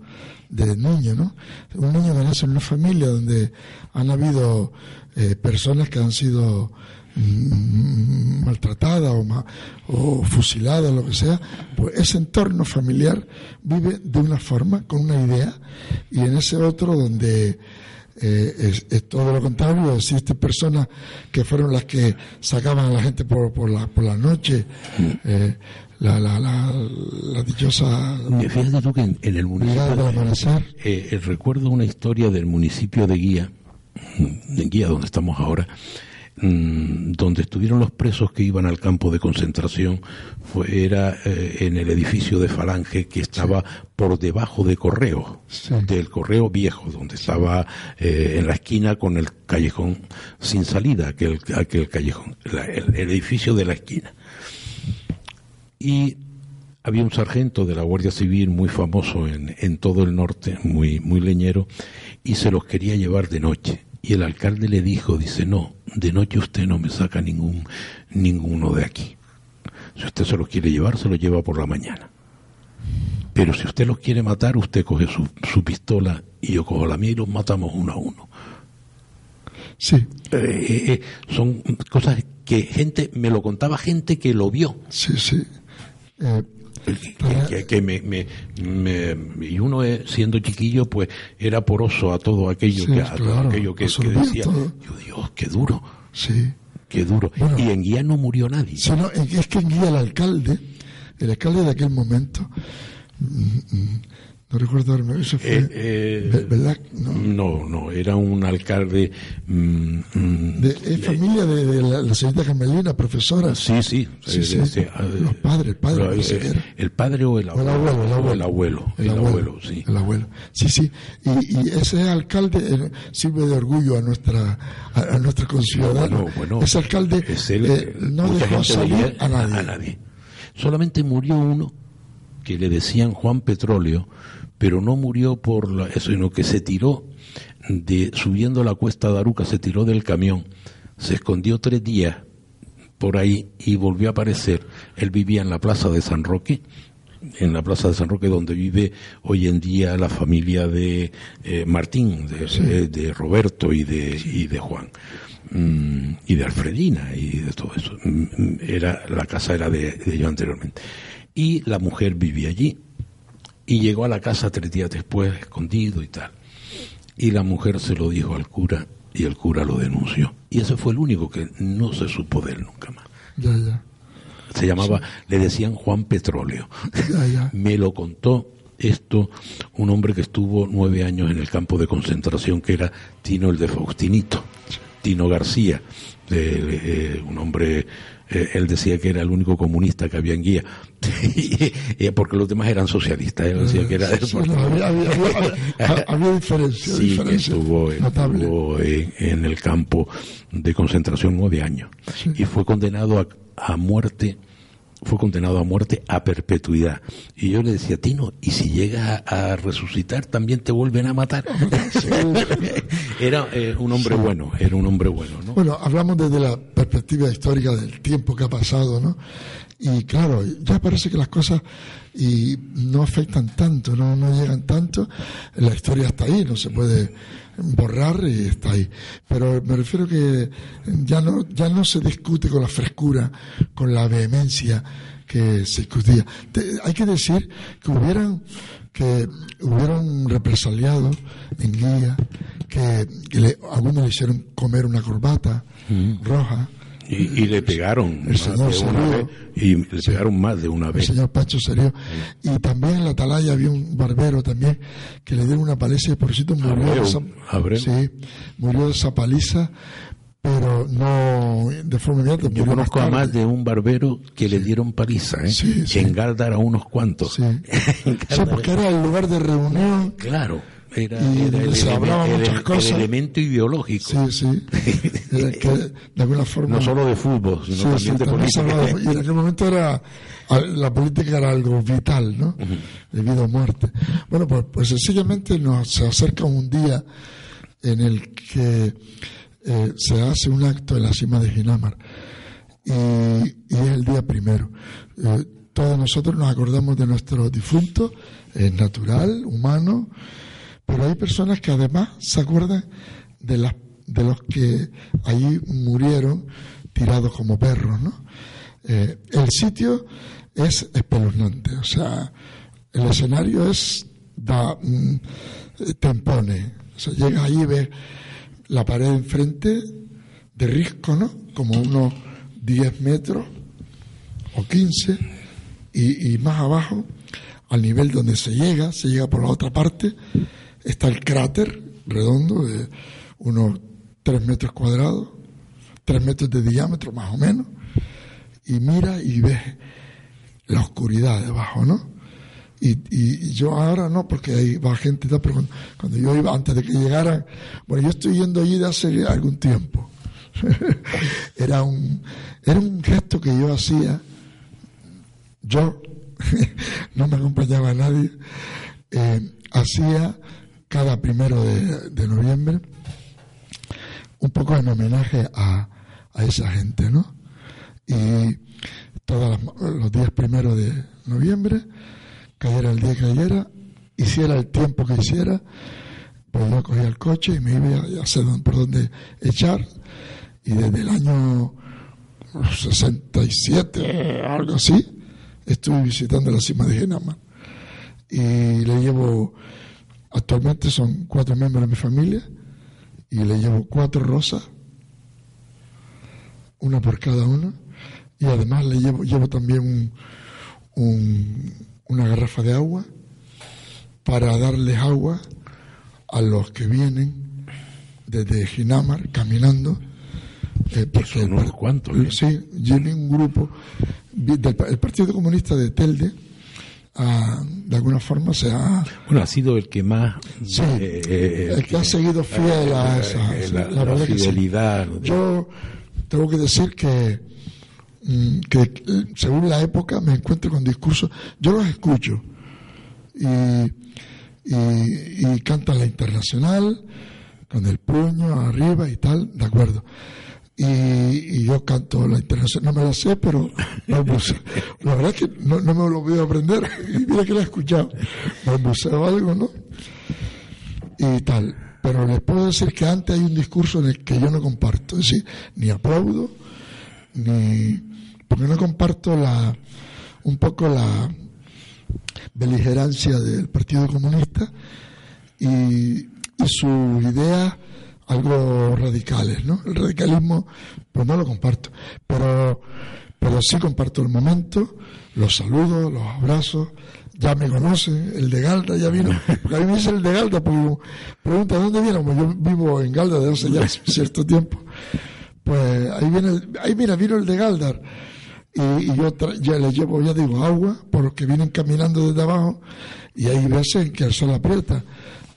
S17: de niño, ¿no? Un niño que nace en una familia donde han habido eh, personas que han sido mm, maltratada o, ma- o fusilada, lo que sea, pues ese entorno familiar vive de una forma, con una idea, y en ese otro donde eh, es, es todo lo contrario, existen personas que fueron las que sacaban a la gente por, por, la, por la noche, eh, la, la, la, la dichosa...
S2: Fíjate tú que en, en el municipio,
S17: Amanecer.
S2: eh, eh, recuerdo una historia del municipio de Guía, mm, de Guía donde estamos ahora, mm, donde estuvieron los presos que iban al campo de concentración, fue, era eh, en el edificio de Falange que estaba por debajo de Correo, del Correo Viejo, donde estaba eh, en la esquina con el callejón sin salida, aquel, aquel callejón, la- el- el edificio de la esquina y había un sargento de la Guardia Civil muy famoso en, en todo el norte, muy, muy leñero, y se los quería llevar de noche. Y el alcalde le dijo, dice, no, de noche usted no me saca ningún, ninguno de aquí. Si usted se los quiere llevar, se los lleva por la mañana. Pero si usted los quiere matar, usted coge su, su pistola y yo cojo la mía y los matamos uno a uno.
S17: Sí.
S2: Eh, eh, son cosas que gente, me lo contaba gente que lo vio.
S17: Sí, sí. Eh,
S2: que, me, me- me- y uno eh, siendo chiquillo pues era poroso a todo aquello
S17: Sí,
S2: que a todo
S17: claro,
S2: aquello que, que decía.
S17: Todo.
S2: yo Dios qué duro
S17: Sí.
S2: qué duro. Y en guía no murió nadie.
S17: Si no, es es que en guía el alcalde, el alcalde de aquel momento, mm, mm, no ahora, eso fue,
S2: Eh, eh,
S17: Ve- ¿verdad?
S2: no. no era un alcalde mm, mm,
S17: De, es familia de, de la, la señorita Carmelina, profesora.
S2: sí sí,
S17: Sí, sí.
S2: sí, eh,
S17: Los padres, el padre,
S2: el,
S17: no sé qué era.
S2: el padre o el
S17: O el
S2: abuelo
S17: abuelo, el abuelo.
S2: el abuelo el abuelo, sí
S17: El abuelo. Sí, sí. Y, y ese alcalde eh, sirve de orgullo a nuestra a, a nuestra conciudadana.
S2: Bueno, bueno,
S17: ese alcalde
S2: es
S17: eh, no dejó salir
S2: veía
S17: a nadie.
S2: Solamente murió uno que le decían Juan Petróleo, pero no murió por la- eso, sino que se tiró de subiendo la cuesta de Aruca, se tiró del camión, se escondió tres días por ahí y volvió a aparecer. Él vivía en la plaza de San Roque, en la plaza de San Roque donde vive hoy en día la familia de eh, Martín, de, eh, de Roberto y de, y de Juan mm, y de Alfredina y de todo eso. Mm, mm, Era, la casa era de, de yo anteriormente. Y la mujer vivía allí y llegó a la casa tres días después, escondido y tal. Y la mujer se lo dijo al cura y el cura lo denunció. Y ese fue el único que no se supo de él nunca más.
S17: Ya, ya.
S2: Se llamaba, le decían Juan Petróleo.
S17: Ya, ya.
S2: Me lo contó esto un hombre que estuvo nueve años en el campo de concentración, que era Tino el de Faustinito. Tino García, de, un hombre eh, él decía que era el único comunista que había en guía, y, porque los demás eran socialistas, él decía que era del
S17: había, había, había, diferencia,
S2: sí, estuvo, estuvo en, en, el campo de concentración nueve años y fue condenado a, a muerte fue condenado a muerte a perpetuidad. Y yo le decía, Tino, ¿y si llega a resucitar también te vuelven a matar? era eh, un hombre bueno, era un hombre bueno, ¿no?
S17: Bueno, hablamos desde la perspectiva histórica del tiempo que ha pasado, ¿no? Y claro, ya parece que las cosas y no afectan tanto, no, no llegan tanto. La historia está ahí, no se puede borrar y está ahí. Pero me refiero que ya no, ya no se discute con la frescura, con la vehemencia que se discutía. hay que decir que hubieran, que hubieron represaliados en guía, que, le, algunos le hicieron comer una corbata
S2: Mm.
S17: roja.
S2: Y, le pegaron
S17: El señor
S2: de vez, y le pegaron más de una
S17: el
S2: vez.
S17: señor Pacho Serio. Y también en la atalaya había un barbero también que le dieron una paliza y por cierto murió de
S2: Abreu,
S17: esa,
S2: Abreu.
S17: sí, murió de esa paliza, pero no de forma inmediata.
S2: Yo conozco a más de un barbero que le dieron paliza, ¿eh?
S17: Sí, sí.
S2: En Galdar a unos cuantos.
S17: Sí,
S2: Galdar-
S17: porque era el lugar de reunión.
S2: Claro, era, era el,
S17: se
S2: el-
S17: muchas
S2: el
S17: cosas.
S2: elemento ideológico.
S17: Sí, sí. Era que de alguna forma.
S2: No solo de fútbol, sino
S17: Sí,
S2: también
S17: sí,
S2: de
S17: también
S2: política.
S17: hablaba- y en aquel momento era la política era algo vital, ¿no? De vida o muerte. Bueno, pues, pues sencillamente nos se acerca un día en el que eh, se hace un acto en la cima de Ginamar y, y es el día primero. Eh, todos nosotros nos acordamos de nuestros difuntos, es natural, humano, pero hay personas que además se acuerdan de las de los que allí murieron tirados como perros, ¿no? Eh, el sitio es espeluznante, o sea, el escenario es da, mm, te impone, o llegas allí y ves la pared enfrente de risco, ¿no? Como unos 10 metros o 15 y, y más abajo, al nivel donde se llega, se llega por la otra parte, está el cráter redondo de unos 3 metros cuadrados, 3 metros de diámetro más o menos, y mira y ves la oscuridad debajo, ¿no? Y, yo ahora no, porque ahí va gente y tal, pero cuando, cuando yo iba, antes de que llegaran, bueno, yo estoy yendo allí de hace algún tiempo. era un era un gesto que yo hacía yo no me acompañaba nadie eh, hacía cada primero de, noviembre un poco en homenaje a, esa gente no y todos los días primeros de noviembre cayera el día que cayera hiciera el tiempo que hiciera pues yo cogía el coche y me iba a, a hacer por dónde echar y desde el año 67, algo así, estuve visitando la cima de Genama. Y le llevo, actualmente son cuatro miembros de mi familia, y le llevo cuatro rosas, una por cada uno, y además le llevo, llevo también un, un- una garrafa de agua para darles agua a los que vienen desde Ginamar caminando. eh, porque el par- Sí, un grupo del pa- el Partido Comunista de Telde, ah, de alguna forma se ha.
S2: Bueno, ha sido el que más.
S17: Sí,
S2: eh, eh,
S17: el que ha seguido fiel a esa.
S2: eh, la,
S17: la
S2: la
S17: verdad que sí.
S2: fidelidad.
S17: Yo tengo que decir que, mm, que eh, según la época me encuentro con discursos, yo los escucho y, y, y cantan la internacional con el puño arriba y tal, de acuerdo. Y, y yo canto la internacional, no me la sé, pero la verdad es que no, no me lo voy a aprender y mira que la he escuchado. Balbuceo algo, ¿no? y tal. Pero les puedo decir que antes hay un discurso en el que yo no comparto, es decir, ni aplaudo, ni porque no comparto la un poco la beligerancia del Partido Comunista y, sus ideas algo radicales, ¿no? El radicalismo, pues no lo comparto, pero pero sí comparto el momento, los saludos, los abrazos, ya me conocen, el de Galda ya vino, porque a mí me dice el de Galda, pues pregunta, ¿dónde viene? Como yo vivo en Galda desde hace ya cierto tiempo, pues ahí viene, el- ahí mira, vino el de Galdar, y, y yo tra- ya le llevo, ya digo, agua, por los que vienen caminando desde abajo, y hay veces en que el sol aprieta,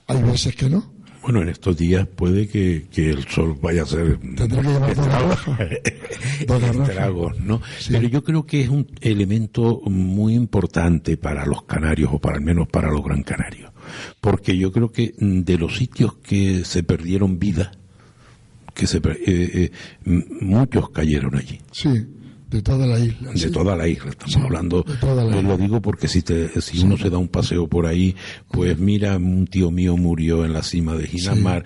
S17: hay veces que no.
S2: Bueno, en estos días puede que, que el sol vaya a ser
S17: Tendrá que llevar
S2: estragos, ¿no? Pero yo creo que es un elemento muy importante para los canarios, o para al menos para los gran canarios. Porque yo creo que de los sitios que se perdieron vida, que se, eh, eh, muchos cayeron allí.
S17: Sí, de toda la isla.
S2: De
S17: sí.
S2: toda la isla, estamos hablando.
S17: toda la isla.
S2: lo digo porque si, te, si uno se da un paseo por ahí, pues mira, un tío mío murió en la cima de Ginamar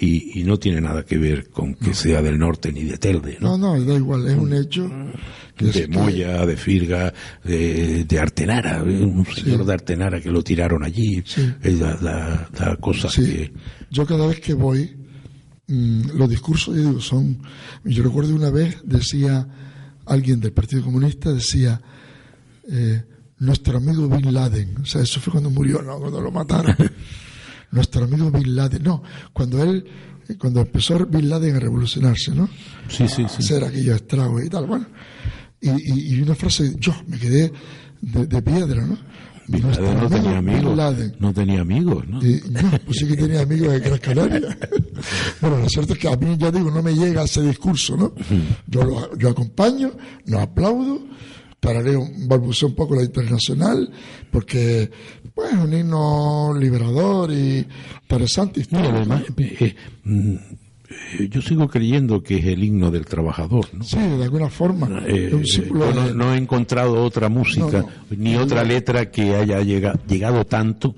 S2: y, y no tiene nada que ver con que sea del norte ni de Telde, ¿no?
S17: No, no, da igual, es un hecho. que
S2: de
S17: que-
S2: Moya, de Firga, de, de Artenara, un señor de Artenara que lo tiraron allí, es la, la- la cosa que...
S17: Yo cada vez que voy, mm, los discursos, yo digo, son... Yo recuerdo una vez, decía alguien del Partido Comunista, decía, eh, nuestro amigo Bin Laden, o sea, eso fue cuando murió, no, cuando lo mataron. nuestro amigo Bin Laden, no, cuando él, cuando empezó Bin Laden a revolucionarse, ¿no?
S2: Sí, sí, sí.
S17: Hacer aquellos estragos y tal, bueno. Y, y, y una frase, yo me quedé de, de piedra, ¿no?
S2: Bin
S17: Nuestro
S2: Laden no tenía amigos,
S17: Laden.
S2: no tenía amigos, ¿no?
S17: Y, no, pues sí que tenía amigos de Gran Canaria. bueno, lo cierto es que a mí, ya digo, no me llega ese discurso, ¿no? Yo, lo, yo acompaño, no aplaudo, tarareo, balbuceo un poco la internacional, porque, pues, es un himno liberador y interesante.
S2: Y
S17: histórico.
S2: además, eh, mm, eh, yo sigo creyendo que es el himno del trabajador, ¿no?
S17: Sí, de alguna forma.
S2: Eh,
S17: es
S2: eh, yo no, no he encontrado otra música
S17: No,
S2: ni otra letra que haya llega- llegado tanto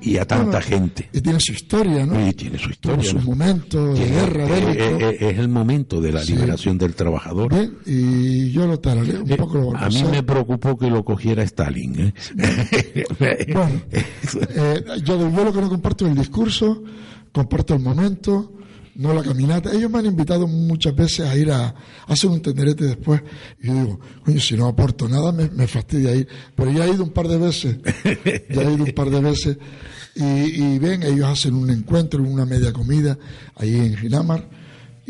S2: y a tanta gente.
S17: Y tiene su historia, ¿no?
S2: Y tiene su historia.
S17: sus
S2: ¿no?
S17: momentos de
S2: Tiene-
S17: guerra,
S2: eh, eh, eh, es el momento de la
S17: Sí.
S2: liberación del trabajador.
S17: Bien, y yo lo tarareo un
S2: Eh,
S17: poco. Lo
S2: a mí
S17: balbuceo.
S2: me preocupó que lo cogiera Stalin. ¿eh?
S17: Bueno, eh, yo, yo lo que no comparto es el discurso, comparto el momento, no la caminata. Ellos me han invitado muchas veces a ir a, a hacer un tenderete después. Y yo digo, coño, si no aporto nada, me, fastidia ir. Pero ya he ido un par de veces. Ya he ido un par de veces. Y, y ven, ellos hacen un encuentro, una media comida ahí en Ginamar.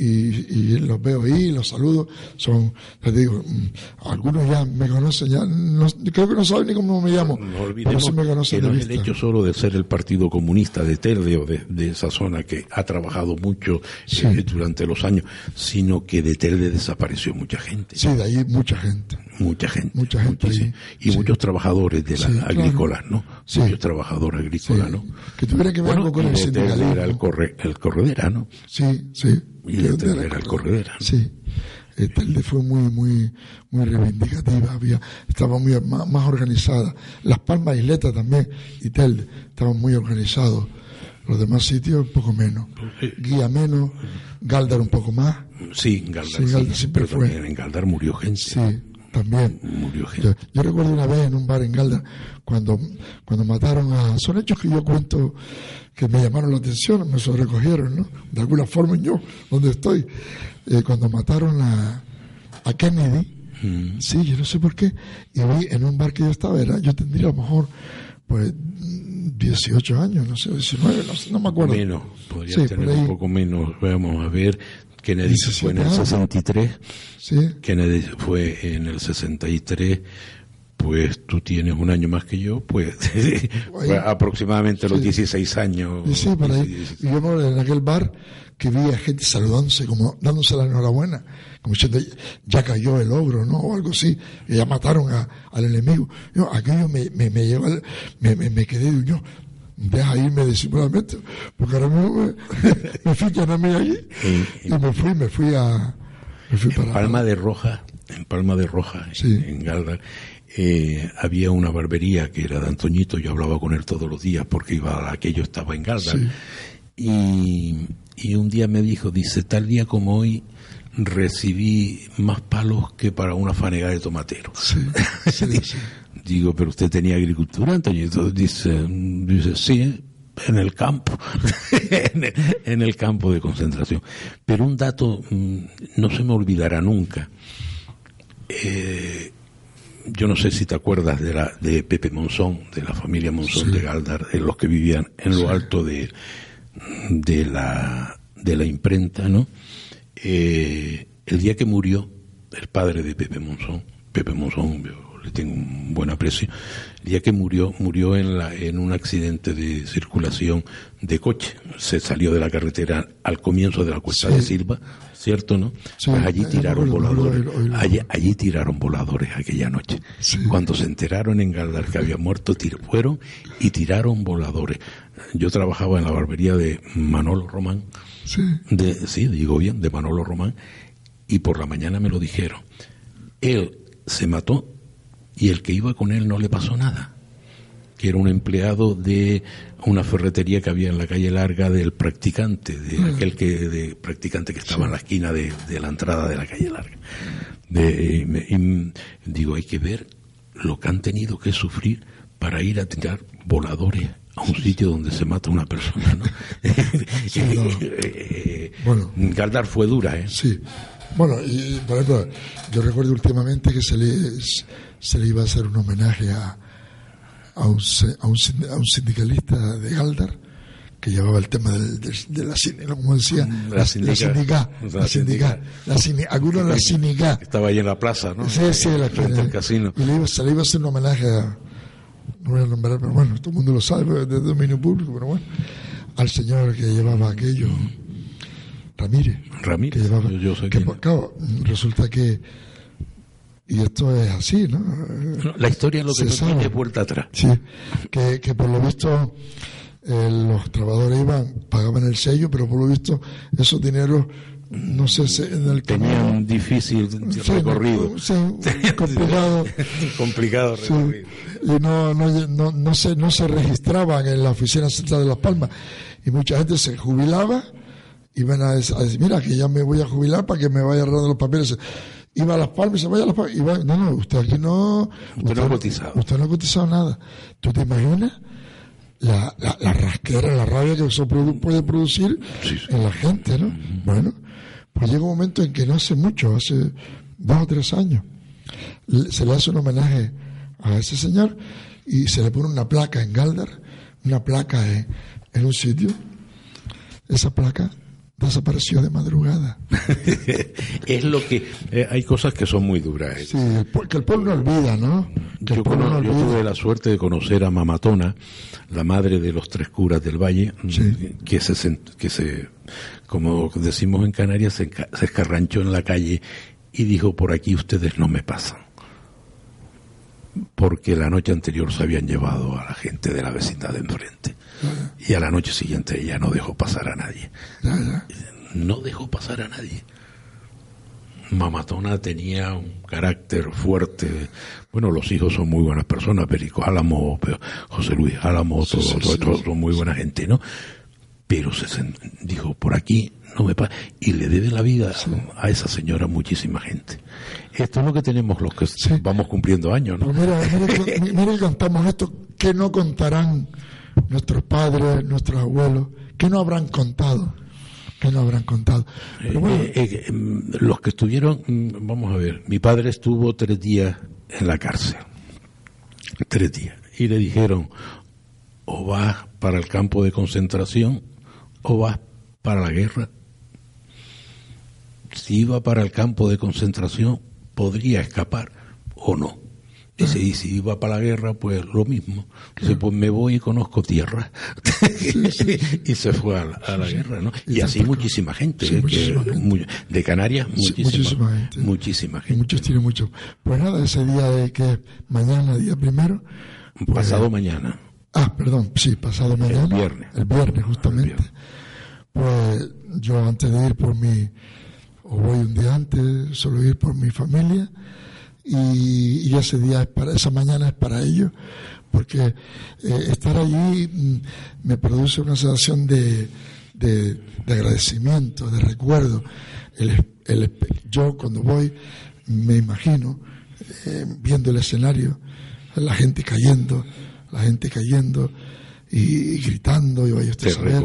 S17: Y, y los veo ahí, los saludo. Son, les digo, mm, algunos ya me conocen, ya no, creo que no saben ni cómo me llamo.
S2: No
S17: pero
S2: olvidemos
S17: sí me
S2: que
S17: conocen
S2: no
S17: de
S2: es el hecho solo de ser el Partido Comunista de Telde o de, de esa zona que ha trabajado mucho eh, durante los años, sino que de Telde desapareció mucha gente.
S17: Sí, de ahí mucha gente.
S2: Mucha gente.
S17: Mucha gente.
S2: Y muchos trabajadores de las
S17: Sí, claro.
S2: agrícolas, ¿no? Muchos trabajadores agrícolas, ¿no?
S17: Que tuvieran que ver
S2: Bueno,
S17: algo con el sindicalismo.
S2: era el, corre, el corredera, ¿no?
S17: Sí, sí.
S2: Y de Telde era el corredera. ¿no?
S17: Sí. Telde fue muy, muy, muy reivindicativa, había, estaba muy más, más organizada. Las Palmas Isleta también y Telde estaban muy organizados. Los demás sitios un poco menos. Guía menos, Galdar un poco más.
S2: Sí, Galdar,
S17: Sí, Galdar siempre
S2: pero
S17: fue.
S2: en Galdar murió gente.
S17: Sí, también.
S2: Murió gente.
S17: Yo, yo recuerdo una vez en un bar en Galdar, cuando, cuando mataron a... Son hechos que yo cuento que me llamaron la atención, me sobrecogieron, ¿no? De alguna forma yo, donde estoy. Eh, cuando mataron a, a Kennedy,
S2: Mm.
S17: sí, yo no sé por qué, y vi en un bar que yo estaba, era, yo tendría a lo mejor, pues, 18 años, no sé, 19, no sé, no me acuerdo.
S2: Menos, podría
S17: Sí,
S2: tener un poco menos. Vamos a ver, Kennedy fue en el
S17: 17 años.
S2: 63.
S17: Sí.
S2: Kennedy fue en el 63. Pues tú tienes un año más que yo, pues aproximadamente los
S17: Sí.
S2: 16 años.
S17: Y sí, por ahí. Y yo en aquel bar que vi a gente saludándose, como dándose la enhorabuena, como diciendo, ya cayó el ogro, ¿no? O algo así, y ya mataron a- al enemigo. Yo, aquello me, me, me lleva, me, me, me quedé, digo, yo, deja irme disimuladamente, porque ahora mismo me, me fichan a mí allí, y me fui, me fui a, me fui para...
S2: Palma de Roja, en Palma de Roja, en, en Galdar, eh, había una barbería que era de Antoñito, yo hablaba con él todos los días porque iba a aquello estaba en Galdar.
S17: Sí.
S2: Y, y un día me dijo, dice, tal día como hoy recibí más palos que para una fanega de tomatero. Digo, pero usted tenía agricultura, Antoñito. Dice, dice sí, en el campo, en, el, en el campo de concentración. Pero un dato mm, no se me olvidará nunca. eh, yo no sé si te acuerdas de la de Pepe Monzón, de la familia Monzón de Galdar, de los que vivían en lo alto de, de la de la imprenta, ¿no? Eh, el día que murió el padre de Pepe Monzón, Pepe Monzón, yo le tengo un buen aprecio, el día que murió, murió en, la, en un accidente de circulación de coche. Se salió de la carretera al comienzo de la cuesta de Silva, ¿cierto, no? pues allí tiraron voladores. Allí, allí, tiraron voladores aquella noche. Cuando se enteraron en Galdar que había muerto, fueron y tiraron voladores. Yo trabajaba en la barbería de Manolo Román. De, sí, digo bien, de Manolo Román. Y por la mañana me lo dijeron. Él se mató y el que iba con él no le pasó nada que era un empleado de una ferretería que había en la calle larga del practicante, de
S17: Mm.
S2: aquel que de practicante que estaba en la esquina de, de la entrada de la calle larga. De- y me- y digo, hay que ver lo que han tenido que sufrir para ir a tirar voladores a un sitio donde se mata una persona, ¿no? Eh,
S17: Bueno.
S2: Galdar fue dura, ¿eh?
S17: Sí. Bueno, y por ejemplo, yo recuerdo últimamente que se le, se le iba a hacer un homenaje a, a, un, a, un, a un sindicalista de Galdar que llevaba el tema del, del- de la como decía,
S2: La sindica- la
S17: sindica, la algunos la sindica.
S2: Estaba ahí en la plaza, ¿no?
S17: Sí, sí, la
S2: Frente al casino.
S17: Y le iba, se le iba a hacer un homenaje a, no voy a nombrar, pero bueno, todo el mundo lo sabe, de dominio público, pero bueno, al señor que llevaba aquello, Ramírez.
S2: Ramírez,
S17: que llevaba,
S2: yo- yo sé
S17: que, pues, claro, resulta que, y esto es así, ¿no?
S2: La historia lo que
S17: Se sabe.
S2: es vuelta atrás.
S17: Sí, que, que por lo visto eh, los trabajadores iban, pagaban el sello, pero por lo visto esos dineros, no sé, si en el
S2: Tenía un difícil
S17: Sí,
S2: recorrido.
S17: sí, complicado.
S2: complicado
S17: Sí,
S2: recorrido.
S17: y no, no, no, no, se, no se registraban en la oficina central de Las Palmas. Y mucha gente se jubilaba, iban a, a decir, mira, que ya me voy a jubilar para que me vaya arreglando los papeles. Iba a Las Palmas y se vaya a Las Palmas. Iba, no, no, usted aquí no...
S2: Usted no ha cotizado.
S17: Usted no ha cotizado nada. ¿Tú te imaginas? La, la, la rasquera, la rabia que eso produ- puede producir en la gente, ¿no? Bueno, pues llega un momento en que no hace mucho, hace dos o tres años, se le hace un homenaje a ese señor y se le pone una placa en Galdar, una placa en, en un sitio. Esa placa desapareció de madrugada.
S2: es lo que eh, hay cosas que son muy duras. ¿eh?
S17: Sí, que el pueblo no olvida, ¿no? Que
S2: Yo,
S17: el pueblo
S2: cono-
S17: no
S2: yo
S17: olvida.
S2: tuve la suerte de conocer a Mamatona, la madre de los tres curas del Valle, que se que se, como decimos en Canarias, se escarranchó en la calle y dijo por aquí ustedes no me pasan. Porque la noche anterior se habían llevado a la gente de la vecindad de enfrente. Y a la noche siguiente ella no dejó pasar a nadie. No dejó pasar a nadie. Mamatona tenía un carácter fuerte. Bueno, los hijos son muy buenas personas, Perico Álamo, José Luis Álamo,
S17: Sí,
S2: todos
S17: sí,
S2: todos-
S17: sí,
S2: todos
S17: sí.
S2: son muy buena gente, ¿no? Pero se dijo, por aquí no me pasa. Y le debe la vida a esa señora muchísima gente. Esto es lo que tenemos los que vamos cumpliendo años, ¿no?
S17: Pero mira, mira, mira que contamos esto, que no contarán nuestros padres, nuestros abuelos, que no habrán contado, que no habrán contado. Pero bueno,
S2: Eh, eh, eh, mm, los que estuvieron, mm, vamos a ver, mi padre estuvo tres días en la cárcel, tres días, y le dijeron, o vas para el campo de concentración o vas para la guerra. Si iba para el campo de concentración, podría escapar o no. Dice, y si iba para la guerra, pues lo mismo. Dice, pues me voy y conozco tierra. y se fue a la, a la guerra, ¿no? Y así muchísima gente,
S17: Sí,
S2: ¿eh? que-
S17: muchísima gente.
S2: de Canarias,
S17: Sí,
S2: muchísima,
S17: muchísima gente.
S2: muchísima gente.
S17: muchos tienen mucho. Pues nada, ese día de que mañana, día primero. pues-
S2: Pasado mañana.
S17: Ah, perdón, sí, pasado mañana.
S2: viernes.
S17: El viernes, justamente. Pues yo antes de ir por mi, o voy un día antes, suelo ir por mi familia y, y ese día es para, esa mañana es para ellos, porque eh, estar allí mm, me produce una sensación de, de, de agradecimiento, de recuerdo. El, el- yo cuando voy me imagino eh, viendo el escenario, la gente cayendo, la gente cayendo y, y gritando y vaya usted
S2: Te
S17: a saber.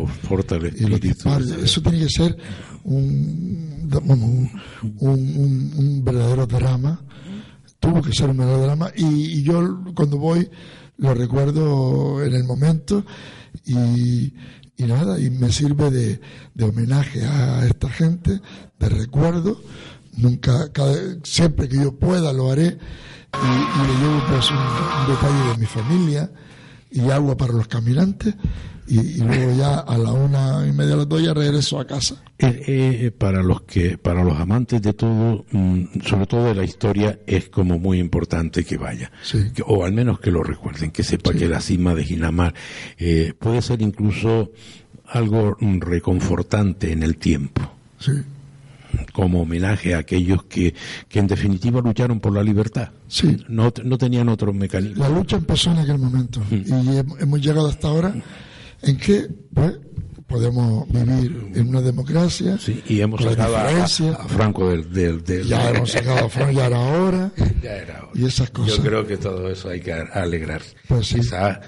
S17: Y los disparos, eso tiene que ser un, un, un- un- verdadero drama. Tuvo que ser un melodrama y, y yo cuando voy lo recuerdo en el momento. Y, y nada, y me sirve de, de homenaje a esta gente, de recuerdo. Nunca, cada, siempre que yo pueda lo haré. Y, y le llevo pues un, un detalle de mi familia. Y agua para los caminantes y, y luego ya a la una y media de las dos ya regreso a casa.
S2: Eh, eh, para los que, para los amantes de todo, mm, sobre todo de la historia, es como muy importante que vaya, Que- o al menos que lo recuerden, que sepa que la cima de Ginamar eh, puede ser incluso algo mm, reconfortante en el tiempo.
S17: Sí.
S2: Como homenaje a aquellos que, que en definitiva lucharon por la libertad.
S17: Sí.
S2: No, no tenían otro mecanismo.
S17: La lucha empezó en aquel momento y hem- hemos llegado hasta ahora en que pues podemos vivir en una democracia
S2: y hemos sacado a, a Franco del, del, del-
S17: ya hemos sacado a Franco ya era hora
S2: Ya era hora.
S17: y esas cosas
S2: Yo creo que todo eso hay que alegrarse.
S17: Pues sí.
S2: Quizá,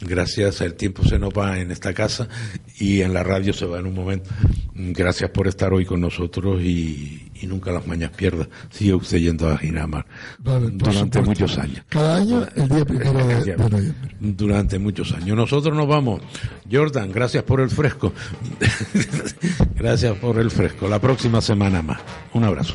S2: gracias, el tiempo se nos va en esta casa y en la radio se va en un momento. Gracias por estar hoy con nosotros y, y nunca las mañas pierda. Sigue usted yendo a Ginamar
S17: Vale, por
S2: durante
S17: supuesto.
S2: muchos años.
S17: cada año el día primero de, de noviembre
S2: Durante muchos años. Nosotros nos vamos. Jordan, gracias por el fresco. gracias por el fresco. La próxima semana más. Un abrazo.